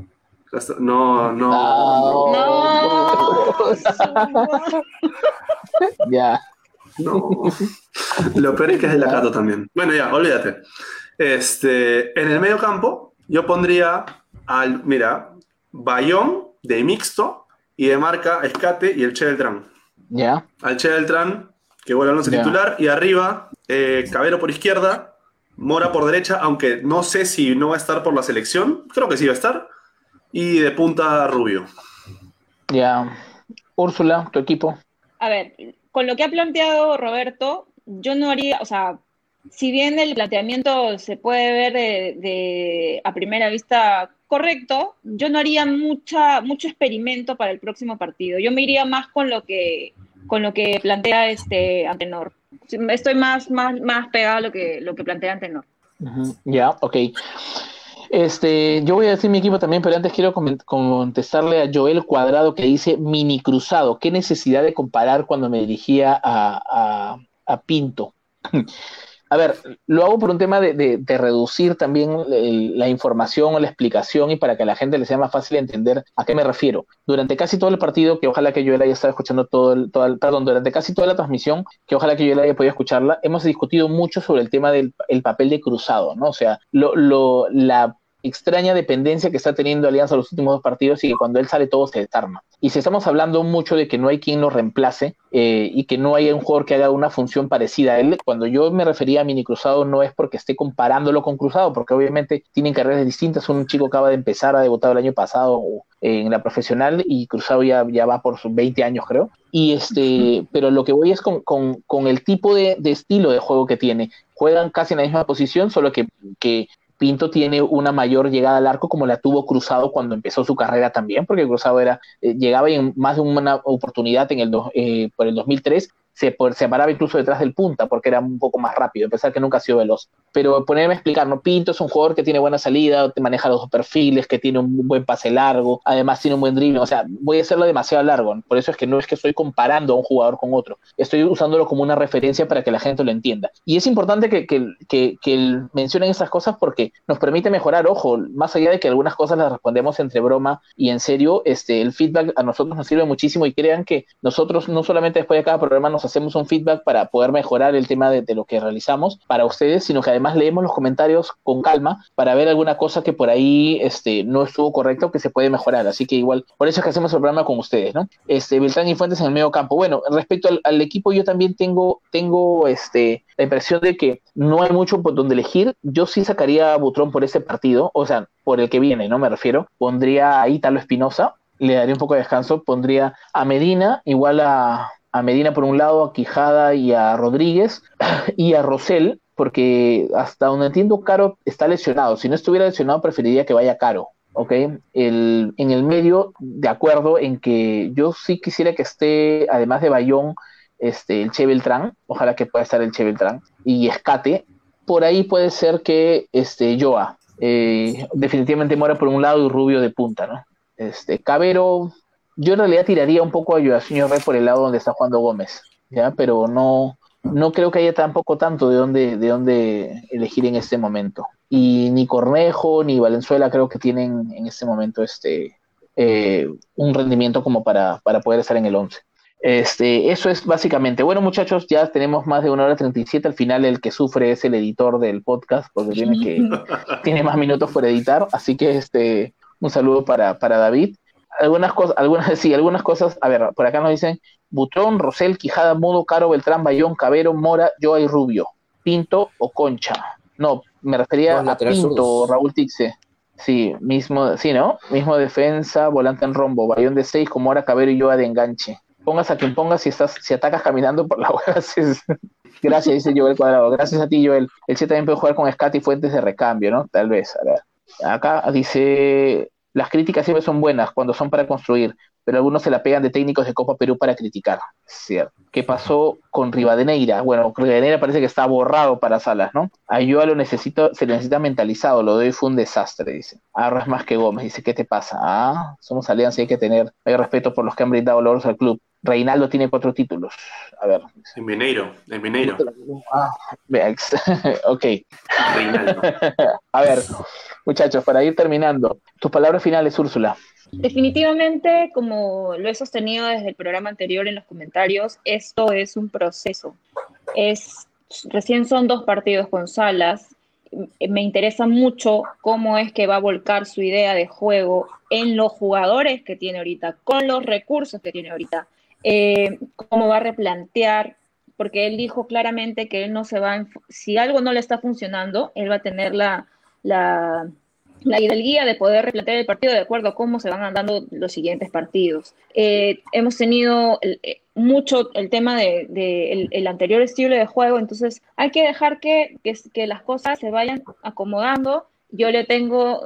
hasta- No, no. No. ya. No. Lo peor es que es de la Cato también. Bueno, ya, olvídate. Este, en el medio campo, yo pondría al, mira, Bayón de mixto y de marca Escate y el Che Beltrán. Ya, Al Che Beltrán, que vuelve al once titular, y arriba, eh, Cabero por izquierda, Mora por derecha, aunque no sé si no va a estar por la selección, creo que sí va a estar, y de punta Rubio. ya. Úrsula, tu equipo. A ver, con lo que ha planteado Roberto, yo no haría, o sea, si bien el planteamiento se puede ver de, de- a primera vista correcto, yo no haría mucha, mucho experimento para el próximo partido. Yo me iría más con lo que, con lo que plantea este Antenor. Estoy más, más, más pegado a lo que, lo que plantea Antenor. Ujú, Ya, ok. Este, yo voy a decir mi equipo también, pero antes quiero contestarle a Joel Cuadrado que dice mini cruzado. ¿Qué necesidad de comparar cuando me dirigía a, a- a Pinto? A ver, lo hago por un tema de, reducir también la información o la explicación y para que a la gente le sea más fácil entender a qué me refiero. Durante casi todo el partido, que ojalá que yo haya estado escuchando todo el, todo perdón, durante casi toda la transmisión, que ojalá que yo haya podido escucharla, hemos discutido mucho sobre el tema del el papel de cruzado, ¿no? O sea, lo, lo, la extraña dependencia que está teniendo Alianza los últimos dos partidos y que cuando él sale todo se desarma. Y si estamos hablando mucho de que no hay quien lo reemplace eh, y que no hay un jugador que haga una función parecida a él, cuando yo me refería a Mini Cruzado no es porque esté comparándolo con Cruzado, porque obviamente tienen carreras distintas. Un chico acaba de empezar, ha debutado el año pasado en la profesional y Cruzado ya, ya va por sus 20 años, creo. Y este, pero lo que voy es con, con, con el tipo de, de, estilo de juego que tiene. Juegan casi en la misma posición, solo que, que Pinto tiene una mayor llegada al arco como la tuvo Cruzado cuando empezó su carrera también, porque Cruzado era, eh, llegaba en más de una oportunidad en el eh, por el 2003 se, se paraba incluso detrás del punta porque era un poco más rápido, a pesar que nunca ha sido veloz. Pero ponerme a explicar, ¿no? Pinto es un jugador que tiene buena salida, te maneja los dos perfiles, que tiene un buen pase largo, además tiene un buen dribbling, o sea, voy a hacerlo demasiado largo, por eso es que no es que estoy comparando a un jugador con otro, estoy usándolo como una referencia para que la gente lo entienda. Y es importante que, que, que, que mencionen esas cosas porque nos permite mejorar, ojo, más allá de que algunas cosas las respondemos entre broma y en serio, este, el feedback a nosotros nos sirve muchísimo y crean que nosotros no solamente después de cada programa nos hacemos un feedback para poder mejorar el tema de, lo que realizamos para ustedes, sino que además leemos los comentarios con calma para ver alguna cosa que por ahí este, no estuvo correcta o que se puede mejorar. Así que igual, por eso es que hacemos el programa con ustedes, ¿no? Este, Beltrán y Fuentes en el medio campo. Bueno, respecto al, equipo, yo también tengo, tengo este, la impresión de que no hay mucho por donde elegir. Yo sí sacaría a Butrón por ese partido, o sea, por el que viene, ¿no? Me refiero. Pondría a Ítalo Espinosa, le daría un poco de descanso, pondría a Medina, igual a, a Medina por un lado, a Quijada y a Rodríguez, y a Rosell, porque hasta donde entiendo, Caro está lesionado. Si no estuviera lesionado, preferiría que vaya Caro. ¿ok? El, en el medio, de acuerdo en que yo sí quisiera que esté, además de Bayón, este, el Che Beltrán, ojalá que pueda estar el Che Beltrán, y Escate, por ahí puede ser que este, Joa, eh, definitivamente muera por un lado y Rubio de punta, ¿no? Este, Cabero, yo en realidad tiraría un poco a señor Rey por el lado donde está jugando Gómez, ¿ya? Pero no, no creo que haya tampoco tanto de dónde, de dónde elegir en este momento. Y ni Cornejo ni Valenzuela creo que tienen en este momento este, eh, un rendimiento como para, para poder estar en el 11. Este, eso es básicamente. Bueno, muchachos, ya tenemos más de una hora 37. Al final, el que sufre es el editor del podcast, porque tiene, que, tiene más minutos por editar. Así que este, un saludo para, para David algunas cosas, algunas, sí, algunas cosas, a ver, por acá nos dicen Butrón, Rosel, Quijada, Mudo, Caro, Beltrán, Bayón, Cabero, Mora, Joa y Rubio, Pinto o Concha. No, me refería a Pinto, Raúl Tixe. Sí, mismo, sí, ¿no? Mismo defensa, volante en rombo, Bayón de 6, como Mora, Cabero y Joa de enganche. Pongas a quien pongas si estás, si atacas caminando por la hueá. Gracias, dice Joel Cuadrado. Gracias a ti, Joel. El C también puede jugar con Scat y fuentes de recambio, ¿no? Tal vez. A ver. Acá dice las críticas siempre son buenas cuando son para construir, pero algunos se la pegan de técnicos de Copa Perú para criticar. Cierto. ¿Qué pasó con Rivadeneira? Bueno, Rivadeneira parece que está borrado para Salas, ¿no? A lo necesito, se necesita mentalizado, lo de hoy fue un desastre, dice. Ahora es más que Gómez, dice, ¿qué te pasa? Ah, somos alianza y hay que tener, hay respeto por los que han brindado logros al club. Reinaldo tiene cuatro títulos. A ver. En Mineiro, en Mineiro. Ah, ok. Reinaldo. A ver, muchachos, para ir terminando, tus palabras finales, Úrsula. Definitivamente, como lo he sostenido desde el programa anterior en los comentarios, esto es un proceso. Es, recién son dos partidos con Salas. Me interesa mucho cómo es que va a volcar su idea de juego en los jugadores que tiene ahorita, con los recursos que tiene ahorita. Eh, cómo va a replantear, porque él dijo claramente que él no se va, si algo no le está funcionando, él va a tener la, la, la guía de poder replantear el partido de acuerdo a cómo se van andando los siguientes partidos. Eh, hemos tenido eh, mucho el tema del de, el, anterior estilo de juego, entonces hay que dejar que, que, que las cosas se vayan acomodando. Yo le tengo,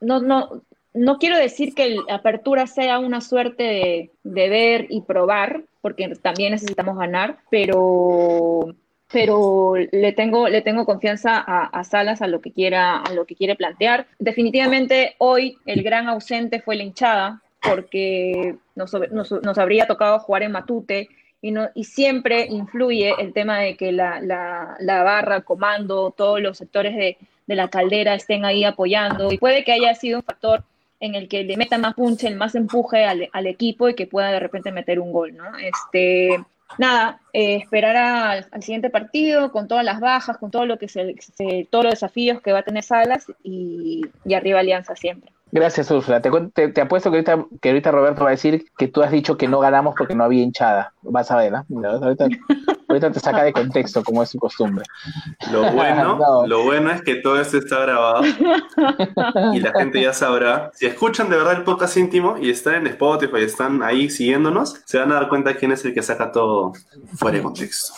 no, no, no quiero decir que la apertura sea una suerte de, ver y probar, porque también necesitamos ganar, pero pero le tengo, le tengo confianza a, Salas a lo que quiera, a lo que quiere plantear. Definitivamente hoy el gran ausente fue la hinchada, porque nos, nos, habría tocado jugar en Matute y, no, y siempre influye el tema de que la, la, barra, comando, todos los sectores de, de, la caldera estén ahí apoyando y puede que haya sido un factor en el que le meta más punche, el más empuje al, al equipo y que pueda de repente meter un gol, ¿no? Este, nada, eh, esperar al, siguiente partido con todas las bajas, con todo lo que se, todos los desafíos que va a tener Salas y arriba Alianza siempre. Gracias, Úrsula. Te, te, apuesto que ahorita, que ahorita Roberto va a decir que tú has dicho que no ganamos porque no había hinchada. Vas a ver, ¿no? Ahorita, ahorita, te saca de contexto, como es su costumbre. Lo bueno, lo bueno es que todo esto está grabado y la gente ya sabrá. Si escuchan de verdad el podcast íntimo y están en Spotify y están ahí siguiéndonos, se van a dar cuenta quién es el que saca todo fuera de contexto.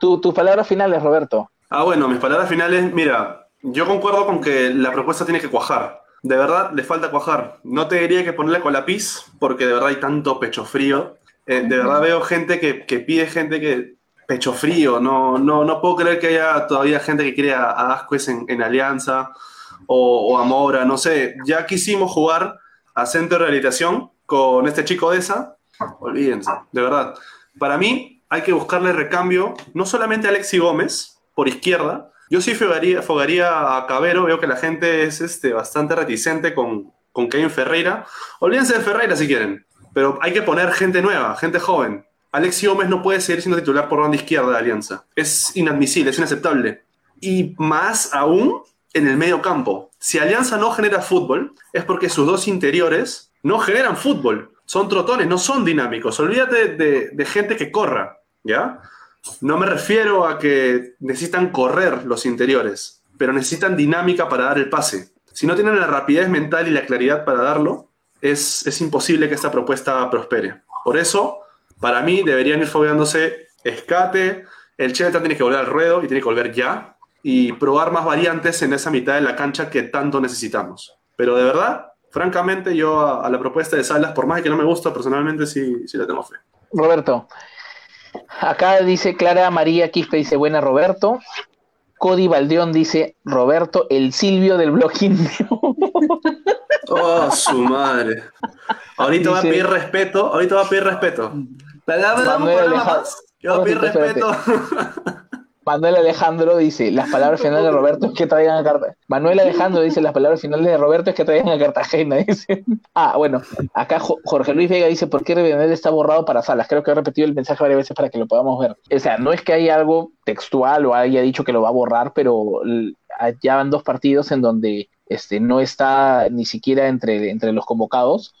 tus palabras finales, Roberto. Ah, bueno, mis palabras finales, mira, yo concuerdo con que la propuesta tiene que cuajar de verdad le falta cuajar. No te diría que ponerle con lápiz, porque de verdad hay tanto pecho frío. Eh, de verdad veo gente que, pide gente que pecho frío. No, no, no puedo creer que haya todavía gente que quiere a, a en, Alianza o, a Mora, no sé. Ya quisimos jugar a centro de rehabilitación con este chico de esa. Olvídense, de verdad. Para mí hay que buscarle recambio, no solamente a Alexi Gómez por izquierda, yo sí fogaría, a Cabero, veo que la gente es este, bastante reticente con, con Kevin Ferreira. Olvídense de Ferreira si quieren, pero hay que poner gente nueva, gente joven. Alexi Gómez no puede seguir siendo titular por banda izquierda de Alianza. Es inadmisible, es inaceptable. Y más aún en el medio campo. Si Alianza no genera fútbol, es porque sus dos interiores no generan fútbol. Son trotones, no son dinámicos. Olvídate de, de gente que corra, ¿ya? No me refiero a que necesitan correr los interiores, pero necesitan dinámica para dar el pase. Si no tienen la rapidez mental y la claridad para darlo, es, imposible que esta propuesta prospere. Por eso, para mí, deberían ir fogueándose escate, el Chelsea tiene que volver al ruedo y tiene que volver ya, y probar más variantes en esa mitad de la cancha que tanto necesitamos. Pero de verdad, francamente, yo a, la propuesta de Salas, por más que no me gusta, personalmente sí, sí la tengo fe. Roberto, Acá dice Clara María Quispe, dice buena Roberto. Cody Baldeón dice Roberto, el Silvio del blog indio. Oh, su madre. Ahorita va a pedir respeto, ahorita va a pedir respeto. Manuel Yo voy a pedir respeto. Manuel Alejandro dice, las palabras finales de Roberto es que traigan a Cartagena. Manuel Alejandro dice, las palabras finales de Roberto es que traigan a Cartagena. Dice. Ah, bueno, acá Jorge Luis Vega dice, ¿por qué Revenel está borrado para salas? Creo que he repetido el mensaje varias veces para que lo podamos ver. O sea, no es que haya algo textual o haya dicho que lo va a borrar, pero ya van dos partidos en donde este, no está ni siquiera entre, entre los convocados.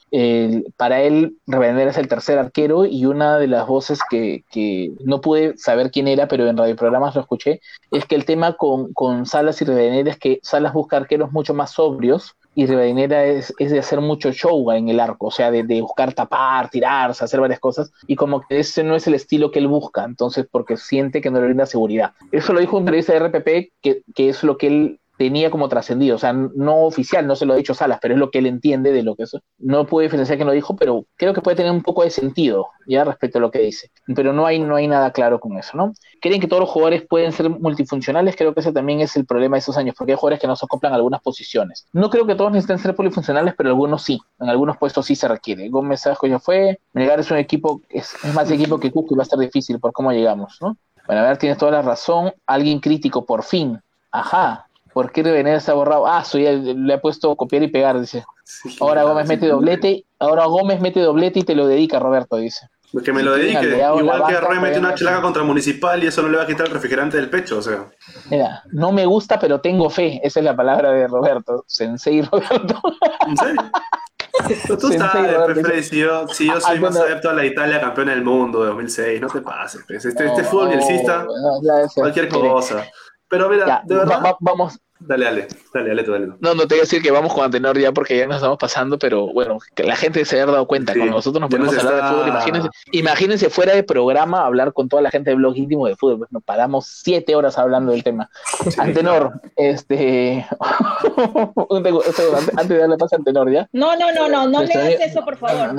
para él, Revender es el tercer arquero y una de las voces que, no pude saber quién era, pero en radioprogramas lo escuché, es que el tema con, con Salas y Revenera es que Salas busca arqueros mucho más sobrios y Rivadeneira es, es, de hacer mucho show en el arco, o sea, de, de, buscar tapar, tirarse, hacer varias cosas, y como que ese no es el estilo que él busca, entonces porque siente que no le brinda seguridad. Eso lo dijo un periodista de RPP, que, que es lo que él tenía como trascendido, o sea, no oficial, no se lo ha dicho Salas, pero es lo que él entiende de lo que es. No puede diferenciar que lo dijo, pero creo que puede tener un poco de sentido, ya respecto a lo que dice. Pero no hay, no hay nada claro con eso, ¿no? Creen que todos los jugadores pueden ser multifuncionales, creo que ese también es el problema de esos años, porque hay jugadores que no se acoplan algunas posiciones. No creo que todos necesiten ser polifuncionales, pero algunos sí, en algunos puestos sí se requiere. Gómez Sajo ya fue, Melgar es un equipo, es, es más equipo que Cusco y va a estar difícil por cómo llegamos, ¿no? Bueno, a ver, tienes toda la razón. Alguien crítico, por fin. Ajá, ¿Por qué Revenera está borrado? Ah, soy le he puesto copiar y pegar, dice. ahora Gómez mete doblete, ahora Gómez mete doblete y te lo dedica, Roberto, dice. Que me lo dedique. Igual que Roy mete una chilaca contra Municipal y eso no le va a quitar el refrigerante del pecho, o sea. Mira, no me gusta, pero tengo fe. Esa es la palabra de Roberto. Sensei Roberto. ¿En serio? Tú sabes, si yo, si yo soy más adepto a la Italia campeona del mundo de 2006, no te pases. Pues. Este, este fútbol cualquier cosa. Pero mira, de verdad. vamos, Dale, dale, dale, dale, dale. No, no te voy a decir que vamos con Antenor ya porque ya nos estamos pasando, pero bueno, que la gente se haya dado cuenta, cuando nosotros nos ponemos a hablar de fútbol, imagínense, imagínense fuera de programa hablar con toda la gente de blog íntimo de fútbol, pues nos paramos siete horas hablando del tema. Antenor, este, antes de darle paso a Antenor, ¿ya? No, no, no, no, no le hagas eso, por favor.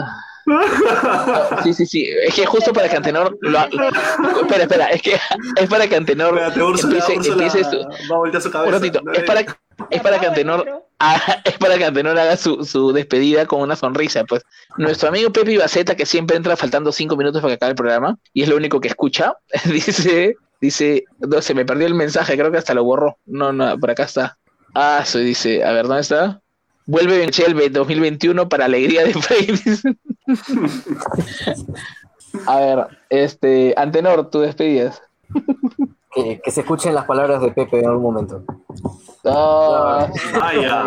Sí, sí, sí. Es que justo para que Antenor lo espera, espera, es que es para que Antenor empiece, empiece su... Va a voltear su cabeza. Un ratito, es para Es para que Antenor, haga, es para que Antenor haga su, su despedida con una sonrisa. Pues nuestro amigo Pepe Ibaceta, que siempre entra faltando cinco minutos para que acabe el programa, y es lo único que escucha, dice, dice, no, se me perdió el mensaje, creo que hasta lo borró. No, no, por acá está. Ah, soy dice, a ver, ¿dónde está? Vuelve Benchelbe 2021 para alegría de Frey. a ver, este, Antenor, tú despedidas. Que, que se escuchen las palabras de Pepe en algún momento. No, Ah, ya.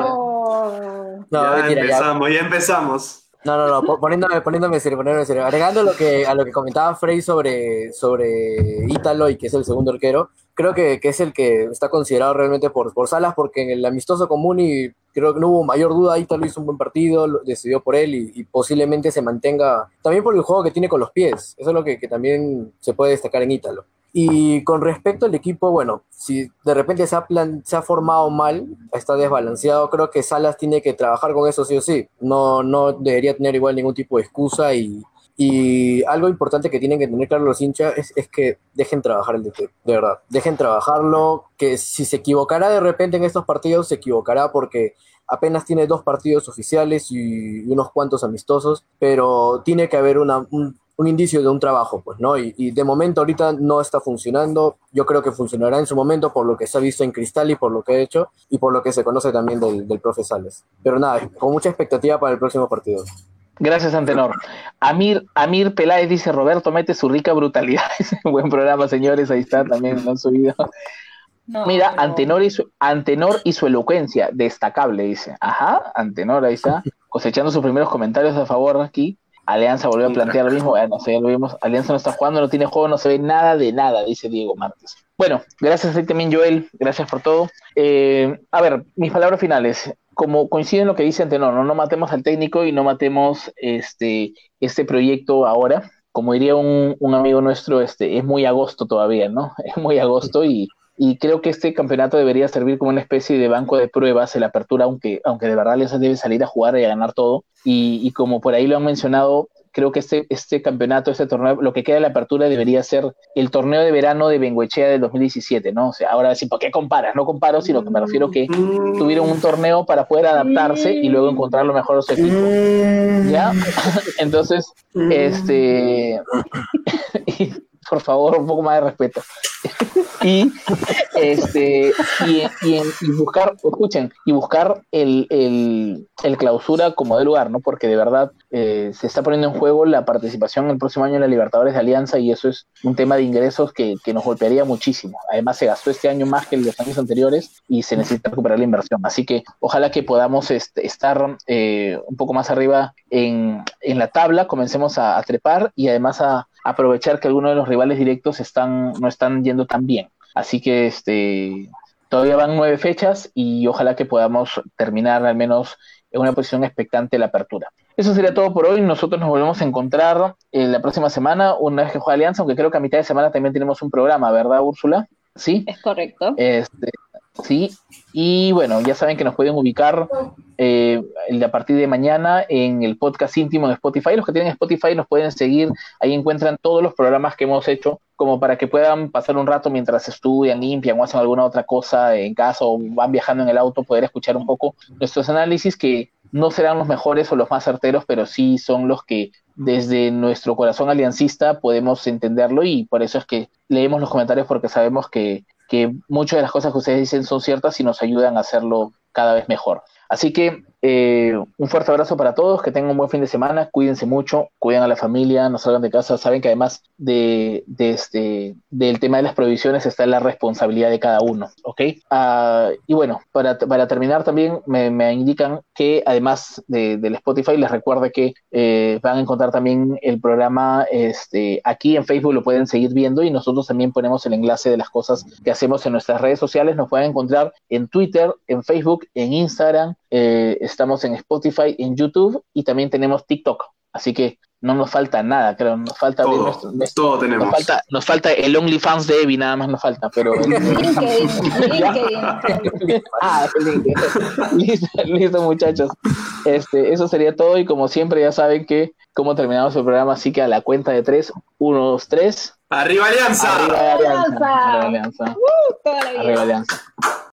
No, ya mentira, empezamos, ya empezamos. No, no, no, po- poniéndome, poniéndome serio, poniéndome serio. Agregando lo que, a lo que comentaba Frey sobre, sobre Ítalo y que es el segundo arquero, creo que, que es el que está considerado realmente por, por Salas, porque en el amistoso común y creo que no hubo mayor duda, Ítalo hizo un buen partido, decidió por él y, posiblemente se mantenga, también por el juego que tiene con los pies, eso es lo que, que también se puede destacar en Ítalo. Y con respecto al equipo, bueno, si de repente se ha, plan- se ha formado mal, está desbalanceado, creo que Salas tiene que trabajar con eso sí o sí. No, no debería tener igual ningún tipo de excusa y, y algo importante que tienen que tener claro los hinchas es, es que dejen trabajar el DT, de verdad. Dejen trabajarlo, que si se equivocará de repente en estos partidos, se equivocará porque apenas tiene dos partidos oficiales y, unos cuantos amistosos, pero tiene que haber una, un, un indicio de un trabajo, pues, ¿no? Y, y de momento ahorita no está funcionando. Yo creo que funcionará en su momento por lo que se ha visto en Cristal y por lo que ha hecho y por lo que se conoce también del, del profe Sales. Pero nada, con mucha expectativa para el próximo partido. Gracias, Antenor. Amir, Amir Peláez dice, Roberto mete su rica brutalidad. Buen programa, señores, ahí está, también lo han subido. No, Mira, no. Antenor y, su, Antenor y su elocuencia, destacable, dice. Ajá, Antenor, ahí está, cosechando sus primeros comentarios a favor aquí. Alianza volvió a plantear lo mismo, bueno, ya lo vimos. Alianza no está jugando, no tiene juego, no se ve nada de nada, dice Diego Márquez. Bueno, gracias a ti también, Joel, gracias por todo. Eh, a ver, mis palabras finales. Como coincide en lo que dice Antenor, no, no matemos al técnico y no matemos este, este proyecto ahora. Como diría un, un amigo nuestro, este, es muy agosto todavía, ¿no? Es muy agosto y, y creo que este campeonato debería servir como una especie de banco de pruebas en la apertura, aunque, aunque de verdad Alianza debe salir a jugar y a ganar todo. Y, y como por ahí lo han mencionado, creo que este, este campeonato, este torneo, lo que queda de la apertura debería ser el torneo de verano de Bengoechea del 2017, ¿no? O sea, ahora sí, ¿por qué comparas? No comparo, sino que me refiero que tuvieron un torneo para poder adaptarse y luego encontrar lo mejor de su equipo. ¿Ya? Entonces, este. por favor, un poco más de respeto. y este y, y, buscar, escuchen, y buscar el, el, el, clausura como de lugar, ¿no? Porque de verdad eh, se está poniendo en juego la participación el próximo año en la Libertadores de Alianza y eso es un tema de ingresos que, que nos golpearía muchísimo. Además, se gastó este año más que en los años anteriores y se necesita recuperar la inversión. Así que ojalá que podamos este, estar eh, un poco más arriba en, en la tabla, comencemos a, a trepar y además a aprovechar que algunos de los rivales directos están, no están yendo tan bien. Así que este, todavía van nueve fechas y ojalá que podamos terminar al menos en una posición expectante la apertura. Eso sería todo por hoy. Nosotros nos volvemos a encontrar eh, la próxima semana, una vez que juega Alianza, aunque creo que a mitad de semana también tenemos un programa, ¿verdad, Úrsula? Sí. Es correcto. Este, sí. Y bueno, ya saben que nos pueden ubicar eh, a partir de mañana en el podcast íntimo de Spotify. Los que tienen Spotify nos pueden seguir. Ahí encuentran todos los programas que hemos hecho, como para que puedan pasar un rato mientras estudian, limpian o hacen alguna otra cosa en casa o van viajando en el auto, poder escuchar un poco nuestros análisis que no serán los mejores o los más certeros, pero sí son los que desde nuestro corazón aliancista podemos entenderlo y por eso es que leemos los comentarios porque sabemos que, que muchas de las cosas que ustedes dicen son ciertas y nos ayudan a hacerlo cada vez mejor. Así que eh, un fuerte abrazo para todos, que tengan un buen fin de semana, cuídense mucho, cuiden a la familia, no salgan de casa, saben que además de, este, del tema de las prohibiciones está la responsabilidad de cada uno, ¿ok? Uh, y bueno, para, para terminar también me, indican que además de, del Spotify les recuerde que eh, van a encontrar también el programa este, aquí en Facebook, lo pueden seguir viendo y nosotros también ponemos el enlace de las cosas que hacemos en nuestras redes sociales, nos pueden encontrar en Twitter, en Facebook, en Instagram, eh, estamos en Spotify, en YouTube y también tenemos TikTok. Así que no nos falta nada, creo. Nos falta todo, nuestro, nuestro, todo tenemos. Nos falta, nos falta el OnlyFans de Evi, nada más nos falta, pero. Ah, listo, listo, muchachos. Este, eso sería todo. Y como siempre, ya saben que cómo terminamos el programa, así que a la cuenta de tres, uno, dos, tres. ¡Arriba Alianza! Arriba Alianza. Arriba Alianza. Uh. Arriba Alianza.